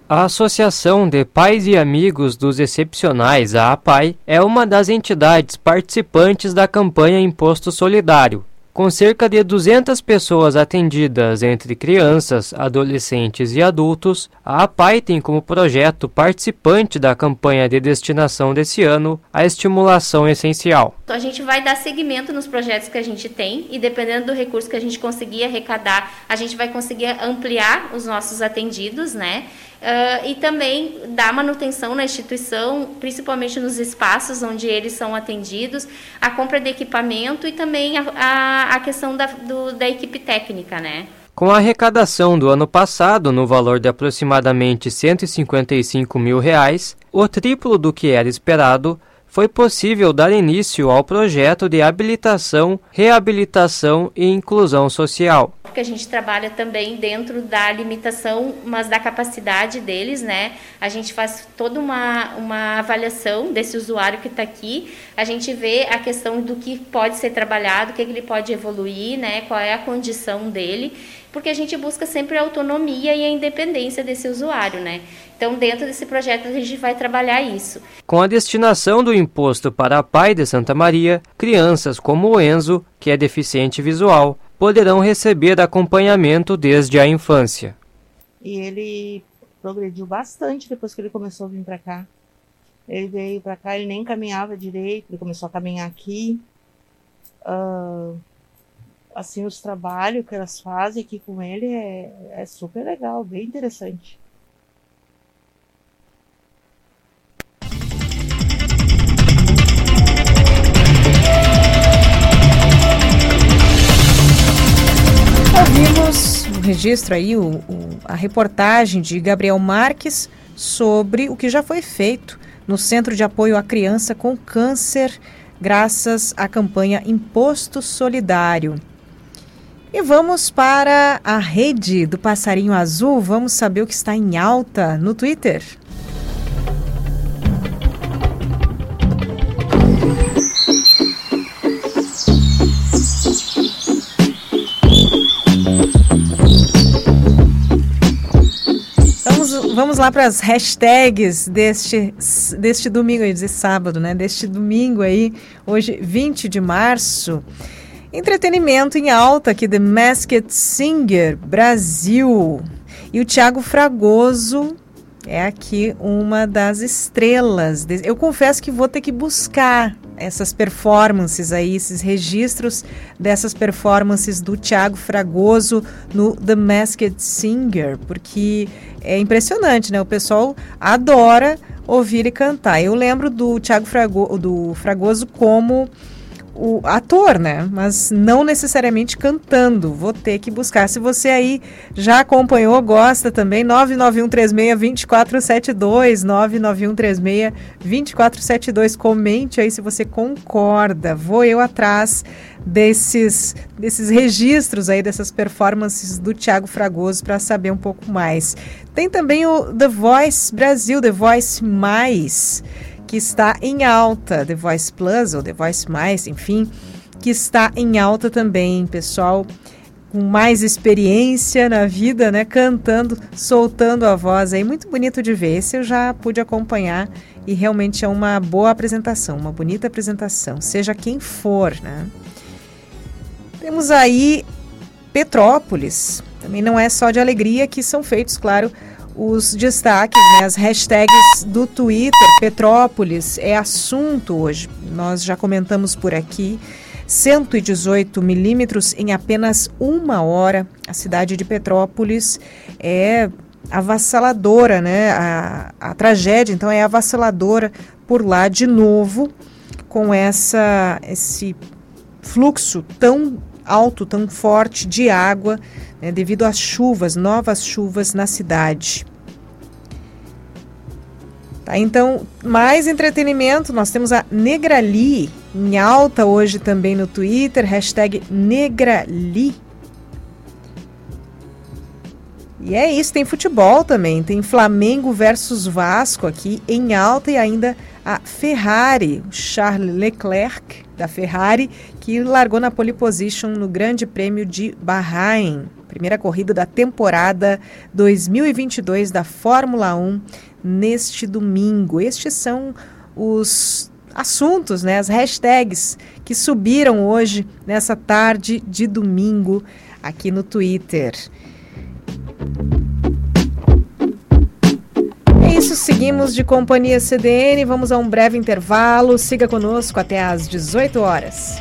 A Associação de Pais e Amigos dos Excepcionais, a APAI, é uma das entidades participantes da campanha Imposto Solidário, com cerca de 200 pessoas atendidas entre crianças, adolescentes e adultos, a APAI tem como projeto participante da campanha de destinação desse ano a estimulação essencial. Então a gente vai dar seguimento nos projetos que a gente tem e dependendo do recurso que a gente conseguir arrecadar, a gente vai conseguir ampliar os nossos atendidos, né? Uh, e também dar manutenção na instituição, principalmente nos espaços onde eles são atendidos, a compra de equipamento e também a, a, a questão da, do, da equipe técnica, né? Com a arrecadação do ano passado, no valor de aproximadamente 155 mil reais, o triplo do que era esperado, foi possível dar início ao projeto de habilitação, reabilitação e inclusão social. Que a gente trabalha também dentro da limitação, mas da capacidade deles, né? A gente faz toda uma, uma avaliação desse usuário que está aqui, a gente vê a questão do que pode ser trabalhado, o que, que ele pode evoluir, né? Qual é a condição dele porque a gente busca sempre a autonomia e a independência desse usuário, né? Então, dentro desse projeto, a gente vai trabalhar isso. Com a destinação do imposto para a Pai de Santa Maria, crianças como o Enzo, que é deficiente visual, poderão receber acompanhamento desde a infância. E ele progrediu bastante depois que ele começou a vir para cá. Ele veio para cá, ele nem caminhava direito, ele começou a caminhar aqui. Uh, assim, os trabalhos que elas fazem aqui com ele é, é super legal, bem interessante. Ouvimos o registro aí, o, o, a reportagem de Gabriel Marques sobre o que já foi feito no Centro de Apoio à Criança com Câncer, graças à campanha Imposto Solidário. E vamos para a rede do Passarinho Azul. Vamos saber o que está em alta no Twitter. Vamos, vamos lá para as hashtags deste, deste domingo, eu ia dizer sábado, né? Deste domingo aí, hoje, 20 de março. Entretenimento em alta aqui, The Masked Singer Brasil. E o Thiago Fragoso é aqui uma das estrelas. Eu confesso que vou ter que buscar essas performances aí, esses registros dessas performances do Thiago Fragoso no The Masked Singer, porque é impressionante, né? O pessoal adora ouvir e cantar. Eu lembro do Thiago Frago, do Fragoso como o ator, né? Mas não necessariamente cantando. Vou ter que buscar. Se você aí já acompanhou, gosta também, 99136-2472, 99136-2472. Comente aí se você concorda. Vou eu atrás desses, desses registros aí, dessas performances do Tiago Fragoso para saber um pouco mais. Tem também o The Voice Brasil, The Voice Mais que está em alta, The Voice Plus ou The Voice Mais, enfim, que está em alta também, pessoal com mais experiência na vida, né, cantando, soltando a voz aí, muito bonito de ver. Esse eu já pude acompanhar e realmente é uma boa apresentação, uma bonita apresentação, seja quem for, né? Temos aí Petrópolis, também não é só de alegria que são feitos, claro, os destaques, né, as hashtags do Twitter. Petrópolis é assunto hoje. Nós já comentamos por aqui. 118 milímetros em apenas uma hora. A cidade de Petrópolis é avassaladora, né? A, a tragédia, então, é avassaladora por lá de novo, com essa esse fluxo tão alto, tão forte de água, né, devido às chuvas, novas chuvas na cidade. Tá, então, mais entretenimento, nós temos a Negrali em alta hoje também no Twitter, hashtag Negrali. E é isso, tem futebol também, tem Flamengo versus Vasco aqui em alta e ainda a Ferrari, Charles Leclerc da Ferrari, que largou na pole position no Grande Prêmio de Bahrein, primeira corrida da temporada 2022 da Fórmula 1 neste domingo. Estes são os assuntos, né, as hashtags que subiram hoje nessa tarde de domingo aqui no Twitter. É isso, seguimos de Companhia CDN, vamos a um breve intervalo. Siga conosco até às 18 horas.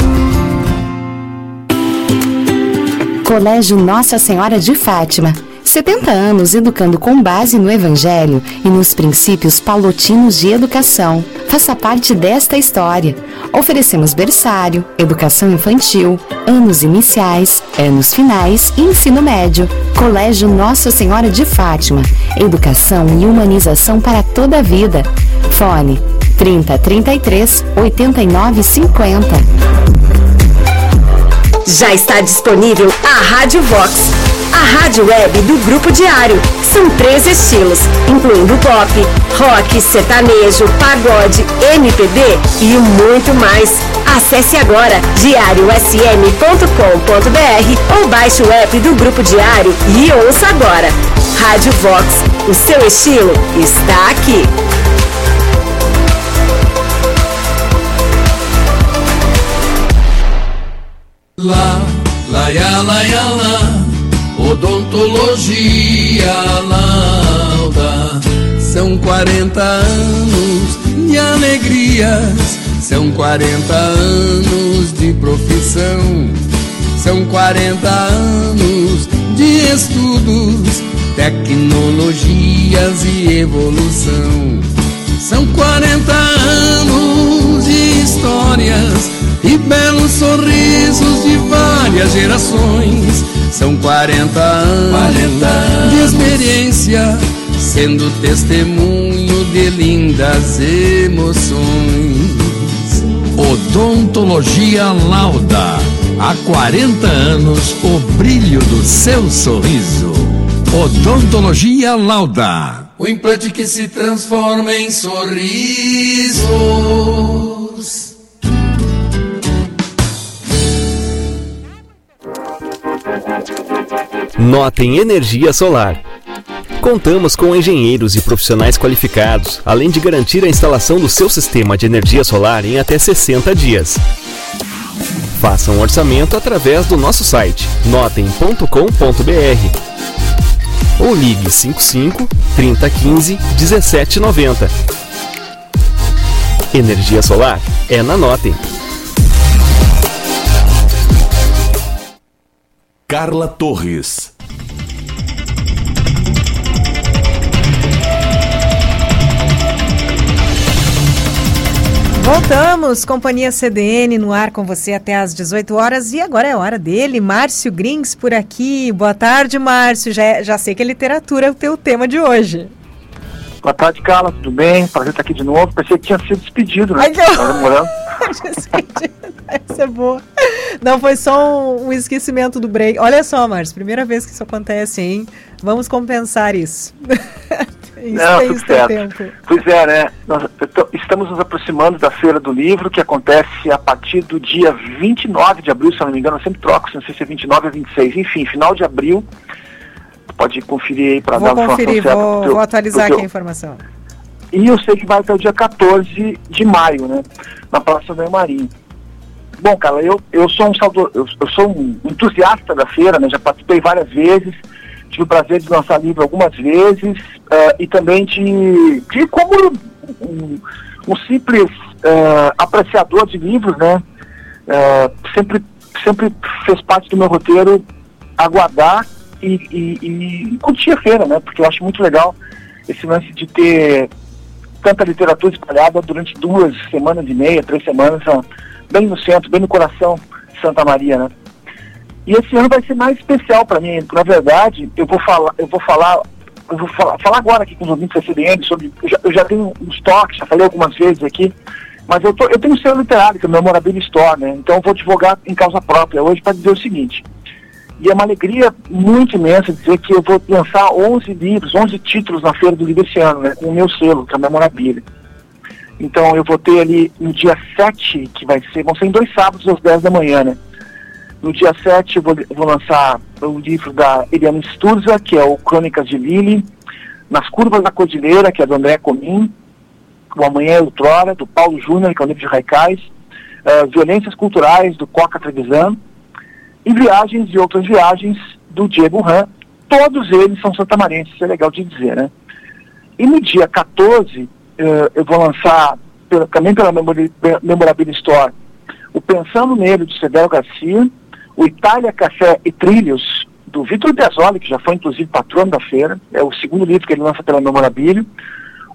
Colégio Nossa Senhora de Fátima. 70 anos educando com base no Evangelho e nos princípios paulotinos de educação. Faça parte desta história. Oferecemos berçário, educação infantil, anos iniciais, anos finais e ensino médio. Colégio Nossa Senhora de Fátima. Educação e humanização para toda a vida. Fone 30 33 89 50. Já está disponível a Rádio Vox a rádio web do Grupo Diário. São três estilos, incluindo pop, rock, sertanejo, pagode, MPB e muito mais. Acesse agora diariosm.com.br ou baixe o app do Grupo Diário e ouça agora. Rádio Vox, o seu estilo está aqui. Lá, lá, ya, lá, ya, lá, odontologia lauda. São 40 anos de alegrias, são 40 anos de profissão, são 40 anos de estudos, tecnologias e evolução. São 40 anos de histórias e belos sorrisos de várias gerações. São 40 anos, 40 anos. de experiência, sendo testemunho de lindas emoções. Odontologia Lauda. Há 40 anos, o brilho do seu sorriso. Odontologia Lauda. O implante que se transforma em sorrisos. Notem Energia Solar. Contamos com engenheiros e profissionais qualificados, além de garantir a instalação do seu sistema de energia solar em até 60 dias. Faça um orçamento através do nosso site notem.com.br ou ligue 55 3015 1790. Energia solar é na Notem. Carla Torres. Voltamos, Companhia CDN no ar com você até às 18 horas e agora é hora dele, Márcio Grins por aqui. Boa tarde, Márcio. Já, já sei que é literatura é o teu tema de hoje. Boa tarde, Carla, tudo bem? Prazer estar aqui de novo. Pensei que tinha sido despedido, né? Ai, que Tava demorando. Essa é boa. Não foi só um, um esquecimento do break. Olha só, Márcio, primeira vez que isso acontece, hein? Vamos compensar isso. Não, tudo certo. tempo. Pois é, né? Nós estamos nos aproximando da Feira do Livro, que acontece a partir do dia 29 de abril, se eu não me engano, eu sempre troco, não sei se é 29 ou 26. Enfim, final de abril. Pode conferir aí para dar a informação conferir, certa vou, teu- vou atualizar aqui a informação. E eu sei que vai até o dia 14 de maio, né? Na Praça do Marinho. Bom, cara, eu, eu sou um saudo, eu, eu sou um entusiasta da feira, né? Já participei várias vezes, tive o prazer de lançar livro algumas vezes eh, e também de, de como um, um simples eh, apreciador de livros, né? Eh, sempre, sempre fez parte do meu roteiro aguardar e, e, e curtir a feira, né? Porque eu acho muito legal esse lance de ter tanta literatura espalhada durante duas semanas e meia, três semanas, ó, bem no centro, bem no coração de Santa Maria, né? E esse ano vai ser mais especial para mim. Na verdade, eu vou falar, eu vou falar, eu vou falar, falar agora aqui com os ouvintes da CDN sobre. Eu já, eu já tenho uns toques, já falei algumas vezes aqui, mas eu, tô, eu tenho um selo literário, que é o meu Memorabilia Store, né? Então eu vou divulgar em causa própria hoje para dizer o seguinte. E é uma alegria muito imensa dizer que eu vou lançar 11 livros, 11 títulos na Feira do Livro esse ano, né, com o meu selo, que é a Memorabilia. Então eu vou ter ali no dia 7, que vai ser, vão ser em dois sábados às 10 da manhã, né? No dia 7 eu vou, vou lançar o livro da Eliana Sturza, que é o Crônicas de Lili, Nas Curvas da Cordilheira, que é do André Comim, O Amanhã é Outrora, do Paulo Júnior, que é o livro de Raicais, eh, Violências Culturais, do Coca Trevisan, e Viagens e Outras Viagens, do Diego Ram. Todos eles são santamarenses, isso é legal de dizer, né? E no dia 14, eh, eu vou lançar, pela- também pela Memorabilia Store, o Pensando Nele, de Severo Garcia, o Itália Café e Trilhos, do Vitor Piazzoli, que já foi inclusive patrono da feira, é o segundo livro que ele lança pela Memorabilia.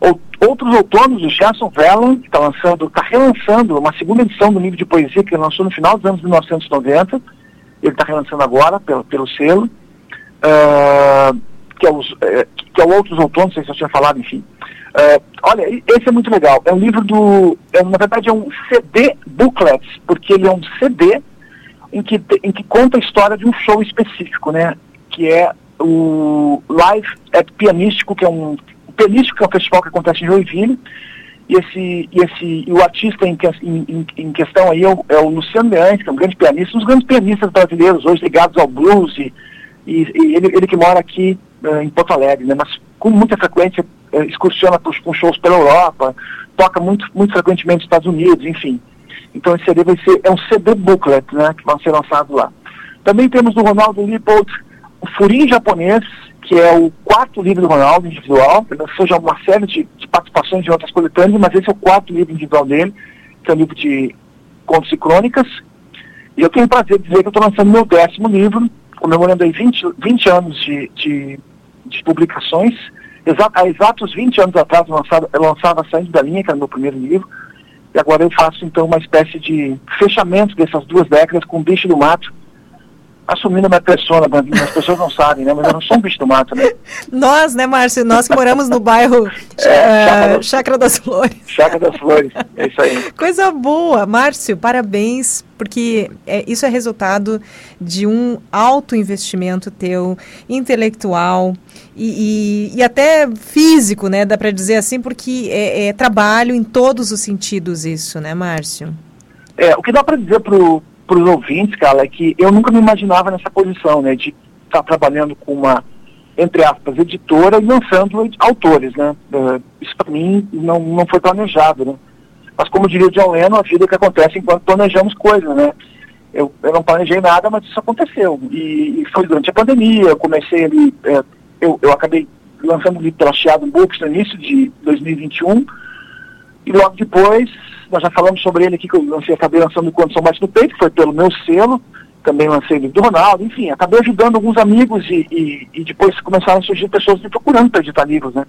Ou- Outros Outonos, do Gerson Vella, que está lançando, está relançando uma segunda edição do livro de poesia que ele lançou no final dos anos 1990. Ele está relançando agora pelo, pelo selo. Ah, que, é os, eh, que é o Outros Outonos, não sei se eu tinha falado, enfim. Ah, olha, esse é muito legal. É um livro do. é, na verdade, é um CD booklet, porque ele é um CD em que, em que conta a história de um show específico, né? que é o Live at Pianístico, que é um Pianístico, que é um festival que acontece em Joinville, e esse, e esse e o artista em, em, em questão aí é o, é o, Luciano Leães, que é um grande pianista, um dos grandes pianistas brasileiros hoje ligados ao blues, e, e, e ele, ele que mora aqui uh, em Porto Alegre, né, mas com muita frequência uh, excursiona com shows pela Europa, toca muito, muito frequentemente nos Estados Unidos, enfim. Então esse CD vai ser, é um CD booklet, né, que vai ser lançado lá. Também temos do Ronaldo Lippold, o Furinho Japonês, que é o quarto livro do Ronaldo individual, ele lançou já uma série de, de participações de outras coletâneas, mas esse é o quarto livro individual dele, que é um livro de contos e crônicas. E eu tenho o prazer de dizer que eu estou lançando meu décimo livro, comemorando aí 20, 20 anos de, de, de publicações. Exa há exatos 20 anos atrás eu lançava, eu lançava Saindo da Linha, que era o meu primeiro livro, e agora eu faço então uma espécie de fechamento dessas duas décadas com o Bicho do Mato, assumindo minha persona, as pessoas não sabem, né? Mas eu não sou um bicho do mato, né? Nós, né, Márcio? Nós que moramos no bairro é, uh, Chácara das Flores. Chácara das Flores, é isso aí. Coisa boa. Márcio, parabéns, porque é, isso é resultado de um alto investimento teu, intelectual e, e, e até físico, né? Dá para dizer assim, porque é, é trabalho em todos os sentidos isso, né, Márcio? É, o que dá para dizer pro para os ouvintes, cara, é que eu nunca me imaginava nessa posição, né, de estar tá trabalhando com uma, entre aspas, editora e lançando autores, né. Uh, isso para mim não, não foi planejado, né. Mas como diria o John Lennon, a vida é que acontece enquanto planejamos coisas, né. Eu, eu não planejei nada, mas isso aconteceu. E, e foi durante a pandemia, eu comecei ali, é, eu, eu acabei lançando o livro pela Chiado Books no início de 2021, e logo depois nós já falamos sobre ele aqui, que eu lancei, acabei lançando o São Bate no Peito, que foi pelo meu selo, também lancei do Ronaldo, enfim, acabei ajudando alguns amigos e, e, e depois começaram a surgir pessoas me procurando para editar livros, né?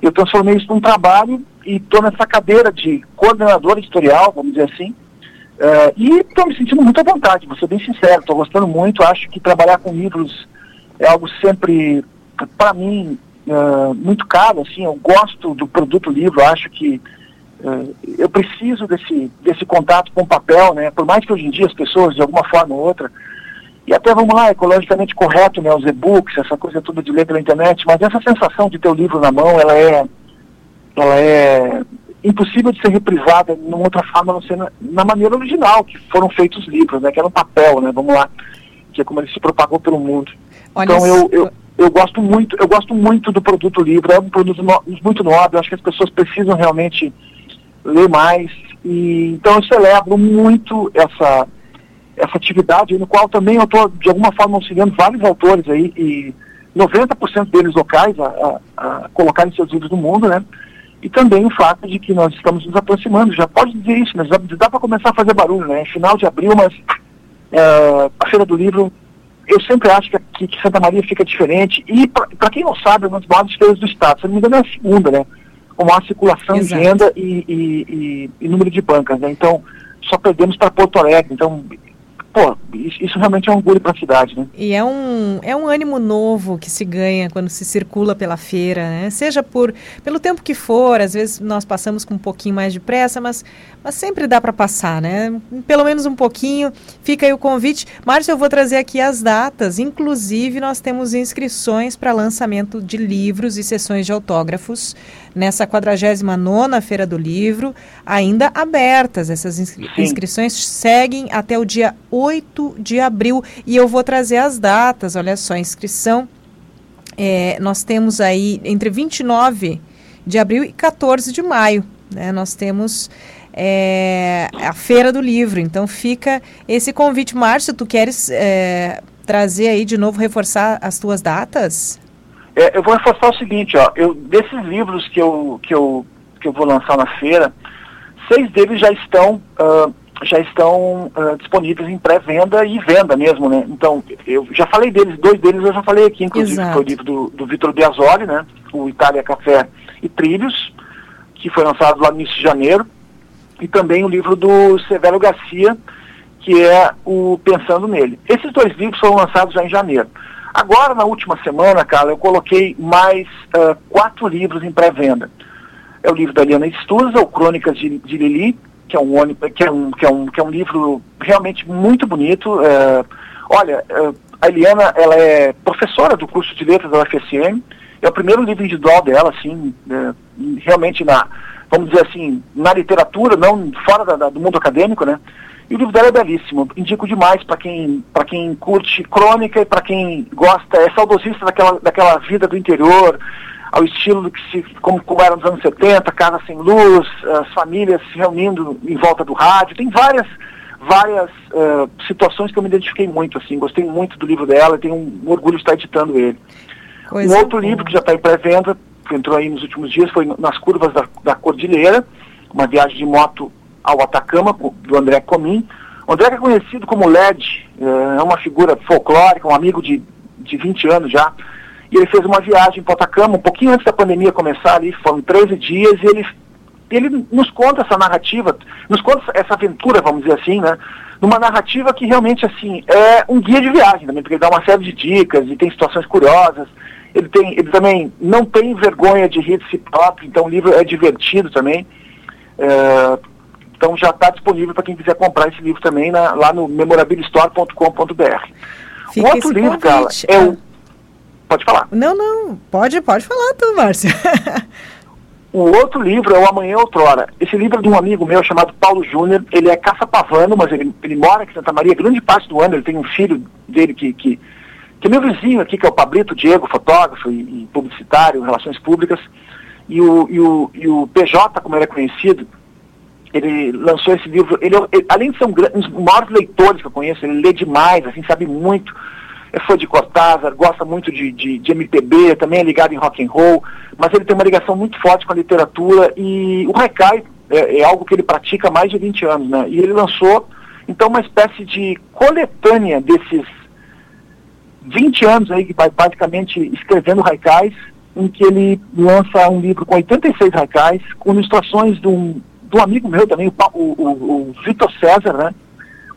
Eu transformei isso num trabalho e estou nessa cadeira de coordenador editorial, vamos dizer assim, uh, e estou me sentindo muito à vontade, vou ser bem sincero, estou gostando muito, acho que trabalhar com livros é algo sempre, para mim, uh, muito caro, assim, eu gosto do produto livro, acho que eu preciso desse, desse contato com o papel, né? Por mais que hoje em dia as pessoas, de alguma forma ou outra, e até vamos lá, ecologicamente correto, né? Os e-books, essa coisa toda de ler pela internet, mas essa sensação de ter o livro na mão, ela é, ela é impossível de ser reprisada de uma outra forma, não ser na, na maneira original que foram feitos os livros, né? Que era um papel, né? Vamos lá, que é como ele se propagou pelo mundo. Olha então eu, eu, eu gosto muito, eu gosto muito do produto livro, é um produto no, muito nobre, eu acho que as pessoas precisam realmente ler mais. E, então eu celebro muito essa, essa atividade, no qual também eu estou, de alguma forma, auxiliando vários autores aí, e 90% deles locais a, a, a colocarem seus livros no mundo, né? E também o fato de que nós estamos nos aproximando, já pode dizer isso, mas dá para começar a fazer barulho, né? Final de abril, mas uh, a Feira do Livro, eu sempre acho que, que Santa Maria fica diferente. E para quem não sabe, é uma das maiores feiras do Estado, se não me engano é a segunda, né? Com maior circulação Exato. de renda e, e, e, e, número de bancas. Né? Então, só perdemos para Porto Alegre. Então, pô, isso realmente é um orgulho para a cidade, né? E é um, é um ânimo novo que se ganha quando se circula pela feira, né? Seja por pelo tempo que for, às vezes nós passamos com um pouquinho mais de pressa, mas, mas sempre dá para passar, né? Pelo menos um pouquinho. Fica aí o convite. Márcio, eu vou trazer aqui as datas. Inclusive, nós temos inscrições para lançamento de livros e sessões de autógrafos nessa 49ª Feira do Livro, ainda abertas. Essas inscri Sim. inscrições seguem até o dia 8 de abril e eu vou trazer as datas, olha só, inscrição é, nós temos aí entre 29 de abril e 14 de maio, né? Nós temos é, a Feira do Livro, então fica esse convite. Márcio, tu queres é, trazer aí de novo, reforçar as tuas datas? É, eu vou reforçar o seguinte, ó, eu, desses livros que eu, que, eu, que eu vou lançar na feira, seis deles já estão, uh, já estão uh, disponíveis em pré-venda e venda mesmo, né? Então, eu já falei deles, dois deles eu já falei aqui, inclusive, Exato. foi o livro do, do Vitor Biasoli, né? O Itália Café e Trilhos, que foi lançado lá no início de janeiro, e também o livro do Severo Garcia, que é o Pensando Nele. Esses dois livros foram lançados já em janeiro. Agora, na última semana, cara, eu coloquei mais uh, quatro livros em pré-venda. É o livro da Eliana Sturza, o Crônicas de, de Lili, que é, um, que, é um, que, é um, que é um livro realmente muito bonito. Uh, olha, uh, a Eliana ela é professora do curso de letras da UFSM. É o primeiro livro individual dela, assim, é, realmente na, vamos dizer assim, na literatura, não fora da, da, do mundo acadêmico, né? E o livro dela é belíssimo. Indico demais para quem, quem curte crônica e para quem gosta, é saudosista daquela, daquela vida do interior, ao estilo do que se, como, como era nos anos 70, casa sem luz, as famílias se reunindo em volta do rádio. Tem várias, várias uh, situações que eu me identifiquei muito, assim, gostei muito do livro dela e tenho um orgulho de estar editando ele. Coisa um outro livro que já está em pré-venda, que entrou aí nos últimos dias, foi Nas Curvas da, da Cordilheira, uma viagem de moto ao Atacama, do André Comim. O André é conhecido como LED, eh, é uma figura folclórica, um amigo de, de 20 anos já. E ele fez uma viagem para Atacama, um pouquinho antes da pandemia começar ali, foram 13 dias, e ele, ele nos conta essa narrativa, nos conta essa aventura, vamos dizer assim, né? Numa narrativa que realmente, assim, é um guia de viagem também, porque ele dá uma série de dicas e tem situações curiosas. Ele, tem, ele também não tem vergonha de rir de si próprio, então o livro é divertido também. É, então já está disponível para quem quiser comprar esse livro também na, lá no memorabilistore.com.br. O outro livro, Carla, é o. Pode falar. Não, não, pode, pode falar tu, Márcia. o outro livro é o Amanhã Outrora. Esse livro é de um amigo meu chamado Paulo Júnior. Ele é caça-pavano, mas ele, ele mora aqui em Santa Maria grande parte do ano. Ele tem um filho dele que, que, que é meu vizinho aqui, que é o Pablito Diego, fotógrafo e, e publicitário, relações públicas. E o, e, o, e o PJ, como ele é conhecido, ele lançou esse livro, ele, é ele, além de ser um, um, dos maiores leitores que eu conheço, ele lê demais, assim, sabe muito, é fã de Cortázar, gosta muito de, de, de, MPB, também é ligado em rock and roll, mas ele tem uma ligação muito forte com a literatura e o Haikai é, é algo que ele pratica há mais de 20 anos, né? E ele lançou, então, uma espécie de coletânea desses 20 anos aí, basicamente escrevendo Haikais, em que ele lança um livro com 86 Haikais, com ilustrações de um do amigo meu também, o, o, o Vitor César, né?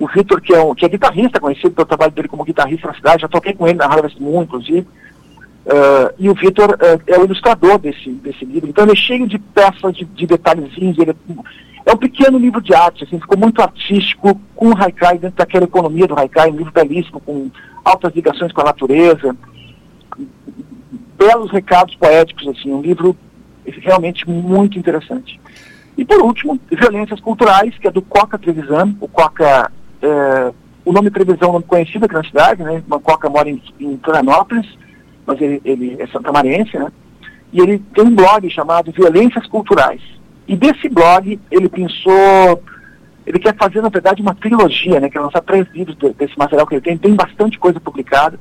O Vitor, que, é um, que é guitarrista, conhecido pelo trabalho dele como guitarrista na cidade, já toquei com ele na Harvest Moon, inclusive. Uh, e o Vitor uh, é o ilustrador desse, desse livro. Então ele é cheio de peças, de, de detalhezinhos. Ele é, é um pequeno livro de arte, assim, ficou muito artístico, com o Haikai, dentro daquela economia do Haikai, um livro belíssimo, com altas ligações com a natureza, belos recados poéticos, assim, um livro realmente muito interessante. E por último, violências culturais, que é do Coca Trevisan. O Coca, é, o nome Trevisan é um nome conhecido aqui na cidade, né? O Coca mora em, em Florianópolis, mas ele, ele é santamarense, né? E ele tem um blog chamado Violências Culturais. E desse blog ele pensou, ele quer fazer na verdade uma trilogia, né? Quer lançar três livros desse material que ele tem, tem bastante coisa publicada,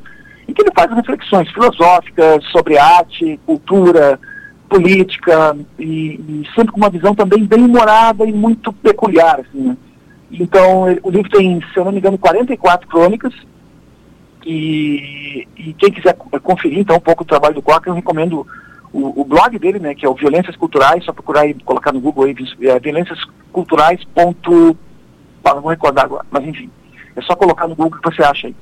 em que ele faz reflexões filosóficas sobre arte, cultura, política e, e, sempre com uma visão também bem humorada e muito peculiar, assim, né? Então, o livro tem, se eu não me engano, 44 crônicas e, e quem quiser conferir, então, um pouco o trabalho do Coca, eu recomendo o, o, blog dele, né, que é o Violências Culturais, só procurar e colocar no Google aí, é, violênciasculturais. Ah, não vou recordar agora, mas enfim, é só colocar no Google que você acha aí.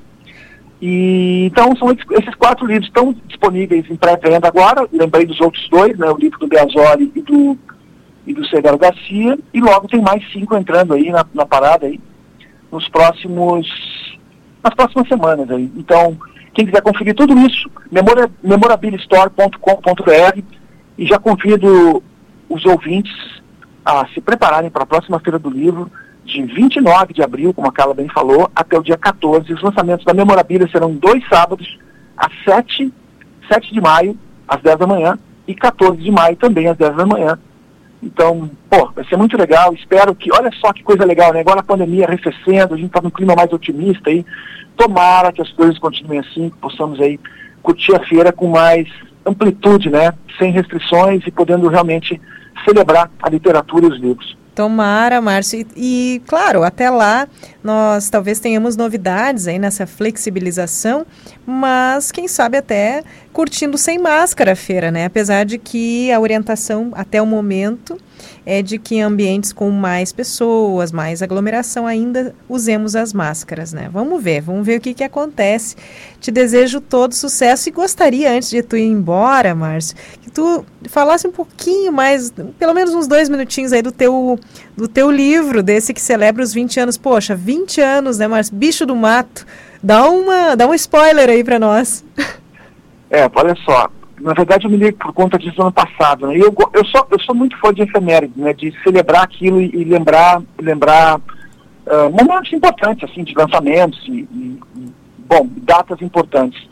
E, então, são esses quatro livros estão disponíveis em pré-venda agora. Lembrei dos outros dois, né, o livro do Beazoli e do, e do Severo Garcia. E logo tem mais cinco entrando aí na, na parada aí, nos próximos, nas próximas semanas. Aí. Então, quem quiser conferir tudo isso, memora, memorabilistore.com.br e já convido os ouvintes a se prepararem para a próxima Feira do Livro, de 29 de abril, como a Carla bem falou, até o dia 14. Os lançamentos da memorabilia serão dois sábados, às 7, 7 de maio, às 10 da manhã, e 14 de maio também, às 10 da manhã. Então, pô, vai ser muito legal. Espero que, olha só que coisa legal, né? Agora a pandemia arrefecendo, a gente está num clima mais otimista aí. Tomara que as coisas continuem assim, que possamos aí curtir a feira com mais amplitude, né? Sem restrições e podendo realmente celebrar a literatura e os livros. Tomara, Márcio. E, e, claro, até lá nós talvez tenhamos novidades aí nessa flexibilização, mas quem sabe até curtindo sem máscara a feira, né? Apesar de que a orientação até o momento é de que em ambientes com mais pessoas, mais aglomeração, ainda usemos as máscaras, né? Vamos ver, vamos ver o que, que acontece. Te desejo todo sucesso e gostaria, antes de tu ir embora, Márcio, que tu falasse um pouquinho mais, pelo menos uns dois minutinhos aí do teu, do teu livro, desse que celebra os 20 anos. Poxa, 20 anos, né, Márcio? Bicho do mato. Dá, uma, dá um spoiler aí para nós. É, olha só. Na verdade, eu me lembro por conta disso no ano passado. Né? Eu, eu, sou, eu sou muito fã de efemérides, né? De celebrar aquilo e, e lembrar, lembrar uh, momentos importantes, assim, de lançamentos e, e, bom, datas importantes.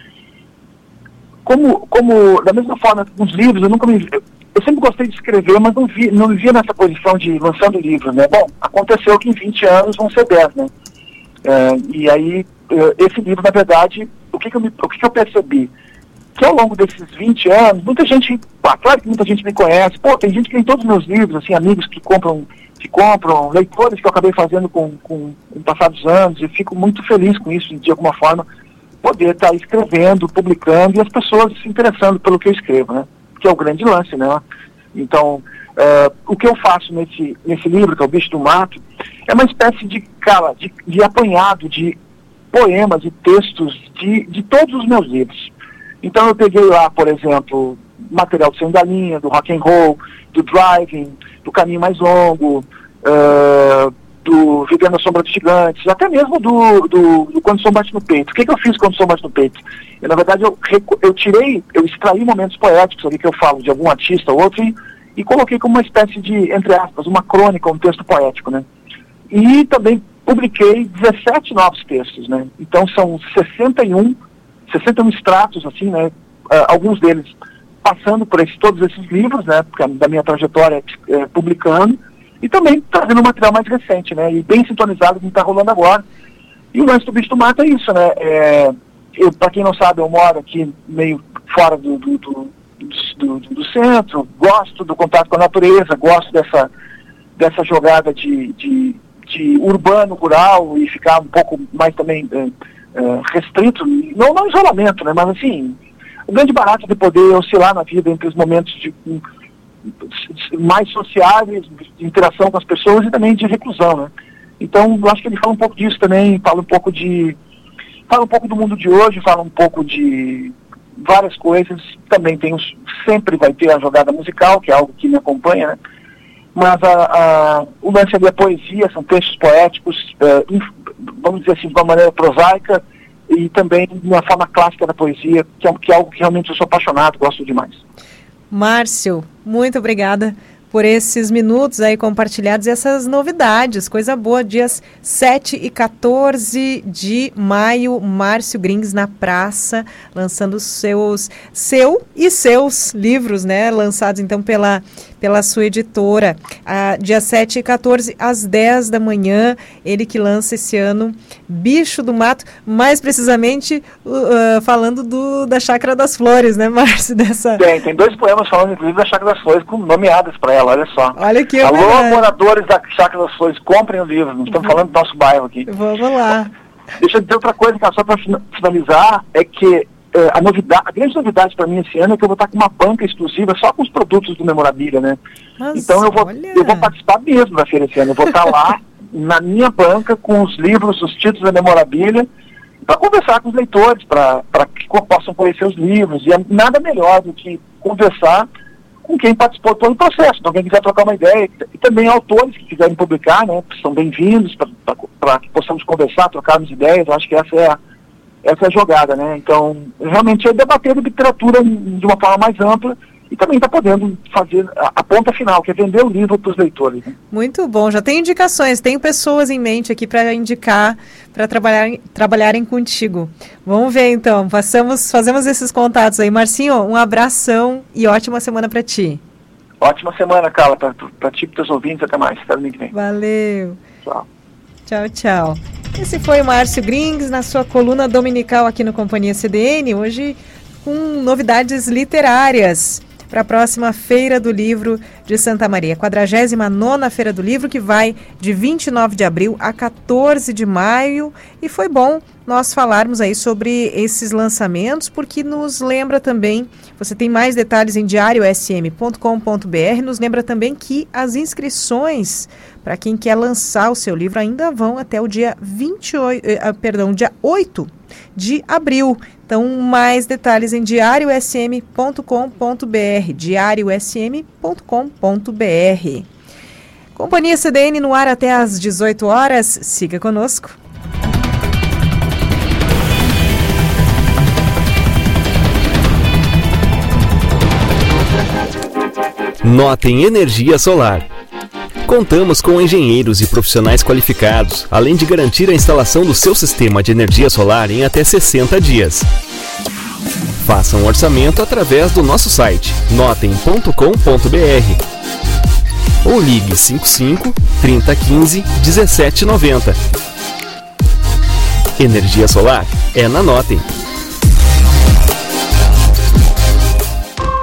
Como, como, da mesma forma, os livros, eu nunca me... Eu sempre gostei de escrever, mas não, vi, não me via nessa posição de lançando livros, né? Bom, aconteceu que em 20 anos vão ser 10, né? Uh, e aí, esse livro, na verdade, o que, que, eu, me, o que, que eu percebi? que ao longo desses 20 anos, muita gente, claro que muita gente me conhece, pô, tem gente que tem todos os meus livros, assim, amigos que compram, que compram, leitores que eu acabei fazendo com, com, com o passar dos anos, e fico muito feliz com isso, de alguma forma, poder estar escrevendo, publicando, e as pessoas se interessando pelo que eu escrevo, né? Que é o grande lance, né? Então, uh, o que eu faço nesse, nesse livro, que é o Bicho do Mato, é uma espécie de, cara, de, de apanhado de poemas e textos de, de todos os meus livros. Então eu peguei lá, por exemplo, material do Sem da Linha, do rock and roll, do driving, do caminho mais longo, uh, do Vivendo na Sombra dos Gigantes, até mesmo do, do, do Quando Som Bate no Peito. O que, que eu fiz quando o Som Bate no Peito? Eu, na verdade, eu, eu tirei, eu extraí momentos poéticos ali que eu falo de algum artista ou outro e, e coloquei como uma espécie de, entre aspas, uma crônica, um texto poético, né? E também publiquei 17 novos textos, né? Então são 61 61 extratos, assim, né, uh, alguns deles passando por esse, todos esses livros, né, da minha trajetória é, publicando, e também trazendo um material mais recente, né, e bem sintonizado com o que está rolando agora. E o lance do bicho do mato é isso, né, é, para quem não sabe, eu moro aqui meio fora do, do, do, do, do centro, gosto do contato com a natureza, gosto dessa, dessa jogada de, de, de urbano, rural, e ficar um pouco mais também... É, é, restrito, não, não isolamento, né, mas assim, o grande barato de poder oscilar na vida entre os momentos de, mais sociáveis, de interação com as pessoas e também de reclusão, né. Então, eu acho que ele fala um pouco disso também, fala um pouco de. fala um pouco do mundo de hoje, fala um pouco de várias coisas. Também tem os, sempre vai ter a jogada musical, que é algo que me acompanha, né? Mas a, a, o lance ali é poesia, são textos poéticos, uh, vamos dizer assim, de uma maneira prosaica e também de uma forma clássica da poesia, que é, que é algo que realmente eu sou apaixonado, gosto demais. Márcio, muito obrigada por esses minutos aí compartilhados e essas novidades. Coisa boa, dias 7 e 14 de maio, Márcio Grings na praça, lançando seus seu e seus livros, né? Lançados então pela pela sua editora. Ah, dia 7 e 14, às 10 da manhã, ele que lança esse ano Bicho do Mato, mais precisamente uh, falando do, da Chácara das Flores, né, Márcio? Dessa... Tem, tem dois poemas falando, inclusive, da Chácara das Flores, com nomeadas para ela, olha só. Olha aqui. Alô, moradores da Chácara das Flores, comprem o livro, nós estamos uhum. falando do nosso bairro aqui. Vamos lá. Deixa eu dizer outra coisa, só para finalizar, é que é, a novidade, a grande novidade para mim esse ano é que eu vou estar com uma banca exclusiva só com os produtos do Memorabilia, né? Então eu vou, eu vou participar mesmo da feira esse ano. Eu vou estar lá na minha banca com os livros, os títulos da Memorabilia, para conversar com os leitores, para que possam conhecer os livros. E é nada melhor do que conversar com quem participou todo o processo. Então, quem quiser trocar uma ideia, e também autores que quiserem publicar, né, são bem-vindos para que possamos conversar, trocarmos ideias. Eu acho que essa é a essa é a jogada, né? Então, realmente é debater a literatura de uma forma mais ampla e também está podendo fazer a, a, ponta final, que é vender o livro para os leitores. Né? Muito bom, já tem indicações, tem pessoas em mente aqui para indicar, para trabalhar, trabalharem contigo. Vamos ver então, passamos, fazemos esses contatos aí. Marcinho, um abração e ótima semana para ti. Ótima semana, Carla, para ti e para os ouvintes, até mais, até domingo que vem. Valeu. Tchau. Tchau, tchau. Esse foi o Márcio Grings na sua coluna dominical aqui no Companhia CDN, hoje com novidades literárias para a próxima Feira do Livro de Santa Maria, 49 Feira do Livro, que vai de 29 de abril a 14 de maio. E foi bom nós falarmos aí sobre esses lançamentos, porque nos lembra também, você tem mais detalhes em diariosm.com.br, nos lembra também que as inscrições para quem quer lançar o seu livro ainda vão até o dia 28, eh, ah, perdão, dia 8 de abril. Então, mais detalhes em diariosm.com.br, diariosm.com.br. Companhia CDN no ar até às 18 horas. Siga conosco. Notem energia solar. Contamos com engenheiros e profissionais qualificados, além de garantir a instalação do seu sistema de energia solar em até 60 dias. Faça um orçamento através do nosso site notem.com.br ou ligue 55 3015 1790. Energia solar é na Notem.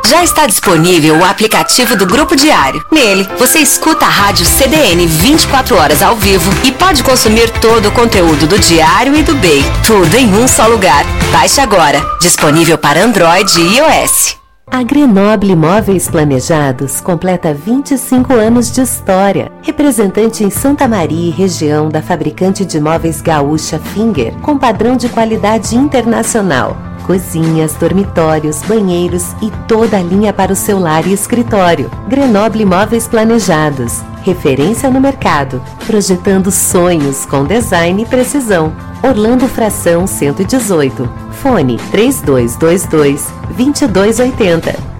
Já está disponível o aplicativo do Grupo Diário. Nele, você escuta a rádio CDN 24 horas ao vivo e pode consumir todo o conteúdo do Diário e do BEI. Tudo em um só lugar. Baixe agora. Disponível para Android e iOS. A Grenoble Imóveis Planejados completa 25 anos de história. Representante em Santa Maria e região da fabricante de móveis gaúcha Finger, com padrão de qualidade internacional cozinhas, dormitórios, banheiros e toda a linha para o seu lar e escritório. Grenoble Móveis Planejados. Referência no mercado, projetando sonhos com design e precisão. Orlando Fração 118. Fone 3222 2280.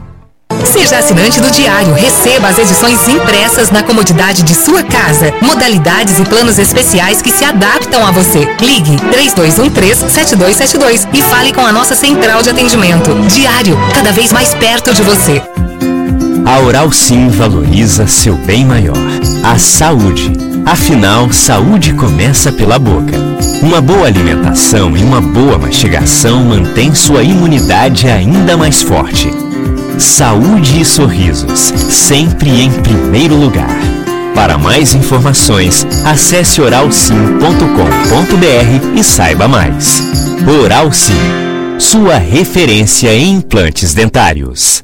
Seja assinante do Diário. Receba as edições impressas na comodidade de sua casa. Modalidades e planos especiais que se adaptam a você. Ligue 3213-7272 e fale com a nossa central de atendimento. Diário, cada vez mais perto de você. A Oral Sim valoriza seu bem maior, a saúde. Afinal, saúde começa pela boca. Uma boa alimentação e uma boa mastigação mantém sua imunidade ainda mais forte. Saúde e sorrisos, sempre em primeiro lugar. Para mais informações, acesse oralsim.com.br e saiba mais. Oral Sim, sua referência em implantes dentários.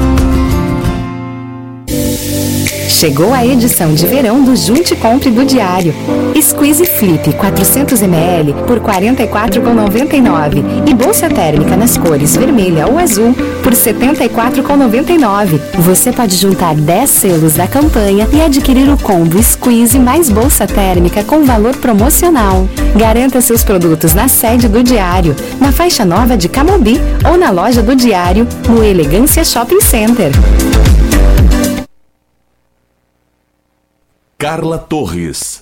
Chegou a edição de verão do Junte Compre do Diário. Squeeze Flip 400ml por R$ 44,99 e bolsa térmica nas cores vermelha ou azul por R$ 74,99. Você pode juntar 10 selos da campanha e adquirir o combo Squeeze mais bolsa térmica com valor promocional. Garanta seus produtos na sede do Diário, na faixa nova de Camobi ou na loja do Diário, no Elegância Shopping Center. Carla Torres.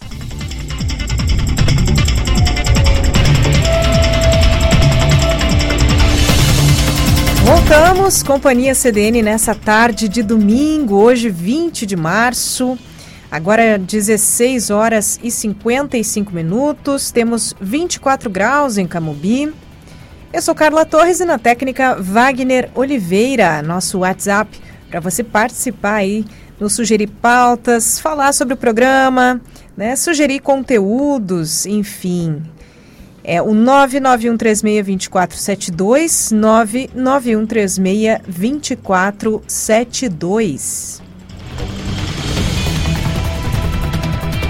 Voltamos, Companhia CDN, nessa tarde de domingo, hoje 20 de março. Agora 16 horas e 55 minutos, temos 24 graus em Camubi. Eu sou Carla Torres e na técnica Wagner Oliveira, nosso WhatsApp, para você participar aí nos sugerir pautas, falar sobre o programa, né, sugerir conteúdos, enfim. É o 991362472, 991362472.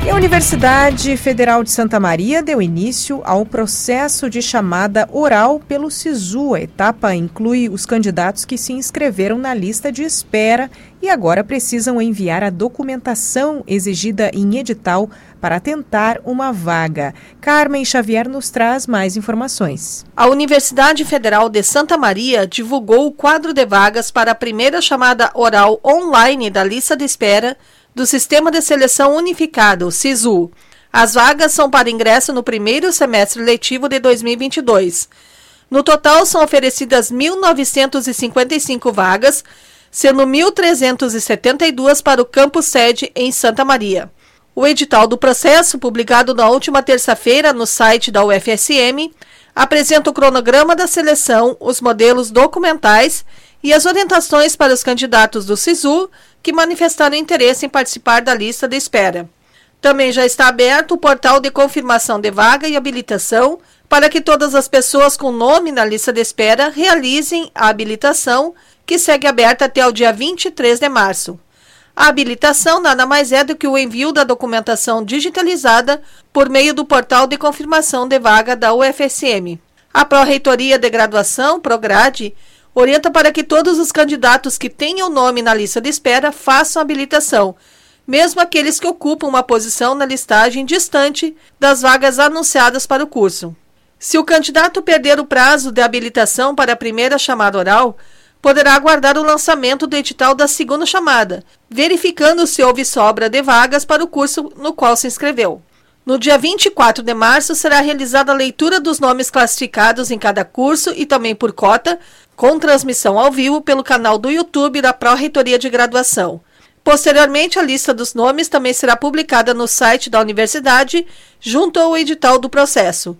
A Universidade Federal de Santa Maria deu início ao processo de chamada oral pelo SISU. A etapa inclui os candidatos que se inscreveram na lista de espera e agora precisam enviar a documentação exigida em edital para tentar uma vaga. Carmen Xavier nos traz mais informações. A Universidade Federal de Santa Maria divulgou o quadro de vagas para a primeira chamada oral online da lista de espera do Sistema de Seleção Unificado, SISU. As vagas são para ingresso no primeiro semestre letivo de 2022. No total, são oferecidas 1.955 vagas, sendo 1.372 para o campus sede em Santa Maria. O edital do processo, publicado na última terça-feira no site da UFSM, apresenta o cronograma da seleção, os modelos documentais e as orientações para os candidatos do SISU que manifestaram interesse em participar da lista de espera. Também já está aberto o portal de confirmação de vaga e habilitação para que todas as pessoas com nome na lista de espera realizem a habilitação, que segue aberta até o dia 23 de março. A habilitação nada mais é do que o envio da documentação digitalizada por meio do portal de confirmação de vaga da UFSM. A Pró-Reitoria de Graduação, Prograde, orienta para que todos os candidatos que tenham nome na lista de espera façam habilitação, mesmo aqueles que ocupam uma posição na listagem distante das vagas anunciadas para o curso. Se o candidato perder o prazo de habilitação para a primeira chamada oral, poderá aguardar o lançamento do edital da segunda chamada, verificando se houve sobra de vagas para o curso no qual se inscreveu. No dia 24 de março será realizada a leitura dos nomes classificados em cada curso e também por cota, com transmissão ao vivo pelo canal do YouTube da Pró-Reitoria de Graduação. Posteriormente, a lista dos nomes também será publicada no site da universidade, junto ao edital do processo.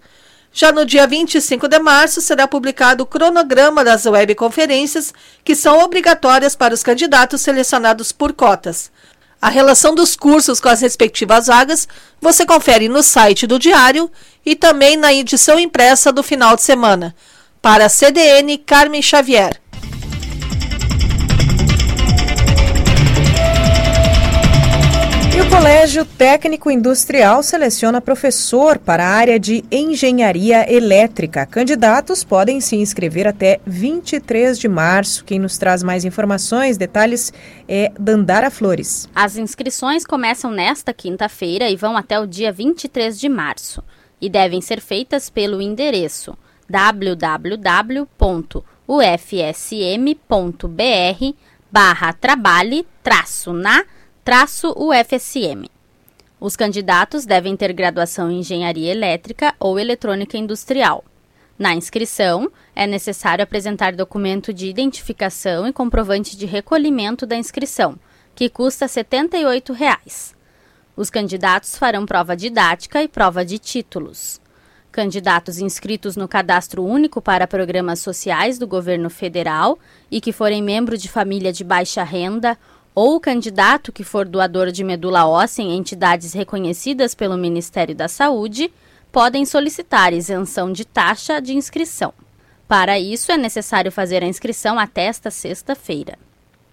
Já no dia 25 de março será publicado o cronograma das webconferências, que são obrigatórias para os candidatos selecionados por cotas. A relação dos cursos com as respectivas vagas você confere no site do Diário e também na edição impressa do final de semana. Para a CDN, Carmen Xavier. E o Colégio Técnico Industrial seleciona professor para a área de engenharia elétrica. Candidatos podem se inscrever até 23 de março. Quem nos traz mais informações, detalhes, é Dandara Flores. As inscrições começam nesta quinta-feira e vão até o dia 23 de março. E devem ser feitas pelo endereço www.ufsm.br barra trabalhe traço na UFSM. Os candidatos devem ter graduação em engenharia elétrica ou eletrônica industrial. Na inscrição, é necessário apresentar documento de identificação e comprovante de recolhimento da inscrição, que custa 78 reais. Os candidatos farão prova didática e prova de títulos. Candidatos inscritos no Cadastro Único para Programas Sociais do Governo Federal e que forem membro de família de baixa renda ou candidato que for doador de medula óssea em entidades reconhecidas pelo Ministério da Saúde podem solicitar isenção de taxa de inscrição. Para isso, é necessário fazer a inscrição até esta sexta-feira.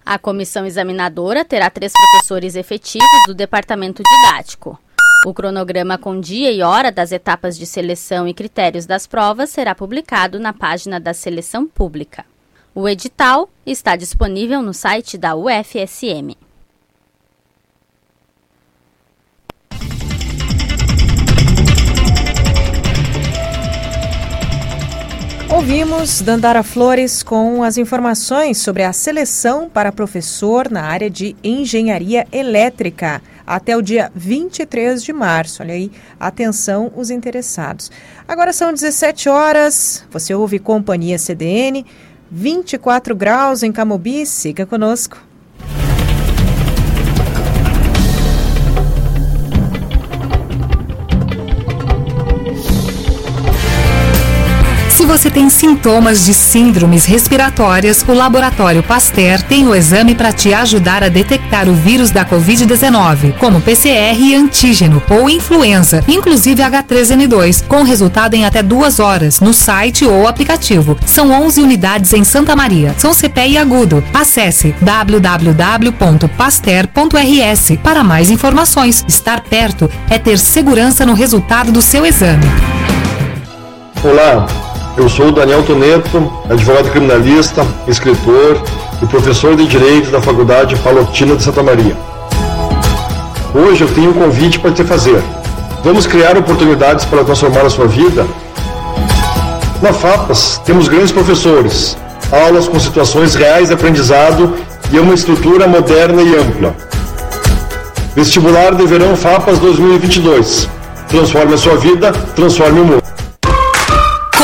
A comissão examinadora terá três professores efetivos do departamento didático. O cronograma com dia e hora das etapas de seleção e critérios das provas será publicado na página da seleção pública. O edital está disponível no site da UFSM. Ouvimos Dandara Flores com as informações sobre a seleção para professor na área de engenharia elétrica até o dia 23 de março. Olha aí, atenção os interessados. Agora são 17 horas, você ouve Companhia CDN. 24 graus em Camobi. Siga conosco. Se você tem sintomas de síndromes respiratórias, o Laboratório Pasteur tem o exame para te ajudar a detectar o vírus da Covid-19, como PCR e antígeno ou influenza, inclusive H3N2, com resultado em até duas horas, no site ou aplicativo. São 11 unidades em Santa Maria. São CPI agudo. Acesse www.pasteur.rs para mais informações. Estar perto é ter segurança no resultado do seu exame. Olá. Eu sou Daniel Toneto, advogado criminalista, escritor e professor de Direito da Faculdade Palotina de Santa Maria. Hoje eu tenho um convite para te fazer. Vamos criar oportunidades para transformar a sua vida? Na FAPAS temos grandes professores, aulas com situações reais de aprendizado e uma estrutura moderna e ampla. Vestibular de Verão FAPAS 2022. Transforme a sua vida, transforme o mundo.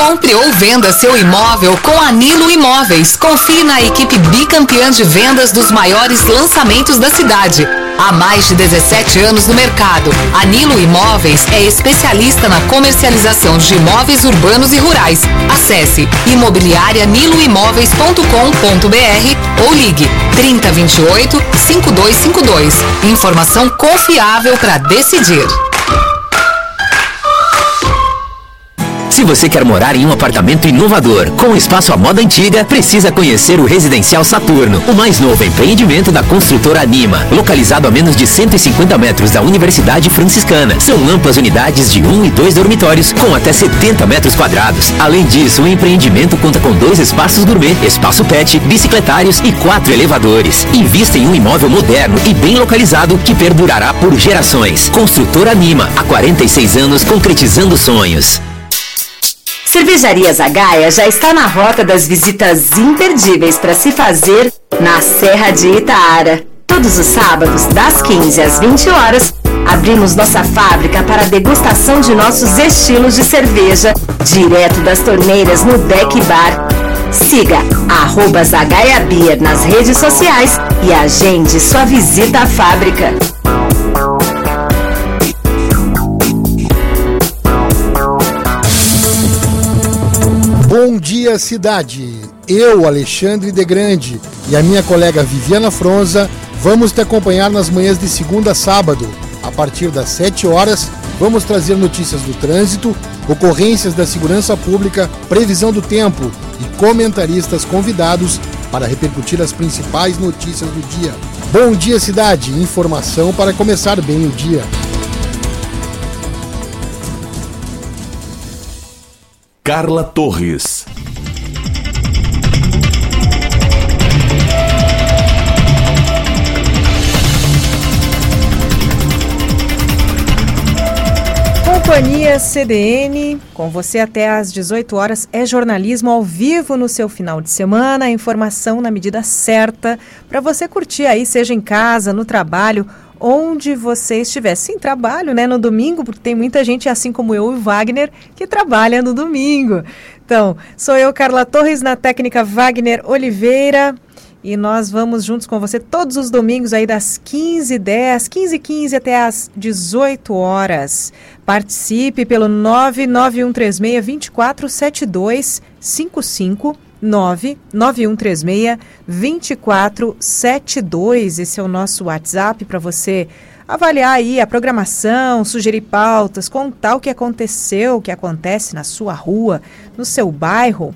Compre ou venda seu imóvel com a Nilo Imóveis. Confie na equipe bicampeã de vendas dos maiores lançamentos da cidade. Há mais de 17 anos no mercado, a Nilo Imóveis é especialista na comercialização de imóveis urbanos e rurais. Acesse imobiliarianiloimóveis.com.br ou ligue 3028 5252. Informação confiável para decidir. Se você quer morar em um apartamento inovador, com espaço à moda antiga, precisa conhecer o Residencial Saturno, o mais novo empreendimento da construtora Anima, localizado a menos de 150 metros da Universidade Franciscana. São amplas unidades de um e dois dormitórios, com até 70 metros quadrados. Além disso, o empreendimento conta com dois espaços gourmet, espaço pet, bicicletários e quatro elevadores. Invista em um imóvel moderno e bem localizado que perdurará por gerações. Construtora Anima, há 46 anos concretizando sonhos. Cervejaria Zagaia já está na rota das visitas imperdíveis para se fazer na Serra de Itaara. Todos os sábados, das 15 às 20 horas, abrimos nossa fábrica para degustação de nossos estilos de cerveja, direto das torneiras no Deck Bar. Siga arroba Zagaia Beer nas redes sociais e agende sua visita à fábrica. Bom dia, cidade! Eu, Alexandre de Grande, e a minha colega Viviana Fronza vamos te acompanhar nas manhãs de segunda a sábado. A partir das 7 horas, vamos trazer notícias do trânsito, ocorrências da segurança pública, previsão do tempo e comentaristas convidados para repercutir as principais notícias do dia. Bom dia, cidade! Informação para começar bem o dia. Carla Torres. Companhia CDN, com você até às 18 horas, é jornalismo ao vivo no seu final de semana, informação na medida certa para você curtir aí, seja em casa, no trabalho, onde você estiver. Sim, trabalho, né, no domingo, porque tem muita gente, assim como eu e o Wagner, que trabalha no domingo. Então, sou eu, Carla Torres, na técnica Wagner Oliveira. E nós vamos juntos com você todos os domingos aí das 15h10, 15h15 até as 18 horas. Participe pelo 99136-247255. 99136-2472. Esse é o nosso WhatsApp para você avaliar aí a programação, sugerir pautas, contar o que aconteceu, o que acontece na sua rua, no seu bairro.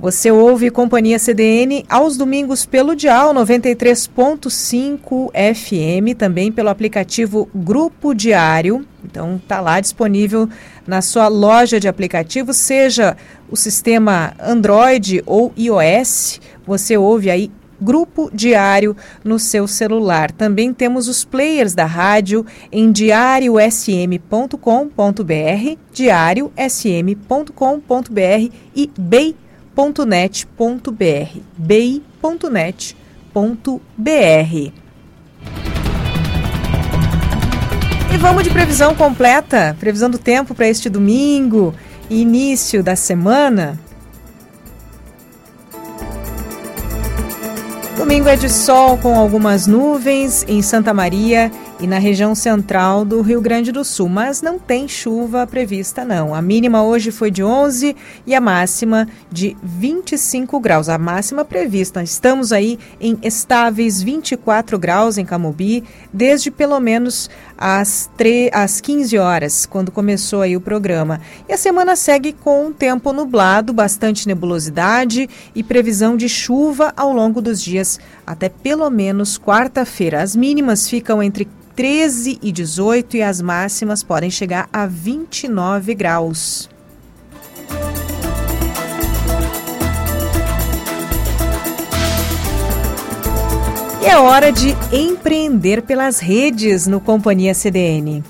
Você ouve Companhia CDN aos domingos pelo Dial 93.5 FM, também pelo aplicativo Grupo Diário. Então tá lá disponível na sua loja de aplicativos, seja o sistema Android ou iOS. Você ouve aí Grupo Diário no seu celular. Também temos os players da rádio em diariosm.com.br, diariosm.com.br e bei bei.net.br, bei.net.br. E vamos de previsão completa, previsão do tempo para este domingo, início da semana. Domingo é de sol com algumas nuvens em Santa Maria e na região central do Rio Grande do Sul, mas não tem chuva prevista não. A mínima hoje foi de 11 e a máxima de 25 graus. A máxima prevista. Estamos aí em estáveis 24 graus em Camobi desde pelo menos às, às 15 horas, quando começou aí o programa. E a semana segue com um tempo nublado, bastante nebulosidade e previsão de chuva ao longo dos dias até pelo menos quarta-feira. As mínimas ficam entre 13 e 18 e as máximas podem chegar a 29 graus. E é hora de empreender pelas redes no Companhia CDN.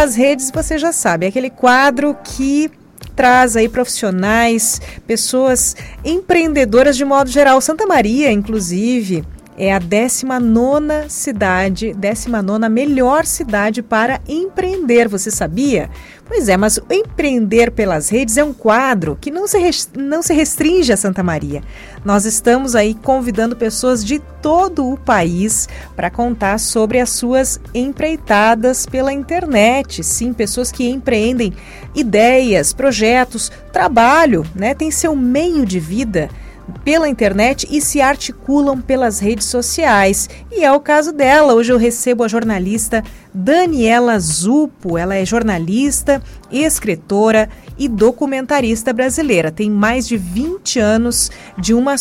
Pelas redes, você já sabe, é aquele quadro que traz aí profissionais, pessoas empreendedoras de modo geral. Santa Maria, inclusive, é a 19 cidade, 19 melhor cidade para empreender. Você sabia? Pois é, mas Empreender pelas Redes é um quadro que não se, não se restringe a Santa Maria. Nós estamos aí convidando pessoas de todo o país para contar sobre as suas empreitadas pela internet. Sim, pessoas que empreendem ideias, projetos, trabalho, né? Tem seu meio de vida pela internet e se articulam pelas redes sociais. E é o caso dela. Hoje eu recebo a jornalista Daniela Zupo. Ela é jornalista, escritora e documentarista brasileira. Tem mais de 20 anos de uma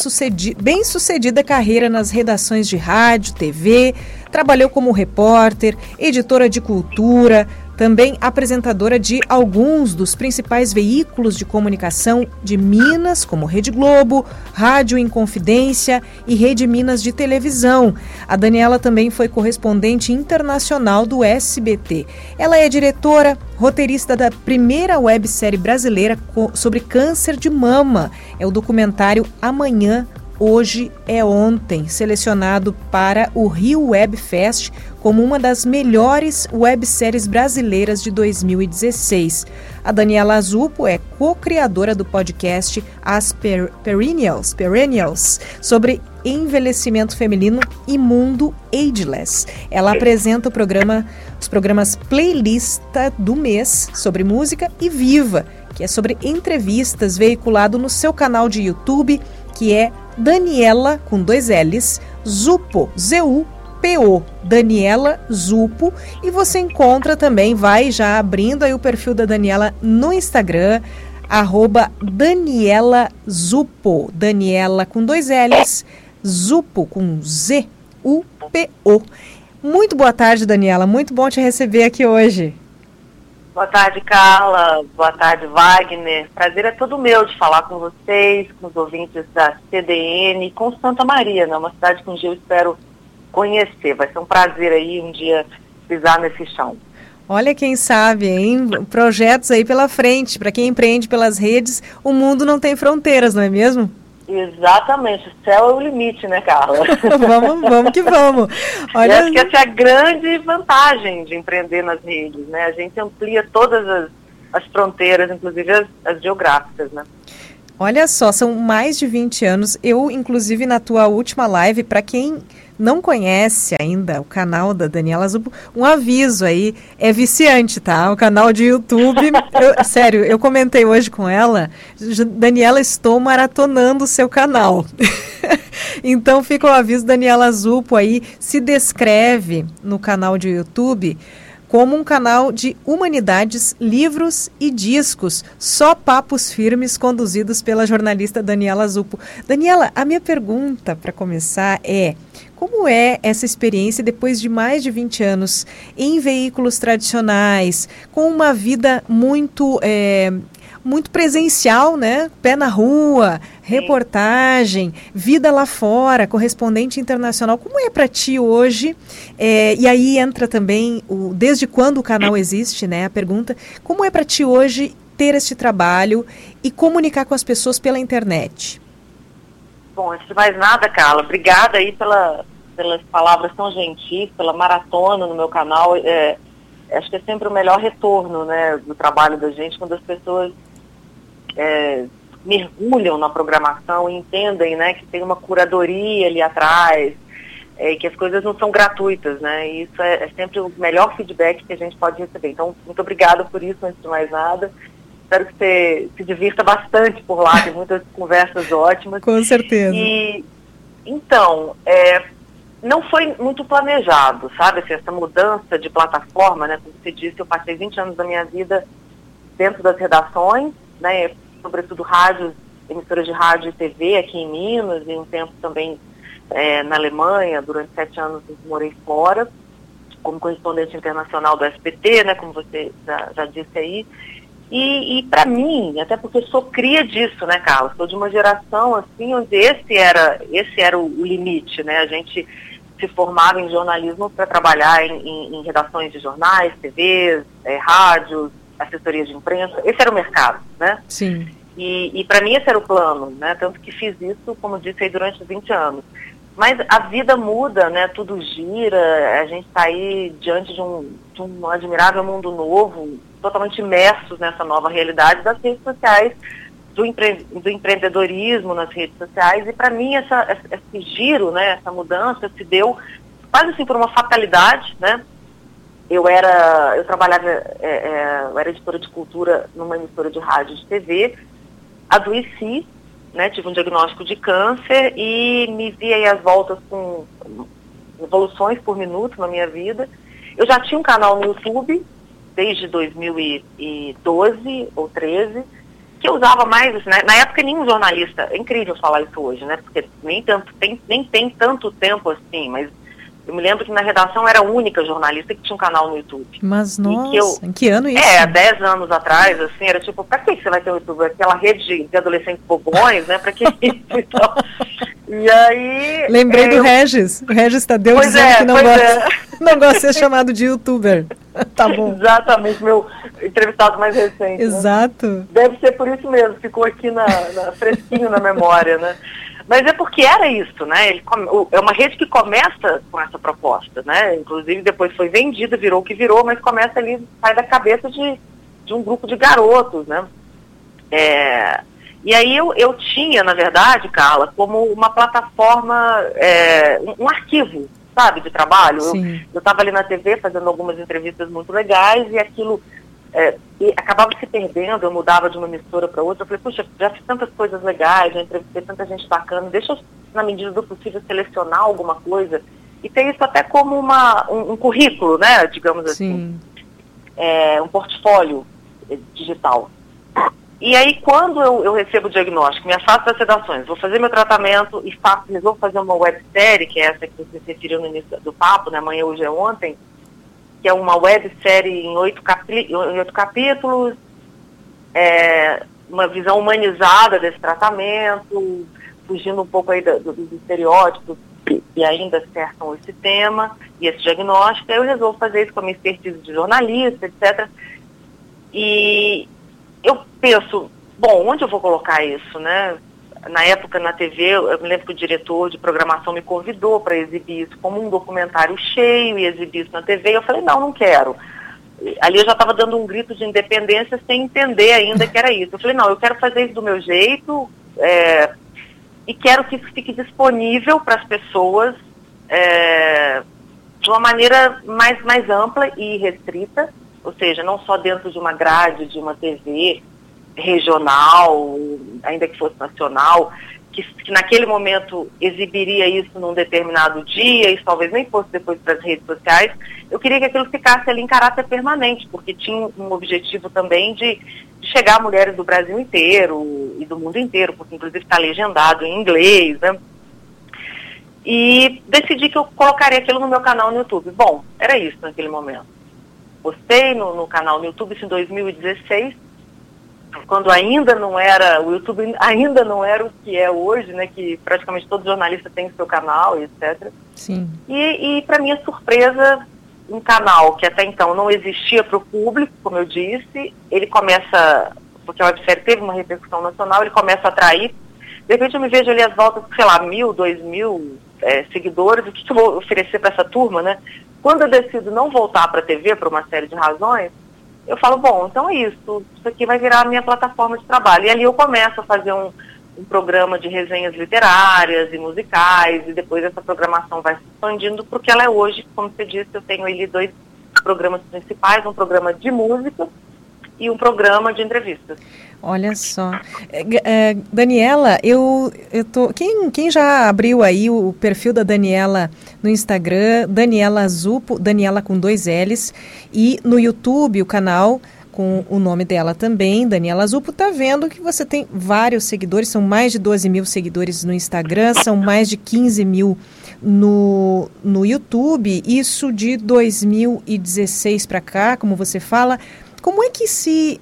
bem-sucedida carreira nas redações de rádio, TV, trabalhou como repórter, editora de cultura, também apresentadora de alguns dos principais veículos de comunicação de Minas, como Rede Globo, Rádio Inconfidência e Rede Minas de televisão. A Daniela também foi correspondente internacional do SBT. Ela é diretora, roteirista da primeira websérie brasileira sobre câncer de mama. É o documentário Amanhã Hoje é Ontem, selecionado para o Rio Web Fest como uma das melhores webséries brasileiras de 2016. A Daniela Azupo é co-criadora do podcast As per Perennials, Perennials sobre envelhecimento feminino e mundo ageless. Ela apresenta o programa, os programas Playlista do mês sobre música e Viva, que é sobre entrevistas veiculado no seu canal de YouTube, que é Daniela, com dois L's, Zupo, Z-U-P-O, Daniela Zupo. E você encontra também, vai já abrindo aí o perfil da Daniela no Instagram, arroba Daniela Zupo. Daniela com dois L's, Zupo com Z-U-P-O. Muito boa tarde, Daniela. Muito bom te receber aqui hoje. Boa tarde, Carla. Boa tarde, Wagner. Prazer é todo meu de falar com vocês, com os ouvintes da CDN, com Santa Maria, né? uma cidade que um dia eu espero conhecer. Vai ser um prazer aí um dia pisar nesse chão. Olha quem sabe, hein? Projetos aí pela frente. Para quem empreende pelas redes, o mundo não tem fronteiras, não é mesmo? Exatamente, o céu é o limite, né, Carla? vamos, vamos que vamos. Olha... Eu acho que essa é a grande vantagem de empreender nas redes, né? A gente amplia todas as, as fronteiras, inclusive as, as geográficas, né? Olha só, são mais de 20 anos. Eu, inclusive, na tua última live, para quem não conhece ainda o canal da Daniela Zubo, um aviso aí, é viciante, tá? O canal de YouTube, eu, sério, eu comentei hoje com ela, Daniela, estou maratonando o seu canal. então fica o aviso, Daniela Zupo aí se descreve no canal de YouTube como um canal de humanidades, livros e discos, só papos firmes conduzidos pela jornalista Daniela Zupo. Daniela, a minha pergunta para começar é: como é essa experiência depois de mais de 20 anos em veículos tradicionais, com uma vida muito é, muito presencial, né? Pé na rua, reportagem, vida lá fora, correspondente internacional. Como é para ti hoje? É, e aí entra também o desde quando o canal existe, né? A pergunta: como é para ti hoje ter este trabalho e comunicar com as pessoas pela internet? Bom, antes de mais nada, Carla, obrigada aí pela, pelas palavras tão gentis, pela maratona no meu canal. É, acho que é sempre o melhor retorno né, do trabalho da gente quando as pessoas é, mergulham na programação e entendem né, que tem uma curadoria ali atrás, é, que as coisas não são gratuitas, né? E isso é, é, sempre o melhor feedback que a gente pode receber. Então, muito obrigada por isso, antes de mais nada. Espero que você se divirta bastante por lá, tem muitas conversas ótimas. Com certeza. E, então, é, não foi muito planejado, sabe? Assim, essa mudança de plataforma, né? Como você disse, eu passei 20 anos da minha vida dentro das redações, né? sobretudo rádios, emissoras de rádio e TV aqui em Minas, e um tempo também é, na Alemanha, durante sete anos morei fora, como correspondente internacional do SBT, né, como você já, já disse aí. E, e para mim, até porque sou cria disso, né, Carlos? Sou de uma geração assim onde esse era, esse era o, limite, né? A gente se formava em jornalismo para trabalhar em, em, em, redações de jornais, TVs, é, rádios, assessoria de imprensa, esse era o mercado, né? Sim. E, e para mim esse era o plano, né? Tanto que fiz isso, como disse aí, durante 20 anos. Mas a vida muda, né? Tudo gira, a gente está aí diante de um, de um admirável mundo novo, totalmente imersos nessa nova realidade das redes sociais, do, empre do empreendedorismo nas redes sociais. E para mim essa, esse giro, né? Essa mudança se deu quase assim por uma fatalidade, né? eu era, eu trabalhava, é, é, eu era editora de cultura numa emissora de rádio e de TV, adoeci né? Tive um diagnóstico de câncer e me vi aí às voltas com evoluções por minuto na minha vida. Eu já tinha um canal no YouTube desde 2012 ou 13 que eu usava mais, assim, na época nenhum jornalista, é incrível falar isso hoje, né? Porque nem tanto tem, nem tem tanto tempo assim, mas eu me lembro que na redação era a única jornalista que tinha um canal no YouTube. Mas, nossa, que eu, em que ano isso? É, 10 anos atrás, assim, era tipo, pra que você vai ter um YouTube? Aquela rede de, de adolescentes bobões, né? Pra que isso? Então, e aí... Lembrei é, do Regis. O Regis Tadeu Pois dizendo é, que não gosta, é. não gosta de ser chamado de youtuber. Tá bom. Exatamente, meu entrevistado mais recente. né? Exato. Deve ser por isso mesmo, ficou aqui na, na- fresquinho na memória, né? Mas é porque era isso, né? Ele é uma rede que começa com essa proposta, né? Inclusive depois foi vendida, virou o que virou, mas começa ali, sai da cabeça de, de um grupo de garotos, né? É, e aí eu, eu tinha, na verdade, Carla, como uma plataforma, é, um, um arquivo, sabe, de trabalho. Sim. Eu estava ali na TV fazendo algumas entrevistas muito legais e aquilo é, e acabava se perdendo, eu mudava de uma emissora para outra. Eu falei, puxa, já fiz tantas coisas legais, já entrevistei tanta gente bacana, deixa eu, na medida do possível, selecionar alguma coisa e ter isso até como uma, um, um currículo, né, digamos assim, é, um portfólio digital. E aí, quando eu, eu recebo o diagnóstico, me afasto das sedações, vou fazer meu tratamento e faço, resolvo fazer uma websérie, que é essa que você se referiu no início do papo, né, amanhã, hoje é ontem, que é uma websérie em oito, em oito capítulos, é, uma visão humanizada desse tratamento, fugindo um pouco aí do- do- dos estereótipos que, ainda cercam esse tema e esse diagnóstico. Eu resolvo fazer isso com a minha expertise de jornalista, etc. E eu penso, bom, onde eu vou colocar isso, né? Na época na TV, eu me lembro que o diretor de programação me convidou para exibir isso como um documentário cheio e exibir isso na TV. E eu falei, não, não quero. Ali eu já estava dando um grito de independência sem entender ainda que era isso. Eu falei, não, eu quero fazer isso do meu jeito é, e quero que isso fique disponível para as pessoas é, de uma maneira mais, mais ampla e restrita, ou seja, não só dentro de uma grade de uma TV regional, ainda que fosse nacional, que, que naquele momento exibiria isso num determinado dia, isso talvez nem fosse depois para as redes sociais, eu queria que aquilo ficasse ali em caráter permanente, porque tinha um objetivo também de, de chegar a mulheres do Brasil inteiro e do mundo inteiro, porque inclusive está legendado em inglês, né? E decidi que eu colocaria aquilo no meu canal no YouTube. Bom, era isso naquele momento. Postei no, no canal no YouTube isso em 2016, quando ainda não era, o YouTube ainda não era o que é hoje, né? Que praticamente todo jornalista tem o seu canal, etc. Sim. E, e para minha surpresa, um canal que até então não existia para o público, como eu disse, ele começa, porque a websérie teve uma repercussão nacional, ele começa a atrair. De repente eu me vejo ali às voltas, sei lá, mil, dois mil é, seguidores, o que, que eu vou oferecer para essa turma, né? Quando eu decido não voltar para a TV por uma série de razões, eu falo, bom, então é isso, isso aqui vai virar a minha plataforma de trabalho. E ali eu começo a fazer um, um programa de resenhas literárias e musicais, e depois essa programação vai se expandindo, porque ela é hoje, como você disse, eu tenho ali dois programas principais, um programa de música e um programa de entrevistas. Olha só. É, é, Daniela, eu, eu tô. Quem, quem já abriu aí o perfil da Daniela no Instagram, Daniela Zupo, Daniela com dois L's, e no YouTube, o canal com o nome dela também, Daniela Zupo, tá vendo que você tem vários seguidores, são mais de 12 mil seguidores no Instagram, são mais de 15 mil no, no YouTube, isso de 2016 para cá, como você fala. Como é que se,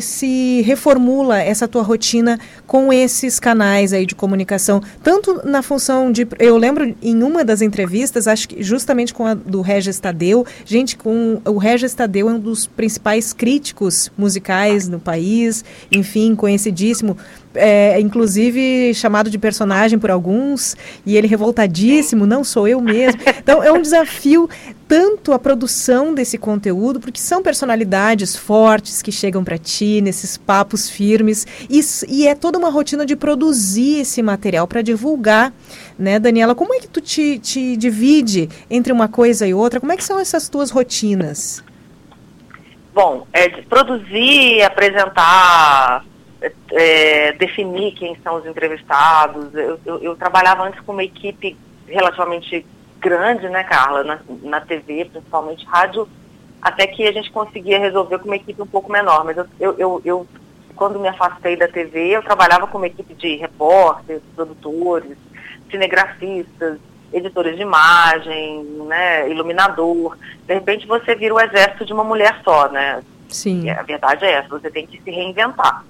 se reformula essa tua rotina com esses canais aí de comunicação? Tanto na função de. Eu lembro em uma das entrevistas, acho que justamente com a do Regis Tadeu, gente, com o Regis Tadeu é um dos principais críticos musicais no país, enfim, conhecidíssimo. É, inclusive chamado de personagem por alguns, e ele revoltadíssimo, não sou eu mesmo. Então é um desafio tanto a produção desse conteúdo, porque são personalidades fortes que chegam para ti nesses papos firmes, e, e é toda uma rotina de produzir esse material para divulgar, né, Daniela? Como é que tu te, te divide entre uma coisa e outra? Como é que são essas tuas rotinas? Bom, é de produzir, apresentar é, definir quem são os entrevistados. Eu, eu, eu, trabalhava antes com uma equipe relativamente grande, né, Carla, na, na TV, principalmente rádio, até que a gente conseguia resolver com uma equipe um pouco menor. Mas eu, eu, eu quando me afastei da TV, eu trabalhava com uma equipe de repórteres, produtores, cinegrafistas, editores de imagem, né, iluminador. De repente você vira o exército de uma mulher só, né? Sim. a verdade é essa, você tem que se reinventar.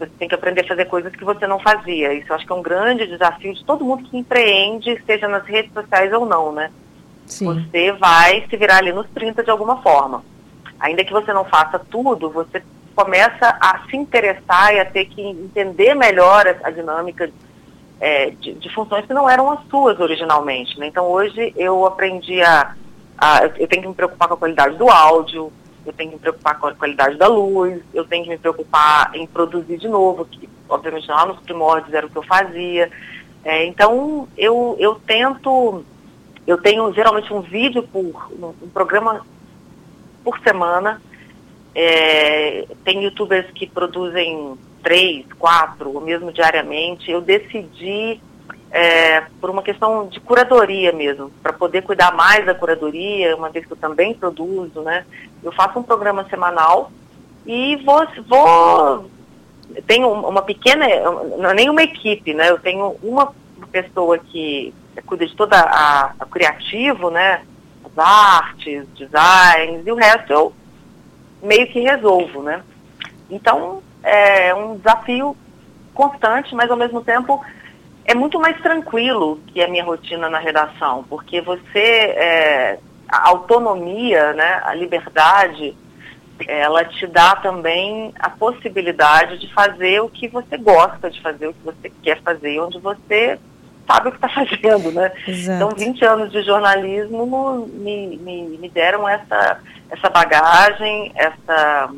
Você tem que aprender a fazer coisas que você não fazia. Isso eu acho que é um grande desafio de todo mundo que empreende, seja nas redes sociais ou não, né? Sim. Você vai se virar ali nos 30 de alguma forma. Ainda que você não faça tudo, você começa a se interessar e a ter que entender melhor a, dinâmica é, de, de, funções que não eram as suas originalmente. Né? Então hoje eu aprendi a, a, Eu tenho que me preocupar com a qualidade do áudio, eu tenho que me preocupar com a qualidade da luz, eu tenho que me preocupar em produzir de novo, que obviamente lá nos primórdios era o que eu fazia. É, então eu, eu tento. Eu tenho geralmente um vídeo por um, programa por semana. É, tem youtubers que produzem três, quatro, ou mesmo diariamente, eu decidi, é, por uma questão de curadoria mesmo, para poder cuidar mais da curadoria, uma vez que eu também produzo, né? Eu faço um programa semanal e vou, vou tenho uma pequena, não é nem uma equipe, né? Eu tenho uma pessoa que cuida de toda a, a criativo, né? As artes, designs, e o resto eu meio que resolvo, né? Então, é um desafio constante, mas ao mesmo tempo é muito mais tranquilo que a minha rotina na redação, porque você, é, a autonomia, né, a liberdade, ela te dá também a possibilidade de fazer o que você gosta de fazer, o que você quer fazer, onde você sabe o que está fazendo, né? Exato. Então, 20 anos de jornalismo me, me, me deram essa, essa bagagem, essa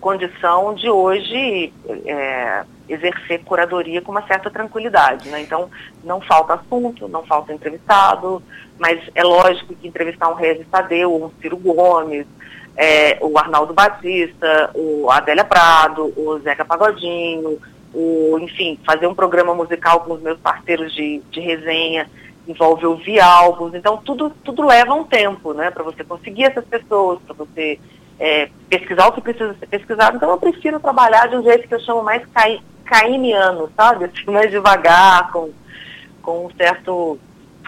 condição de hoje é, exercer curadoria com uma certa tranquilidade. Né? Então, não falta assunto, não falta entrevistado, mas é lógico que entrevistar um Regis Tadeu, um Ciro Gomes, é, o Arnaldo Batista, o Adélia Prado, o Zeca Pagodinho, o, enfim, fazer um programa musical com os meus parceiros de, de resenha, envolve ouvir álbuns, então tudo, tudo leva um tempo, né, para você conseguir essas pessoas, para você é, pesquisar o que precisa ser pesquisado. Então eu prefiro trabalhar de um jeito que eu chamo mais cai, cainiano, sabe? Assim, mais devagar, com, com um certo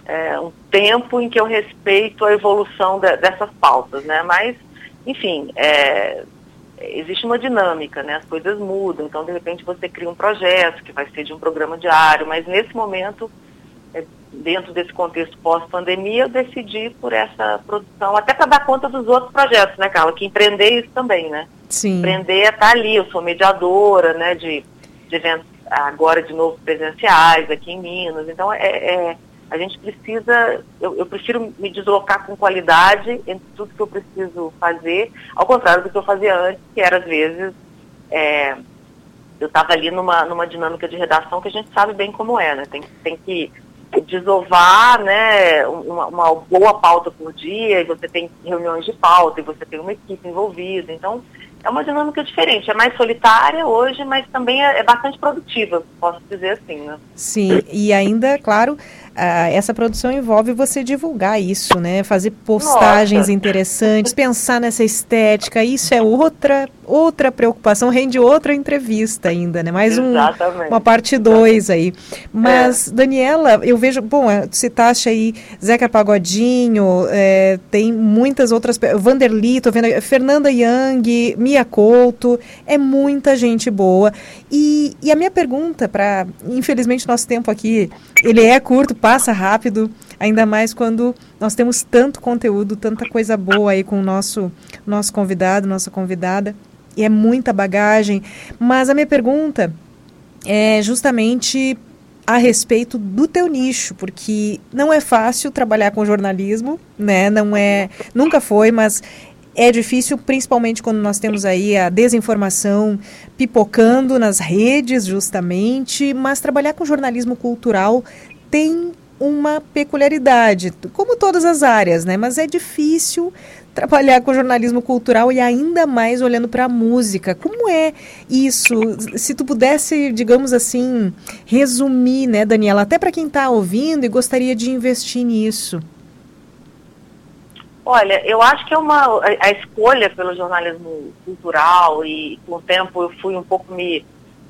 é, um tempo em que eu respeito a evolução de, dessas pautas, né? Mas, enfim, é, existe uma dinâmica, né? As coisas mudam. Então, de repente, você cria um projeto que vai ser de um programa diário, mas nesse momento dentro desse contexto pós-pandemia, eu decidi por essa produção, até para dar conta dos outros projetos, né, Carla? Que empreender é isso também, né? Sim. Empreender é estar tá ali, eu sou mediadora, né, de, de eventos agora de novo presenciais aqui em Minas. Então, é, é a gente precisa, eu, eu, prefiro me deslocar com qualidade entre tudo que eu preciso fazer, ao contrário do que eu fazia antes, que era às vezes. É, eu estava ali numa, numa dinâmica de redação que a gente sabe bem como é, né? Tem, tem que desovar né, uma, uma, boa pauta por dia, e você tem reuniões de pauta, e você tem uma equipe envolvida. Então, é uma dinâmica diferente. É mais solitária hoje, mas também é, é bastante produtiva, posso dizer assim. Né? Sim, e ainda, claro, ah, essa produção envolve você divulgar isso, né? Fazer postagens Nossa. interessantes, pensar nessa estética. Isso é outra outra preocupação, rende outra entrevista ainda, né? Mais um, uma parte 2 aí. Mas, é. Daniela, eu vejo, bom, é, citaste aí Zeca Pagodinho, é, tem muitas outras, Vanderly, tô vendo, Fernanda Young, Mia Couto, é muita gente boa. E, e a minha pergunta para, infelizmente nosso tempo aqui, ele é curto, passa rápido, ainda mais quando nós temos tanto conteúdo, tanta coisa boa aí com o nosso, nosso convidado, nossa convidada, e é muita bagagem. Mas a minha pergunta é justamente a respeito do teu nicho, porque não é fácil trabalhar com jornalismo, né? Não é, nunca foi, mas é difícil, principalmente quando nós temos aí a desinformação pipocando nas redes, justamente, mas trabalhar com jornalismo cultural tem uma peculiaridade, como todas as áreas, né? Mas é difícil trabalhar com jornalismo cultural e ainda mais olhando para a música. Como é isso? Se tu pudesse, digamos assim, resumir, né, Daniela, até para quem está ouvindo e gostaria de investir nisso. Olha, eu acho que é uma a, a escolha pelo jornalismo cultural e com o tempo eu fui um pouco me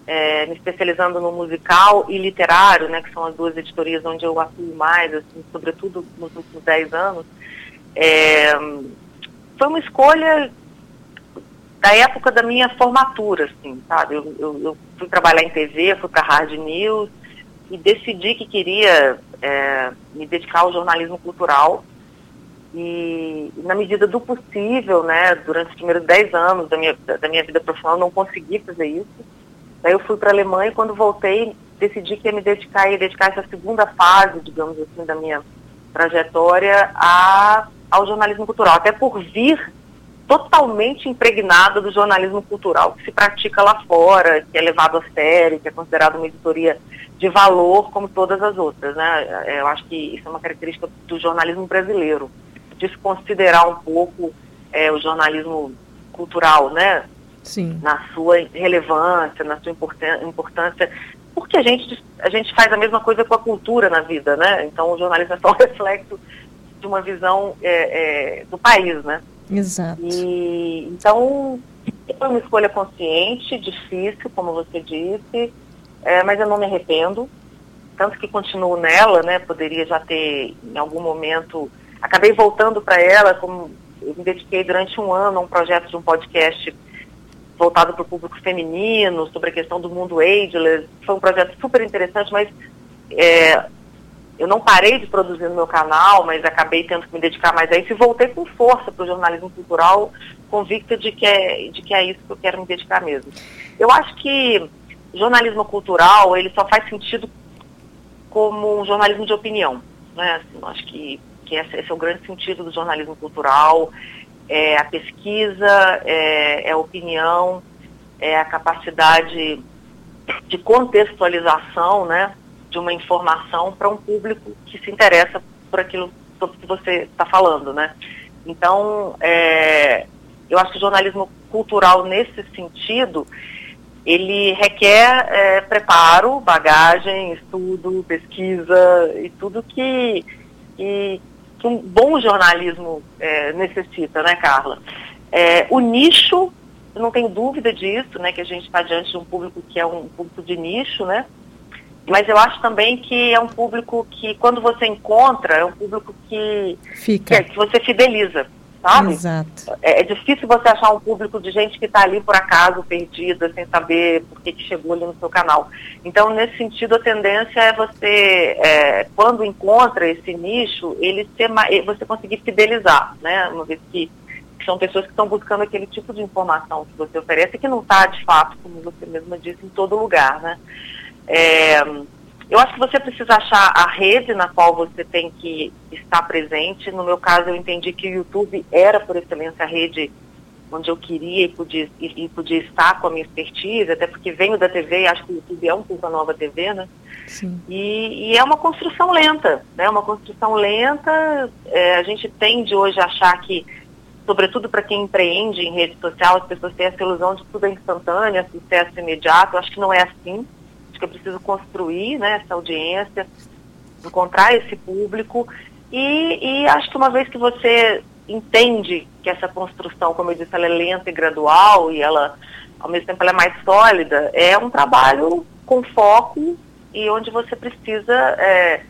é, me especializando no musical e literário, né, que são as duas editorias onde eu atuo mais, assim, sobretudo nos últimos dez anos. É, foi uma escolha da época da minha formatura, assim, sabe? Eu, eu, eu fui trabalhar em TV, fui para Hard News e decidi que queria é, me dedicar ao jornalismo cultural e, na medida do possível, né, durante os primeiros dez anos da minha, da minha vida profissional, não consegui fazer isso. Daí eu fui para a Alemanha e quando voltei, decidi que ia me dedicar, ia dedicar essa segunda fase, digamos assim, da minha trajetória a ao jornalismo cultural, até por vir totalmente impregnada do jornalismo cultural que se pratica lá fora, que é levado a sério, que é considerado uma editoria de valor como todas as outras, né? Eu acho que isso é uma característica do jornalismo brasileiro, desconsiderar um pouco é, o jornalismo cultural, né? Sim. Na sua relevância, na sua importância, porque a gente, a gente faz a mesma coisa com a cultura na vida, né? Então o jornalismo é só um reflexo de uma visão é, é, do país, né? Exato. E, então, foi uma escolha consciente, difícil, como você disse, é, mas eu não me arrependo. Tanto que continuo nela, né? Poderia já ter, em algum momento, acabei voltando para ela, como eu me dediquei durante um ano a um projeto de um podcast voltado para o público feminino, sobre a questão do mundo ageless. Foi um projeto super interessante, mas é, eu não parei de produzir no meu canal, mas acabei tendo que me dedicar mais a isso e voltei com força para o jornalismo cultural, convicta de que, é, de que é isso que eu quero me dedicar mesmo. Eu acho que jornalismo cultural, ele só faz sentido como um jornalismo de opinião. Né? Assim, acho que, que esse, esse, é o grande sentido do jornalismo cultural, é a pesquisa, é, é a opinião, é a capacidade de contextualização, né? de uma informação para um público que se interessa por aquilo sobre que você está falando, né? Então, é, eu acho que o jornalismo cultural nesse sentido, ele requer é, preparo, bagagem, estudo, pesquisa e tudo que, que, que um bom jornalismo é, necessita, né, Carla? É, o nicho, eu não tenho dúvida disso, né, que a gente está diante de um público que é um público de nicho, né? Mas eu acho também que é um público que, quando você encontra, é um público que, Fica. que, que você fideliza, sabe? Exato. É, é, difícil você achar um público de gente que está ali por acaso, perdida, sem saber por que, que chegou ali no seu canal. Então, nesse sentido, a tendência é você, é, quando encontra esse nicho, ele ser você conseguir fidelizar, né? Uma vez que são pessoas que estão buscando aquele tipo de informação que você oferece, que não está, de fato, como você mesma disse, em todo lugar, né? É, eu acho que você precisa achar a rede na qual você tem que estar presente. No meu caso, eu entendi que o YouTube era, por excelência, a rede onde eu queria e podia, e, podia estar com a minha expertise, até porque venho da TV e acho que o YouTube é um pouco a nova TV, né? Sim. E, e é uma construção lenta, né? Uma construção lenta. É, a gente tende hoje a achar que, sobretudo para quem empreende em rede social, as pessoas têm essa ilusão de tudo é instantâneo, sucesso imediato. Eu acho que não é assim que eu preciso construir né, essa audiência, encontrar esse público. E, e acho que uma vez que você entende que essa construção, como eu disse, ela é lenta e gradual e ela, ao mesmo tempo, ela é mais sólida, é um trabalho com foco e onde você precisa é,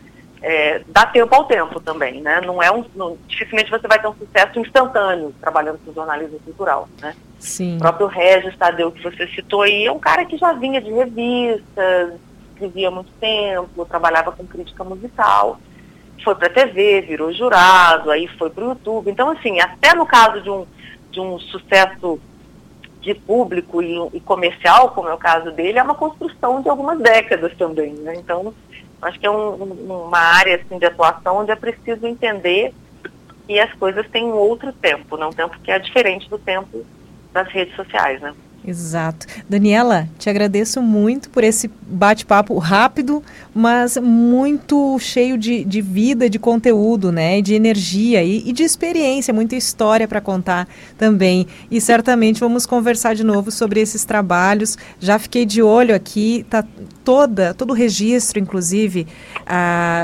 é, dar tempo ao tempo também, né? Não é um, não, dificilmente você vai ter um sucesso instantâneo trabalhando com jornalismo cultural, né? Sim. O próprio Regis Tadeu, que você citou aí, é um cara que já vinha de revistas, escrevia há muito tempo, trabalhava com crítica musical, foi para a TV, virou jurado, aí foi para o YouTube. Então, assim, até no caso de um, de um sucesso de público e, e, comercial, como é o caso dele, é uma construção de algumas décadas também, né? Então, acho que é um, uma área assim, de atuação onde é preciso entender que as coisas têm um outro tempo, não um tempo que é diferente do tempo das redes sociais, né? Exato. Daniela, te agradeço muito por esse bate-papo rápido, mas muito cheio de, de vida, de conteúdo, né? De energia e, e de experiência, muita história para contar também. E certamente vamos conversar de novo sobre esses trabalhos. Já fiquei de olho aqui, tá toda, todo o registro, inclusive,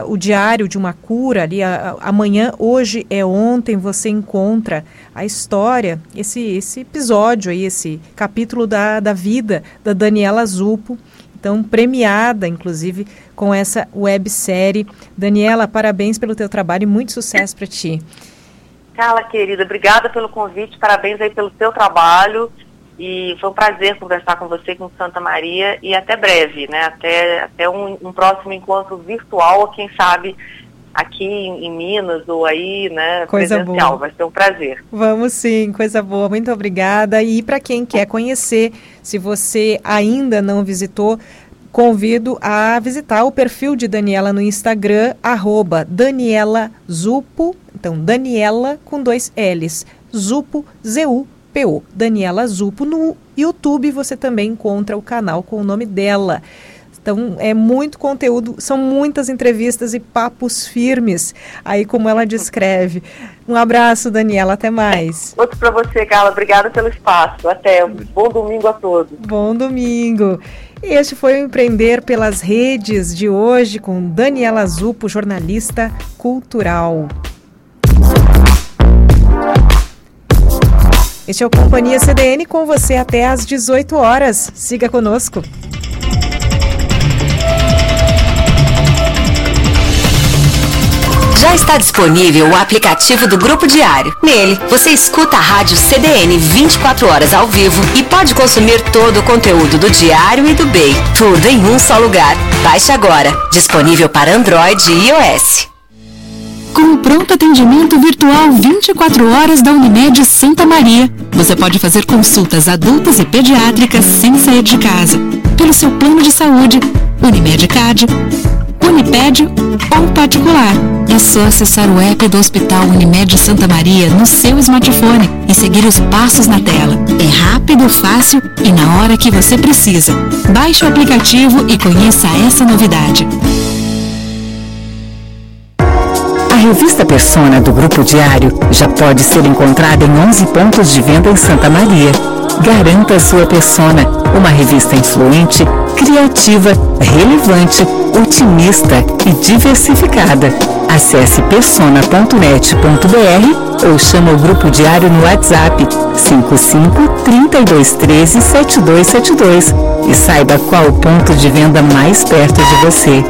o diário de uma cura ali, amanhã, hoje é ontem, você encontra a história, esse, esse episódio aí, esse capítulo da, da vida da Daniela Zupo, então premiada, inclusive, com essa websérie. Daniela, parabéns pelo teu trabalho e muito sucesso para ti. Carla, querida, obrigada pelo convite, parabéns aí pelo teu trabalho e foi um prazer conversar com você, com Santa Maria, e até breve, né? Até, até um, um próximo encontro virtual, quem sabe aqui em, Minas ou aí, né, coisa presencial. Boa. Vai ser um prazer. Vamos sim, coisa boa. Muito obrigada. E para quem quer conhecer, se você ainda não visitou, convido a visitar o perfil de Daniela no Instagram, arroba Daniela Zupo, então Daniela com dois L's, Zupo, Z-U, PO, Daniela Zupo. No YouTube você também encontra o canal com o nome dela. Então, é muito conteúdo, são muitas entrevistas e papos firmes, aí como ela descreve. Um abraço, Daniela, até mais. Outro para você, Carla. Obrigada pelo espaço. Até. Um bom domingo a todos. Bom domingo. Este foi o Empreender pelas Redes de hoje com Daniela Zupo, jornalista cultural. Este é o Companhia CDN com você até às 18 horas. Siga conosco. Já está disponível o aplicativo do Grupo Diário. Nele, você escuta a rádio CDN 24 horas ao vivo e pode consumir todo o conteúdo do Diário e do BEI. Tudo em um só lugar. Baixe agora. Disponível para Android e iOS com o pronto atendimento virtual 24 horas da Unimed Santa Maria. Você pode fazer consultas adultas e pediátricas sem sair de casa, pelo seu plano de saúde, Unimed Card, Uniped ou particular. É só acessar o app do Hospital Unimed Santa Maria no seu smartphone e seguir os passos na tela. É rápido, fácil e na hora que você precisa. Baixe o aplicativo e conheça essa novidade. Revista Persona do Grupo Diário já pode ser encontrada em 11 pontos de venda em Santa Maria. Garanta sua Persona, uma revista influente, criativa, relevante, otimista e diversificada. Acesse persona.net.br ou chama o Grupo Diário no WhatsApp 55 3213 7272 e saiba qual o ponto de venda mais perto de você.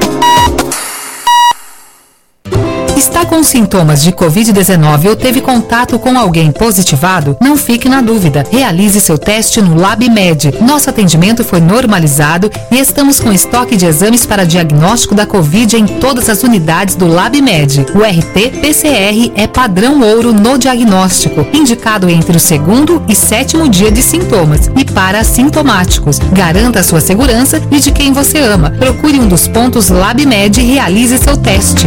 Está com sintomas de Covid-19 ou teve contato com alguém positivado? Não fique na dúvida. Realize seu teste no LabMed. Nosso atendimento foi normalizado e estamos com estoque de exames para diagnóstico da Covid em todas as unidades do LabMed. O RT-PCR é padrão ouro no diagnóstico, indicado entre o segundo e sétimo dia de sintomas e para assintomáticos. Garanta a sua segurança e de quem você ama. Procure um dos pontos LabMed e realize seu teste.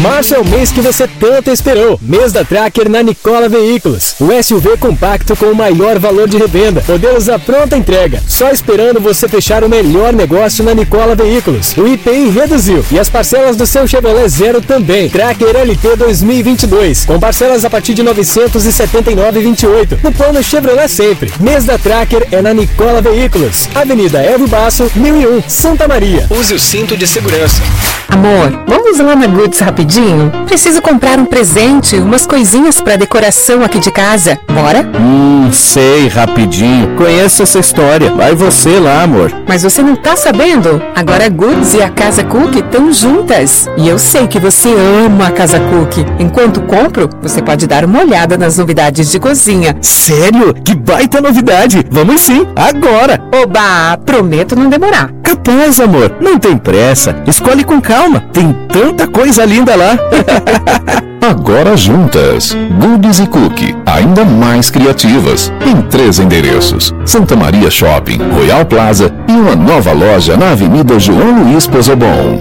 Março é o mês que você tanto esperou. Mês da Tracker na Nicola Veículos. O SUV compacto com o maior valor de revenda. Modelos à pronta entrega. Só esperando você fechar o melhor negócio na Nicola Veículos. O IPI reduziu e as parcelas do seu Chevrolet Zero também. Tracker LT 2022. Com parcelas a partir de 979,28. No plano Chevrolet sempre. Mês da Tracker é na Nicola Veículos. Avenida Evo Basso, 1001, Santa Maria. Use o cinto de segurança. Amor, vamos lá na Goods rapidinho? Preciso comprar um presente, umas coisinhas para decoração aqui de casa. Bora? Hum, sei, rapidinho. Conheço essa história. Vai você lá, amor. Mas você não tá sabendo? Agora a Goods e a Casa Cook estão juntas. E eu sei que você ama a Casa Cook. Enquanto compro, você pode dar uma olhada nas novidades de cozinha. Sério? Que baita novidade! Vamos sim, agora! Oba, prometo não demorar. Capaz, amor. Não tem pressa. Escolhe com calma. Tem tanta coisa linda lá. Agora juntas, Goodies e Cookie, ainda mais criativas, em três endereços: Santa Maria Shopping, Royal Plaza e uma nova loja na Avenida João Luiz Pozobon.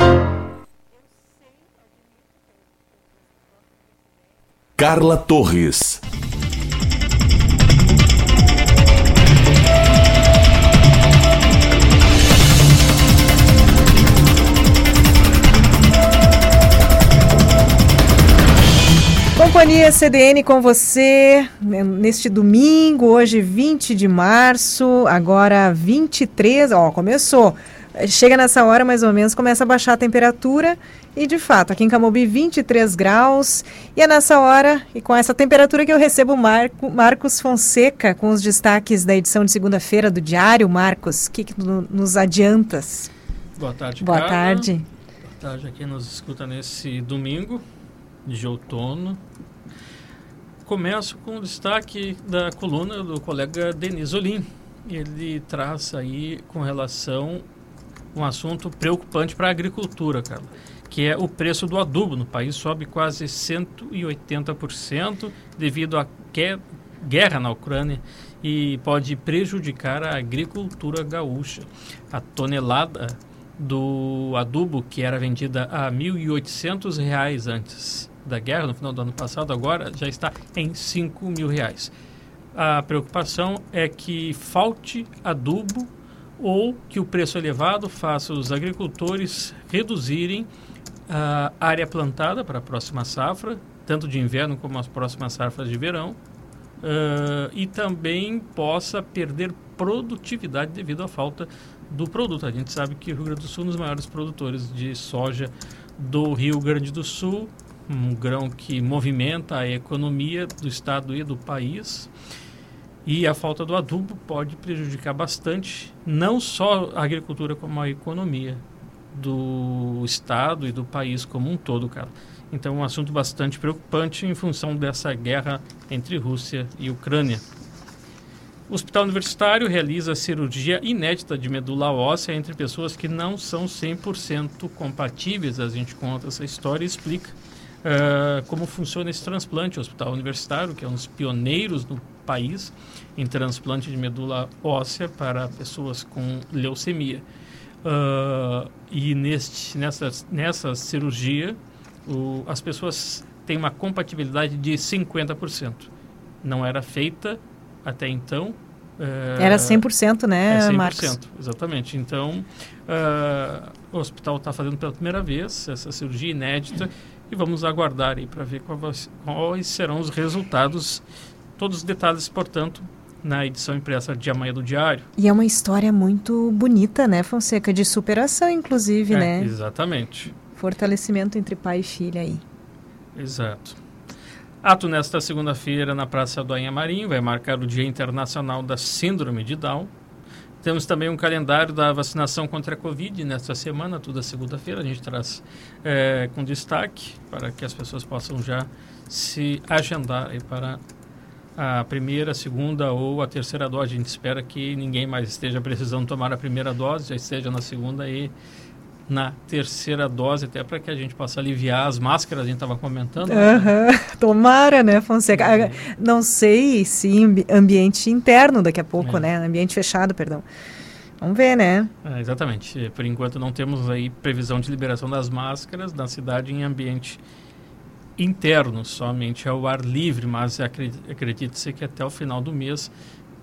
Carla Torres. Companhia CDN com você né, neste domingo, hoje 20 de março, agora 23, ó, começou. Chega nessa hora mais ou menos, começa a baixar a temperatura e de fato, aqui em Camobi 23 graus. E é nessa hora e com essa temperatura que eu recebo Marco, Marcos Fonseca com os destaques da edição de segunda-feira do Diário. Marcos, o que, que nos adiantas? Boa tarde, Boa Carla. tarde. Boa tarde a quem nos escuta nesse domingo de outono. Começo com o destaque da coluna do colega Denis Olim. Ele traz aí com relação um assunto preocupante para a agricultura, cara, que é o preço do adubo no país sobe quase 180% devido à guerra na Ucrânia e pode prejudicar a agricultura gaúcha. A tonelada do adubo que era vendida a R$ 1.800 antes da guerra, no final do ano passado, agora já está em 5 mil reais. A preocupação é que falte adubo ou que o preço elevado faça os agricultores reduzirem a área plantada para a próxima safra, tanto de inverno como as próximas safras de verão, uh, e também possa perder produtividade devido à falta do produto. A gente sabe que o Rio Grande do Sul é um dos maiores produtores de soja do Rio Grande do Sul, um grão que movimenta a economia do estado e do país. E a falta do adubo pode prejudicar bastante não só a agricultura como a economia do estado e do país como um todo, cara. Então, um assunto bastante preocupante em função dessa guerra entre Rússia e Ucrânia. O Hospital Universitário realiza cirurgia inédita de medula óssea entre pessoas que não são 100% compatíveis. A gente conta essa história e explica uh, como funciona esse transplante. O Hospital Universitário, que é um dos pioneiros no país em transplante de medula óssea para pessoas com leucemia. Uh, e neste, nessa, nessa cirurgia, o, as pessoas têm uma compatibilidade de 50%. Não era feita até então. Uh, era 100%, né, é 100%, Marcos? exatamente. Então, uh, o hospital está fazendo pela primeira vez essa cirurgia inédita e vamos aguardar aí para ver quais, serão os resultados. Todos os detalhes, portanto, na edição impressa de amanhã do Diário. E é uma história muito bonita, né, Fonseca? De superação, inclusive, é, né? Exatamente. Fortalecimento entre pai e filha aí. Exato. Ato nesta segunda-feira na Praça do Marim vai marcar o Dia Internacional da Síndrome de Down. Temos também um calendário da vacinação contra a Covid nesta semana, toda segunda-feira. A gente traz é, com destaque para que as pessoas possam já se agendar para a primeira, a segunda ou a terceira dose. A gente espera que ninguém mais esteja precisando tomar a primeira dose, já esteja na segunda e na terceira dose, até para que a gente possa aliviar as máscaras, a gente estava comentando. Uhum. Tomara, né, Fonseca? Uhum. Não sei se ambiente interno daqui a pouco, é. né? Ambiente fechado, perdão. Vamos ver, né? É, exatamente. Por enquanto não temos aí previsão de liberação das máscaras na cidade em ambiente interno, somente ao ar livre, mas acredite-se que até o final do mês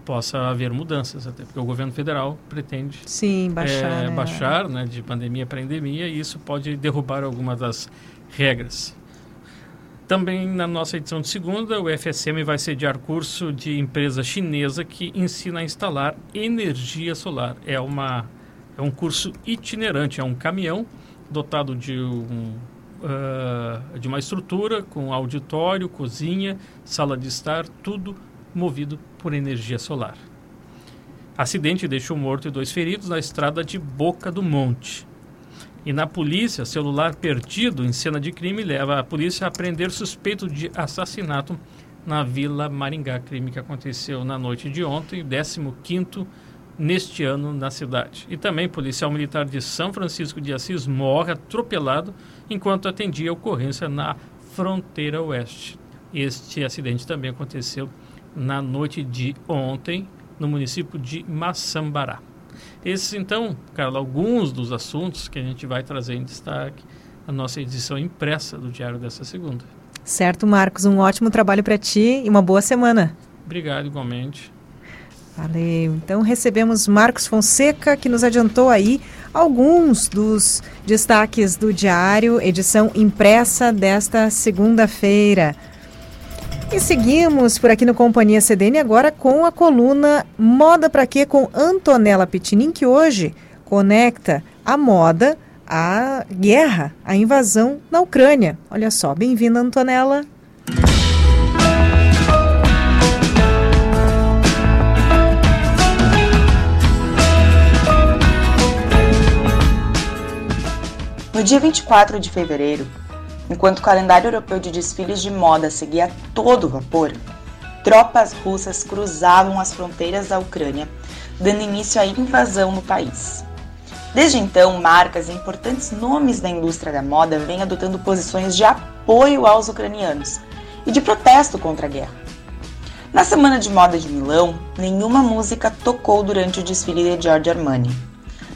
possa haver mudanças, até porque o governo federal pretende Sim, baixar, é, né? baixar né, de pandemia para endemia e isso pode derrubar algumas das regras. Também na nossa edição de segunda, o FSM vai sediar curso de empresa chinesa que ensina a instalar energia solar. É, uma, é um curso itinerante, é um caminhão dotado de um uh, de uma estrutura com auditório, cozinha, sala de estar, tudo movido por energia solar. Acidente deixou morto e dois feridos na estrada de Boca do Monte. E na polícia, celular perdido em cena de crime leva a polícia a prender suspeito de assassinato na Vila Maringá, crime que aconteceu na noite de ontem, 15º neste ano na cidade. E também policial militar de São Francisco de Assis morre atropelado enquanto atendia ocorrência na fronteira oeste. Este acidente também aconteceu na noite de ontem no município de Maçambará. Esses então, Carla, alguns dos assuntos que a gente vai trazer em destaque na nossa edição impressa do Diário dessa segunda. Certo, Marcos, um ótimo trabalho para ti e uma boa semana. Obrigado igualmente. Valeu. Então recebemos Marcos Fonseca, que nos adiantou aí alguns dos destaques do diário, edição impressa desta segunda-feira. E seguimos por aqui no Companhia CDN agora com a coluna Moda para quê com Antonella Pitinin, que hoje conecta a moda à guerra, à invasão na Ucrânia. Olha só, bem-vinda Antonella. No dia 24 de fevereiro, Enquanto o calendário europeu de desfiles de moda seguia todo vapor, tropas russas cruzavam as fronteiras da Ucrânia, dando início à invasão no país. Desde então, marcas e importantes nomes da indústria da moda vêm adotando posições de apoio aos ucranianos e de protesto contra a guerra. Na Semana de Moda de Milão, nenhuma música tocou durante o desfile de Giorgio Armani.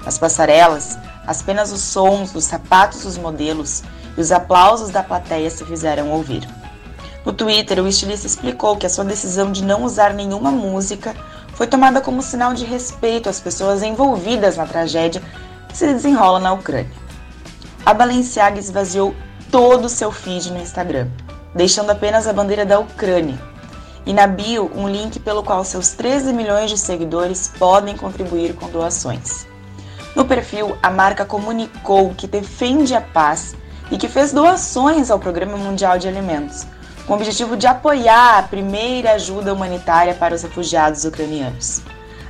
Nas passarelas, apenas os sons dos sapatos dos modelos e os aplausos da plateia se fizeram ouvir. No Twitter, o estilista explicou que a sua decisão de não usar nenhuma música foi tomada como sinal de respeito às pessoas envolvidas na tragédia que se desenrola na Ucrânia. A Balenciaga esvaziou todo o seu feed no Instagram, deixando apenas a bandeira da Ucrânia. E na bio, um link pelo qual seus 13 milhões de seguidores podem contribuir com doações. No perfil, a marca comunicou que defende a paz e que fez doações ao Programa Mundial de Alimentos, com o objetivo de apoiar a primeira ajuda humanitária para os refugiados ucranianos.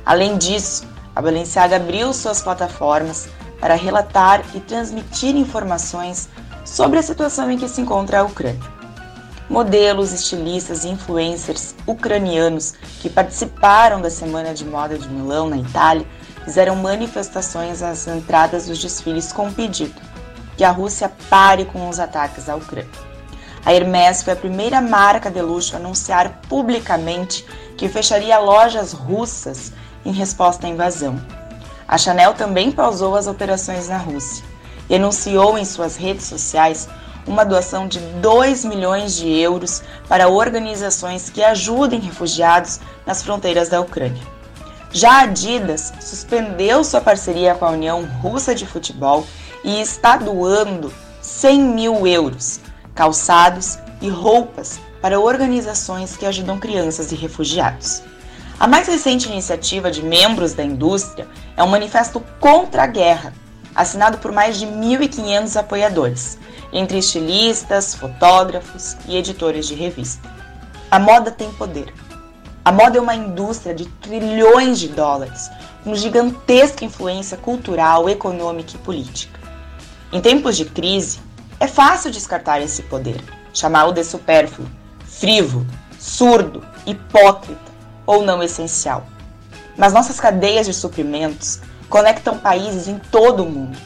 Além disso, a Balenciaga abriu suas plataformas para relatar e transmitir informações sobre a situação em que se encontra a Ucrânia. Modelos, estilistas e influencers ucranianos que participaram da Semana de Moda de Milão, na Itália, fizeram manifestações às entradas dos desfiles com pedido que a Rússia pare com os ataques à Ucrânia. A Hermès foi a primeira marca de luxo a anunciar publicamente que fecharia lojas russas em resposta à invasão. A Chanel também pausou as operações na Rússia e anunciou em suas redes sociais uma doação de 2 milhões de euros para organizações que ajudem refugiados nas fronteiras da Ucrânia. Já a Adidas suspendeu sua parceria com a União Russa de Futebol e está doando 100 mil euros, calçados e roupas para organizações que ajudam crianças e refugiados. A mais recente iniciativa de membros da indústria é um manifesto contra a guerra, assinado por mais de 1.500 apoiadores, entre estilistas, fotógrafos e editores de revista. A moda tem poder. A moda é uma indústria de trilhões de dólares, com gigantesca influência cultural, econômica e política. Em tempos de crise, é fácil descartar esse poder, chamá-lo de supérfluo, frívolo, surdo, hipócrita ou não essencial. Mas nossas cadeias de suprimentos conectam países em todo o mundo.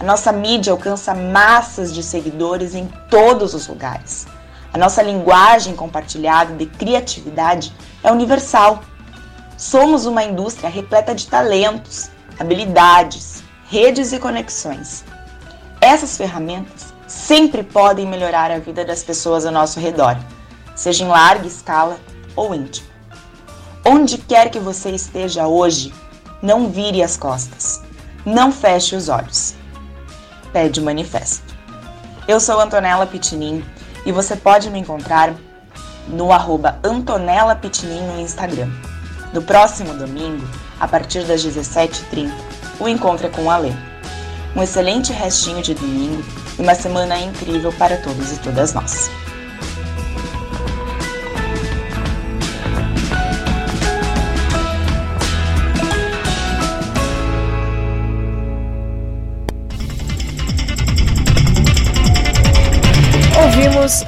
A nossa mídia alcança massas de seguidores em todos os lugares. A nossa linguagem compartilhada de criatividade é universal. Somos uma indústria repleta de talentos, habilidades, redes e conexões. Essas ferramentas sempre podem melhorar a vida das pessoas ao nosso redor, seja em larga escala ou íntima. Onde quer que você esteja hoje, não vire as costas, não feche os olhos. Pede o manifesto. Eu sou Antonella Pitinin e você pode me encontrar no arroba Antonella Pitinin no Instagram. No próximo domingo, a partir das 17h30, o encontro é com a Lê um excelente restinho de domingo e uma semana incrível para todos e todas nós.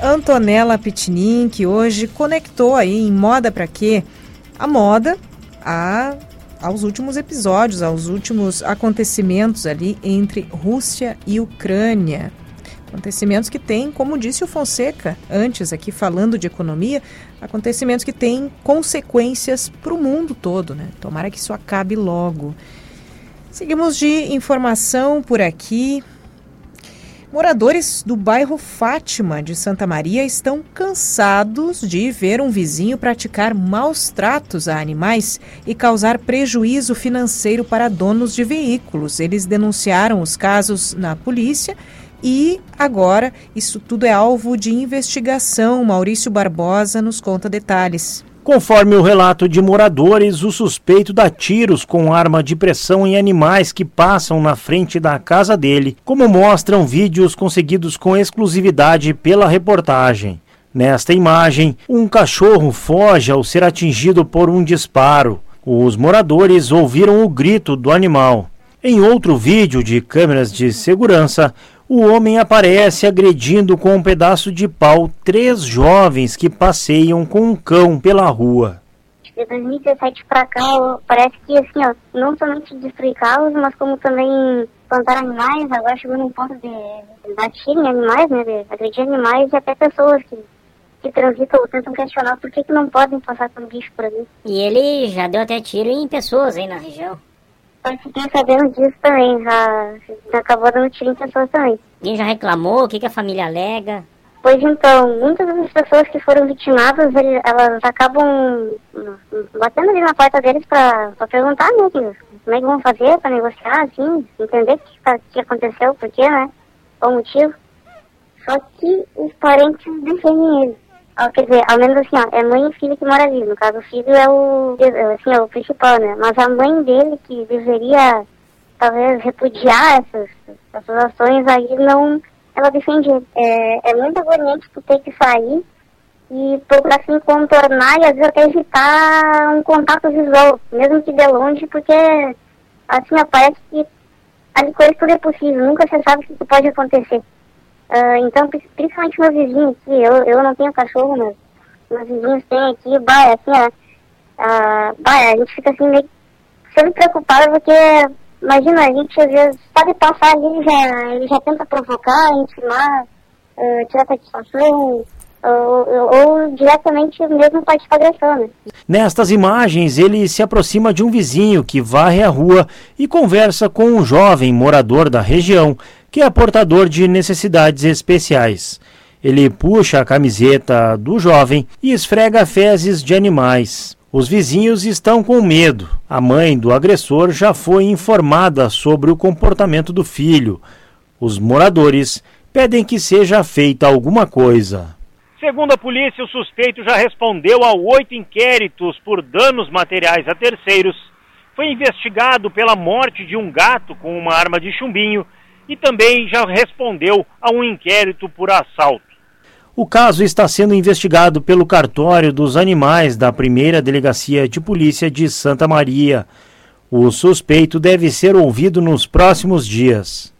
Antonella Pitinin, que hoje conectou aí em Moda para quê? A moda a aos últimos episódios, aos últimos acontecimentos ali entre Rússia e Ucrânia. Acontecimentos que têm, como disse o Fonseca antes aqui falando de economia, acontecimentos que têm consequências para o mundo todo, né? Tomara que isso acabe logo. Seguimos de informação por aqui. Moradores do bairro Fátima de Santa Maria estão cansados de ver um vizinho praticar maus tratos a animais e causar prejuízo financeiro para donos de veículos. Eles denunciaram os casos na polícia E agora, isso tudo é alvo de investigação. Maurício Barbosa nos conta detalhes. Conforme o relato de moradores, o suspeito dá tiros com arma de pressão em animais que passam na frente da casa dele, como mostram vídeos conseguidos com exclusividade pela reportagem. Nesta imagem, um cachorro foge ao ser atingido por um disparo. Os moradores ouviram o grito do animal. Em outro vídeo de câmeras de segurança, o homem aparece agredindo com um pedaço de pau três jovens que passeiam com um cão pela rua. De 2017 para cá, parece que assim, ó, não somente destruir carros, mas como também plantar animais, agora chegou num ponto de, tiro em animais, né, de agredir animais e até pessoas que, que transitam tentam questionar por que, que não podem passar com bicho por ali. E ele já deu até tiro em pessoas aí na região. Eu fiquei sabendo disso também, já, já acabou dando tiro em pessoas também. Quem já reclamou? O que, que a família alega? Pois então, muitas das pessoas que foram vitimadas, elas acabam batendo ali na porta deles pra, pra perguntar, né, que, como é que vão fazer pra negociar, assim, entender o que, tá, que aconteceu, por quê, né, qual o motivo. Só que os parentes defendem eles. Ah, quer dizer, ao menos assim, ó, é mãe e filho que mora ali. No caso, o filho é o, assim, é o principal, né? Mas a mãe dele, que deveria, talvez, repudiar essas, essas ações aí, não, ela defende. É, é muito agoniante tu ter que sair e procurar se contornar e às vezes até evitar um contato visual, mesmo que de longe, porque, assim, ó, parece que ali coisa tudo é possível, nunca você sabe o que pode acontecer. Uh, então, principalmente meus vizinhos aqui, eu, eu não tenho cachorro, mas meus vizinhos têm aqui, bah, assim, a, a, bah, a gente fica assim meio sempre preocupado porque, imagina, a gente às vezes pode passar ali, já, ele já tenta provocar, intimar, uh, tirar satisfação, ou, ou, ou, diretamente mesmo participar da agressão, né? Nestas imagens, ele se aproxima de um vizinho que varre a rua e conversa com um jovem morador da região que é portador de necessidades especiais. Ele puxa a camiseta do jovem e esfrega fezes de animais. Os vizinhos estão com medo. A mãe do agressor já foi informada sobre o comportamento do filho. Os moradores pedem que seja feita alguma coisa. Segundo a polícia, o suspeito já respondeu a oito inquéritos por danos materiais a terceiros. Foi investigado pela morte de um gato com uma arma de chumbinho e também já respondeu a um inquérito por assalto. O caso está sendo investigado pelo cartório dos animais da primeira delegacia de polícia de Santa Maria. O suspeito deve ser ouvido nos próximos dias.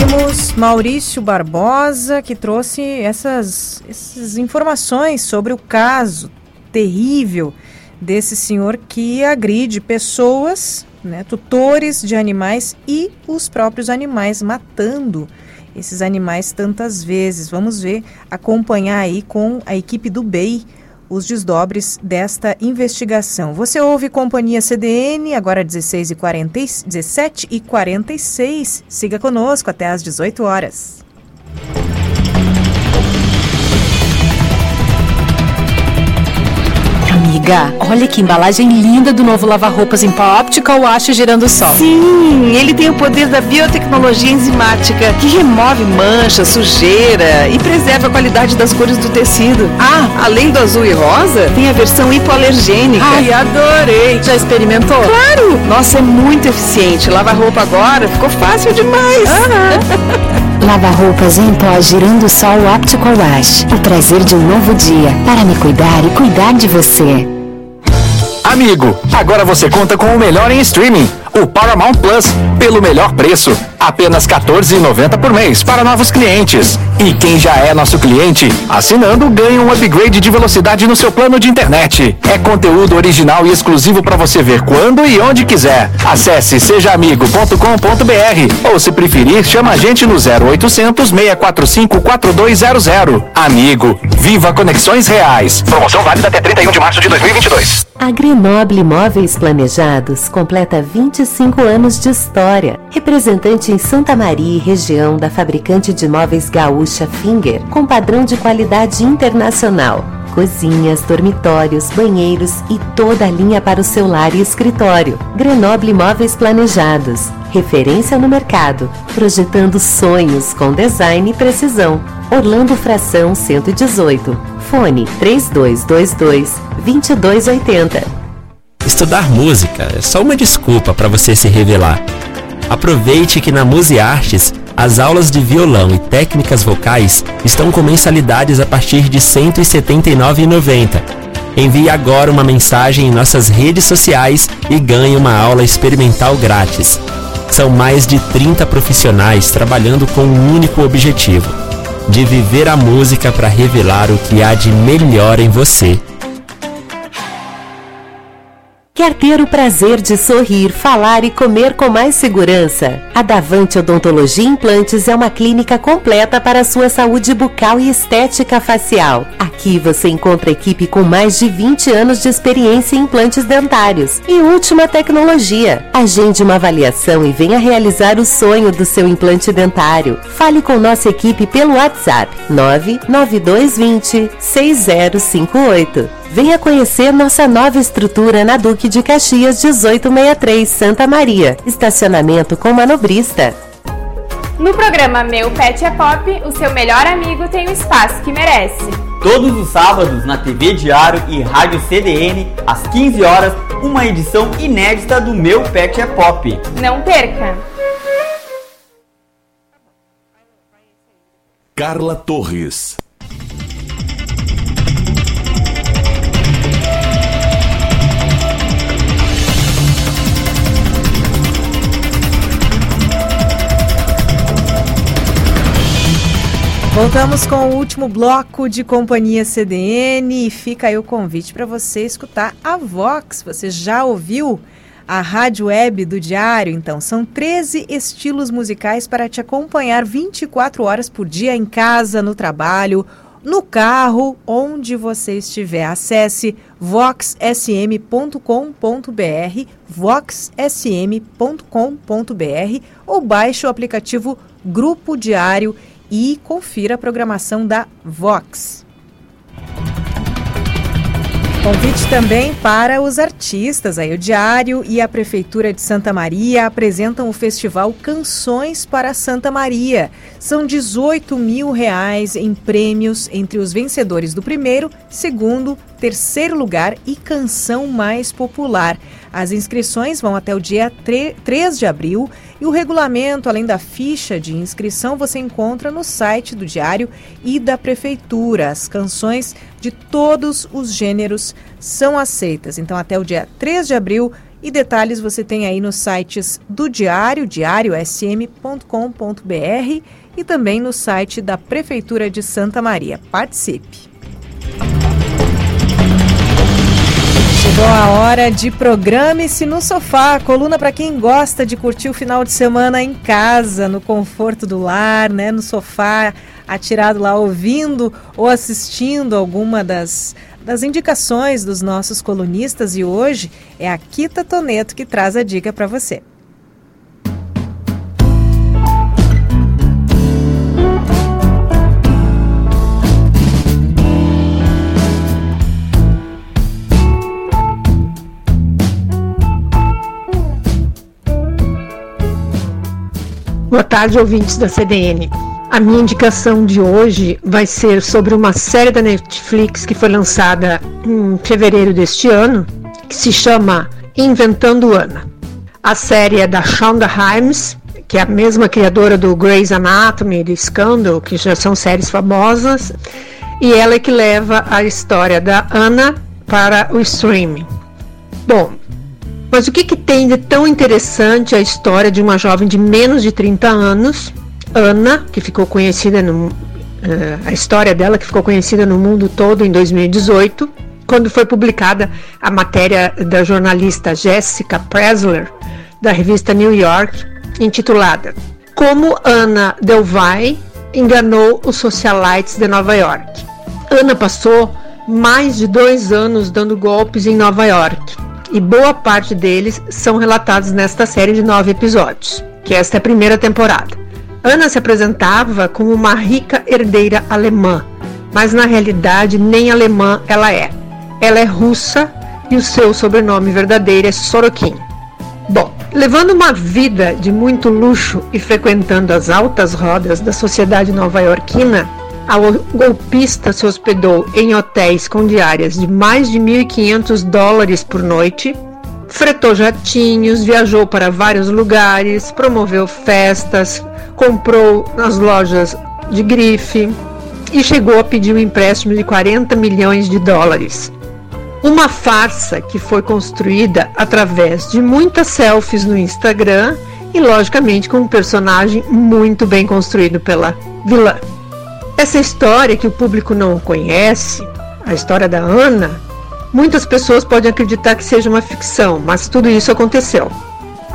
Ouvimos Maurício Barbosa, que trouxe essas, essas informações sobre o caso terrível desse senhor que agride pessoas, né, tutores de animais e os próprios animais, matando esses animais tantas vezes. Vamos ver, acompanhar aí com a equipe do BEI os desdobres desta investigação. Você ouve Companhia CDN, agora 16 e 40, 17 e 46. Siga conosco até às 18 horas. Amiga, olha que embalagem linda do novo lava-roupas em pó Optical Wash Girando Sol. Sim, ele tem o poder da biotecnologia enzimática que remove mancha, sujeira e preserva a qualidade das cores do tecido. Ah, além do azul e rosa, tem a versão hipoalergênica. Ai, adorei! Já experimentou? Claro! Nossa, é muito eficiente. Lavar roupa agora ficou fácil demais. Lava-roupas em pó Girando Sol Optical Wash. O prazer de um novo dia para me cuidar e cuidar de você. Amigo, agora você conta com o melhor em streaming, o Paramount Plus, pelo melhor preço, apenas R$ 14,90 por mês para novos clientes. E quem já é nosso cliente, assinando ganha um upgrade de velocidade no seu plano de internet. É conteúdo original e exclusivo para você ver quando e onde quiser. Acesse sejaamigo.com.br ou se preferir, chama a gente no 0800 645 4200. Amigo, viva conexões reais. Promoção válida até 31 de março de 2022. A Grenoble Imóveis Planejados completa 20 25 anos de história. Representante em Santa Maria e região da fabricante de móveis gaúcha Finger, com padrão de qualidade internacional. Cozinhas, dormitórios, banheiros e toda a linha para o seu lar e escritório. Grenoble Móveis Planejados. Referência no mercado. Projetando sonhos com design e precisão. Orlando Fração 118. Fone 3222 2280. Estudar música é só uma desculpa para você se revelar. Aproveite que na Muse Artes as aulas de violão e técnicas vocais estão com mensalidades a partir de R$ 179,90. Envie agora uma mensagem em nossas redes sociais e ganhe uma aula experimental grátis. São mais de 30 profissionais trabalhando com um único objetivo: de viver a música para revelar o que há de melhor em você. Quer ter o prazer de sorrir, falar e comer com mais segurança? A Davante Odontologia Implantes é uma clínica completa para a sua saúde bucal e estética facial. Aqui você encontra equipe com mais de 20 anos de experiência em implantes dentários e última tecnologia. Agende uma avaliação e venha realizar o sonho do seu implante dentário. Fale com nossa equipe pelo WhatsApp 99220 6058. Venha conhecer nossa nova estrutura na Duque de Caxias 1863, Santa Maria. Estacionamento com manobrista. No programa Meu Pet é Pop, o seu melhor amigo tem o espaço que merece. Todos os sábados na TV Diário e Rádio CDN, às 15 horas, uma edição inédita do Meu Pet é Pop. Não perca! Carla Torres. Voltamos com o último bloco de Companhia CDN e fica aí o convite para você escutar a Vox. Você já ouviu a rádio web do Diário? Então, são 13 estilos musicais para te acompanhar 24 horas por dia em casa, no trabalho, no carro, onde você estiver. Acesse voxsm.com.br, voxsm.com.br ou baixe o aplicativo Grupo Diário e confira a programação da Vox. Convite também para os artistas. Aí, o Diário e a Prefeitura de Santa Maria apresentam o festival Canções para Santa Maria. São 18 mil reais em prêmios entre os vencedores do primeiro, segundo, terceiro lugar e canção mais popular. As inscrições vão até o dia 3 de abril e o regulamento, além da ficha de inscrição, você encontra no site do Diário e da Prefeitura. As canções de todos os gêneros são aceitas. Então, até o dia 3 de abril. E detalhes você tem aí nos sites do Diário, diariosm.com.br e também no site da Prefeitura de Santa Maria. Participe! Chegou a hora de programe-se no sofá, coluna para quem gosta de curtir o final de semana em casa, no conforto do lar, né, no sofá, atirado lá ouvindo ou assistindo alguma das das indicações dos nossos colunistas e hoje é a Kita Toneto que traz a dica para você. Boa tarde, ouvintes da CDN. A minha indicação de hoje vai ser sobre uma série da Netflix que foi lançada em fevereiro deste ano, que se chama Inventando Ana. A série é da Shonda Rhimes, que é a mesma criadora do Grey's Anatomy, do Scandal, que já são séries famosas, e ela é que leva a história da Ana para o streaming. Bom, mas o que, que tem de tão interessante a história de uma jovem de menos de 30 anos, Ana, que ficou conhecida no, uh, a história dela que ficou conhecida no mundo todo em 2018, quando foi publicada a matéria da jornalista Jessica Presler da revista New York, intitulada Como Ana Delvey enganou os socialites de Nova York. Ana passou mais de dois anos dando golpes em Nova York e boa parte deles são relatados nesta série de nove episódios, que esta é a primeira temporada. Ana se apresentava como uma rica herdeira alemã, mas na realidade nem alemã ela é. Ela é russa e o seu sobrenome verdadeiro é Sorokin. Bom, levando uma vida de muito luxo e frequentando as altas rodas da sociedade nova-iorquina, a golpista se hospedou em hotéis com diárias de mais de 1.500 dólares por noite, fretou jatinhos, viajou para vários lugares, promoveu festas, comprou nas lojas de grife e chegou a pedir um empréstimo de 40 milhões de dólares. Uma farsa que foi construída através de muitas selfies no Instagram e, logicamente, com um personagem muito bem construído pela vilã. Essa história que o público não conhece, a história da Ana, muitas pessoas podem acreditar que seja uma ficção, mas tudo isso aconteceu.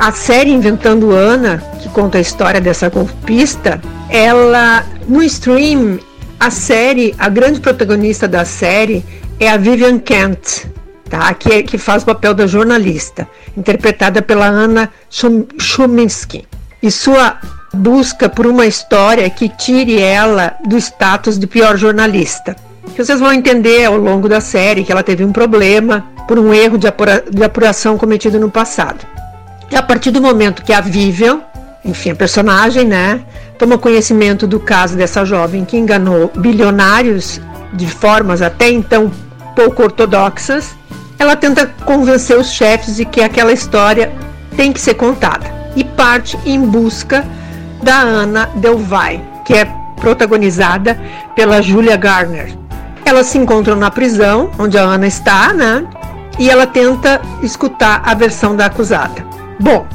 A série Inventando Ana, que conta a história dessa golpista, ela no stream, a série, a grande protagonista da série é a Vivian Kent, tá? que, é, que faz o papel da jornalista, interpretada pela Anna Chuminsky. E sua busca por uma história que tire ela do status de pior jornalista. Que vocês vão entender ao longo da série que ela teve um problema por um erro de, apura de apuração cometido no passado. E a partir do momento que a Vivian, enfim, a personagem, né, toma conhecimento do caso dessa jovem que enganou bilionários de formas até então pouco ortodoxas, ela tenta convencer os chefes de que aquela história tem que ser contada e parte em busca da Ana Delvey, que é protagonizada pela Julia Garner. Elas se encontram na prisão, onde a Ana está, né? E ela tenta escutar a versão da acusada. Bom,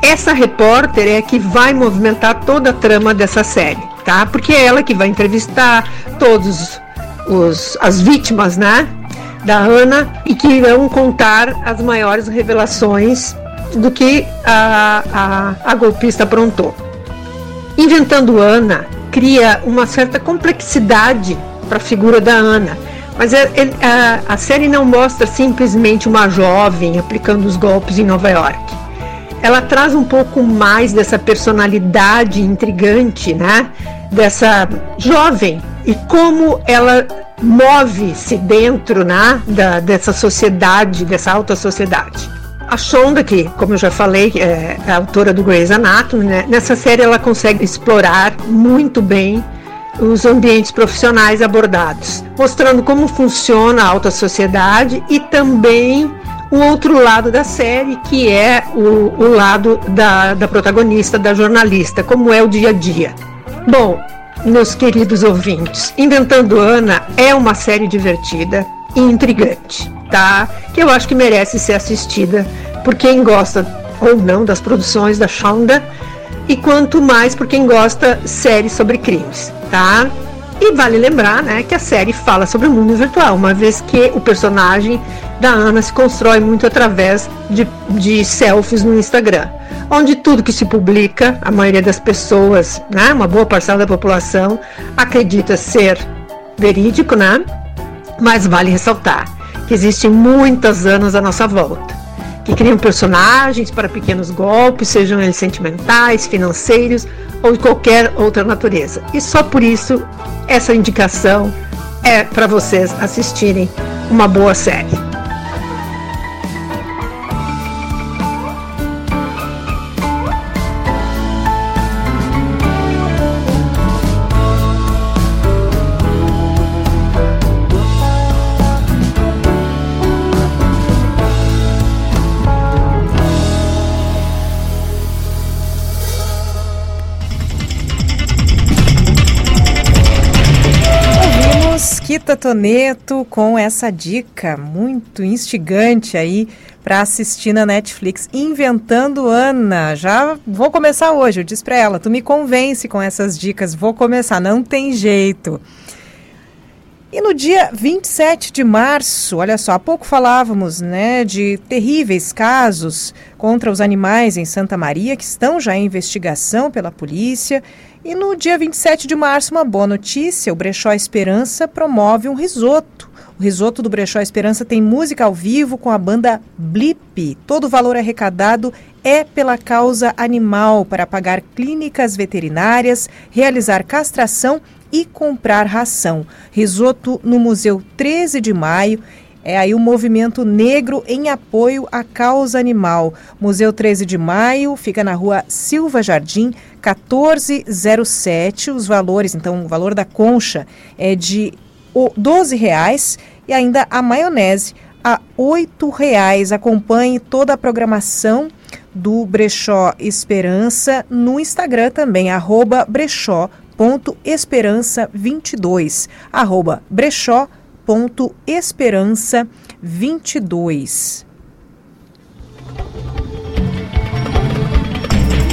essa repórter é que vai movimentar toda a trama dessa série, tá? Porque é ela que vai entrevistar todos os as vítimas, né? Da Ana e que irão contar as maiores revelações do que a, a, a golpista aprontou. Inventando Ana cria uma certa complexidade para a figura da Ana mas é, é, a, série não mostra simplesmente uma jovem aplicando os golpes em Nova York. Ela traz um pouco mais dessa personalidade intrigante, né? Dessa jovem e como ela move-se dentro né, da, dessa sociedade, dessa alta sociedade. A Shonda, que, como eu já falei, é a autora do Grey's Anatomy, né, nessa série ela consegue explorar muito bem os ambientes profissionais abordados, mostrando como funciona a alta sociedade e também o outro lado da série, que é o, o lado da, da protagonista, da jornalista, como é o dia a dia. Bom, meus queridos ouvintes, Inventando Ana é uma série divertida e intrigante, tá? Que eu acho que merece ser assistida por quem gosta ou não das produções da Shonda e quanto mais por quem gosta séries sobre crimes, tá? E vale lembrar, né, que a série fala sobre o mundo virtual, uma vez que o personagem da Ana se constrói muito através de, de selfies no Instagram, onde tudo que se publica, a maioria das pessoas, né, uma boa parcela da população, acredita ser verídico, né? Mas vale ressaltar que existem muitas anos à nossa volta que criam personagens para pequenos golpes, sejam eles sentimentais, financeiros ou de qualquer outra natureza. E só por isso essa indicação é para vocês assistirem uma boa série. Rita Toneto com essa dica muito instigante aí para assistir na Netflix. Inventando Ana. Já vou começar hoje. Eu disse para ela: tu me convence com essas dicas. Vou começar. Não tem jeito. E no dia 27 de março, olha só, há pouco falávamos né, de terríveis casos contra os animais em Santa Maria, que estão já em investigação pela polícia. E no dia 27 de março, uma boa notícia: o Brechó Esperança promove um risoto. O risoto do Brechó Esperança tem música ao vivo com a banda Blip. Todo o valor arrecadado é pela causa animal para pagar clínicas veterinárias, realizar castração e comprar ração. Risoto no Museu 13 de Maio. É aí o movimento negro em apoio à causa animal. Museu 13 de Maio fica na rua Silva Jardim, 1407. Os valores, então, o valor da concha é de 12 reais e ainda a maionese a R$ reais. Acompanhe toda a programação do Brechó Esperança no Instagram também, arroba brechó.esperança22, arroba brechó.esperança22.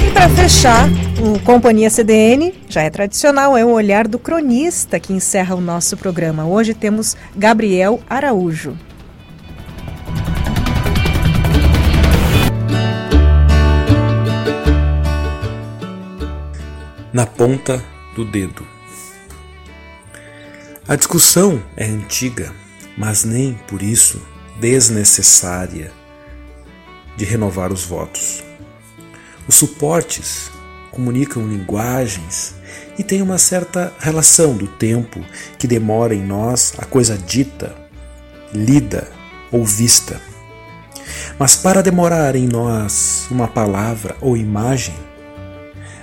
E para fechar, o Companhia CDN, já é tradicional, é o olhar do cronista que encerra o nosso programa. Hoje temos Gabriel Araújo. na ponta do dedo. A discussão é antiga, mas nem por isso desnecessária de renovar os votos. Os suportes comunicam linguagens e têm uma certa relação do tempo que demora em nós a coisa dita, lida ou vista. Mas para demorar em nós uma palavra ou imagem,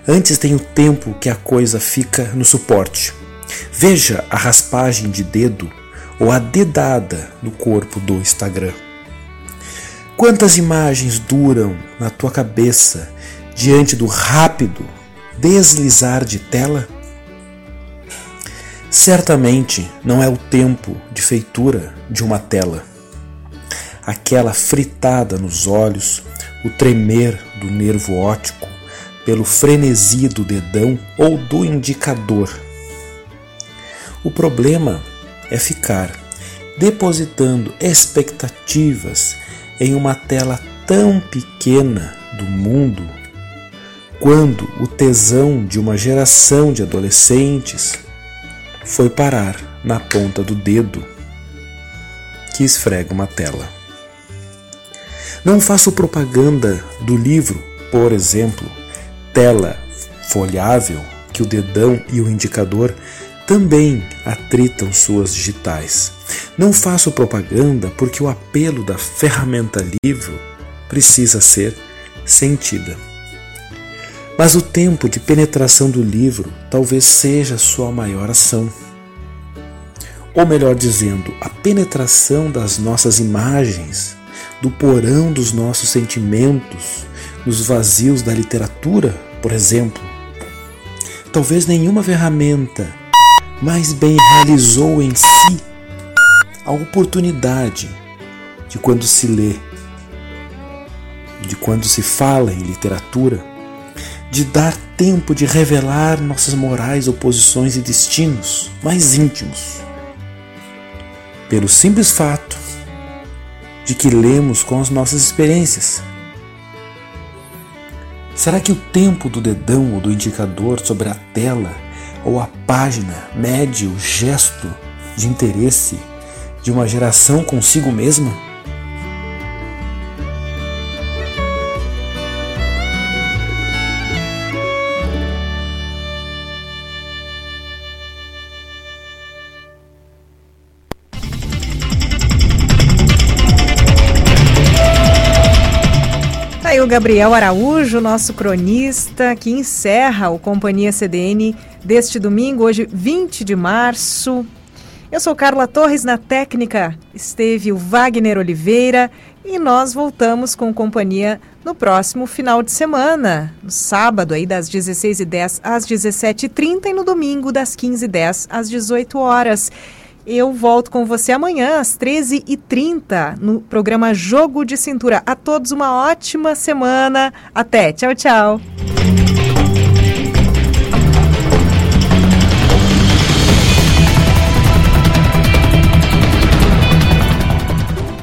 Antes tem o tempo que a coisa fica no suporte. Veja a raspagem de dedo ou a dedada no corpo do Instagram. Quantas imagens duram na tua cabeça diante do rápido deslizar de tela? Certamente não é o tempo de feitura de uma tela. Aquela fritada nos olhos, o tremer do nervo óptico, pelo frenesi do dedão ou do indicador. O problema é ficar depositando expectativas em uma tela tão pequena do mundo quando o tesão de uma geração de adolescentes foi parar na ponta do dedo que esfrega uma tela. Não faço propaganda do livro, por exemplo, tela folhável que o dedão e o indicador também atritam suas digitais. Não faço propaganda porque o apelo da ferramenta livro precisa ser sentida. Mas o tempo de penetração do livro talvez seja sua maior ação. Ou melhor dizendo, a penetração das nossas imagens, do porão dos nossos sentimentos, nos vazios da literatura, por exemplo. Talvez nenhuma ferramenta mais bem realizou em si a oportunidade de quando se lê, de quando se fala em literatura, de dar tempo de revelar nossas morais, oposições e destinos mais íntimos. Pelo simples fato de que lemos com as nossas experiências Será que o tempo do dedão ou do indicador sobre a tela ou a página mede o gesto de interesse de uma geração consigo mesma? o Gabriel Araújo, nosso cronista, que encerra o Companhia CDN deste domingo, hoje 20 de março. Eu sou Carla Torres, na técnica esteve o Wagner Oliveira e nós voltamos com companhia no próximo final de semana, no sábado aí das 16h10 às 17h30 e no domingo das 15h10 às 18 horas. Eu volto com você amanhã às 13h30 no programa Jogo de Cintura. A todos uma ótima semana. Até. Tchau, tchau.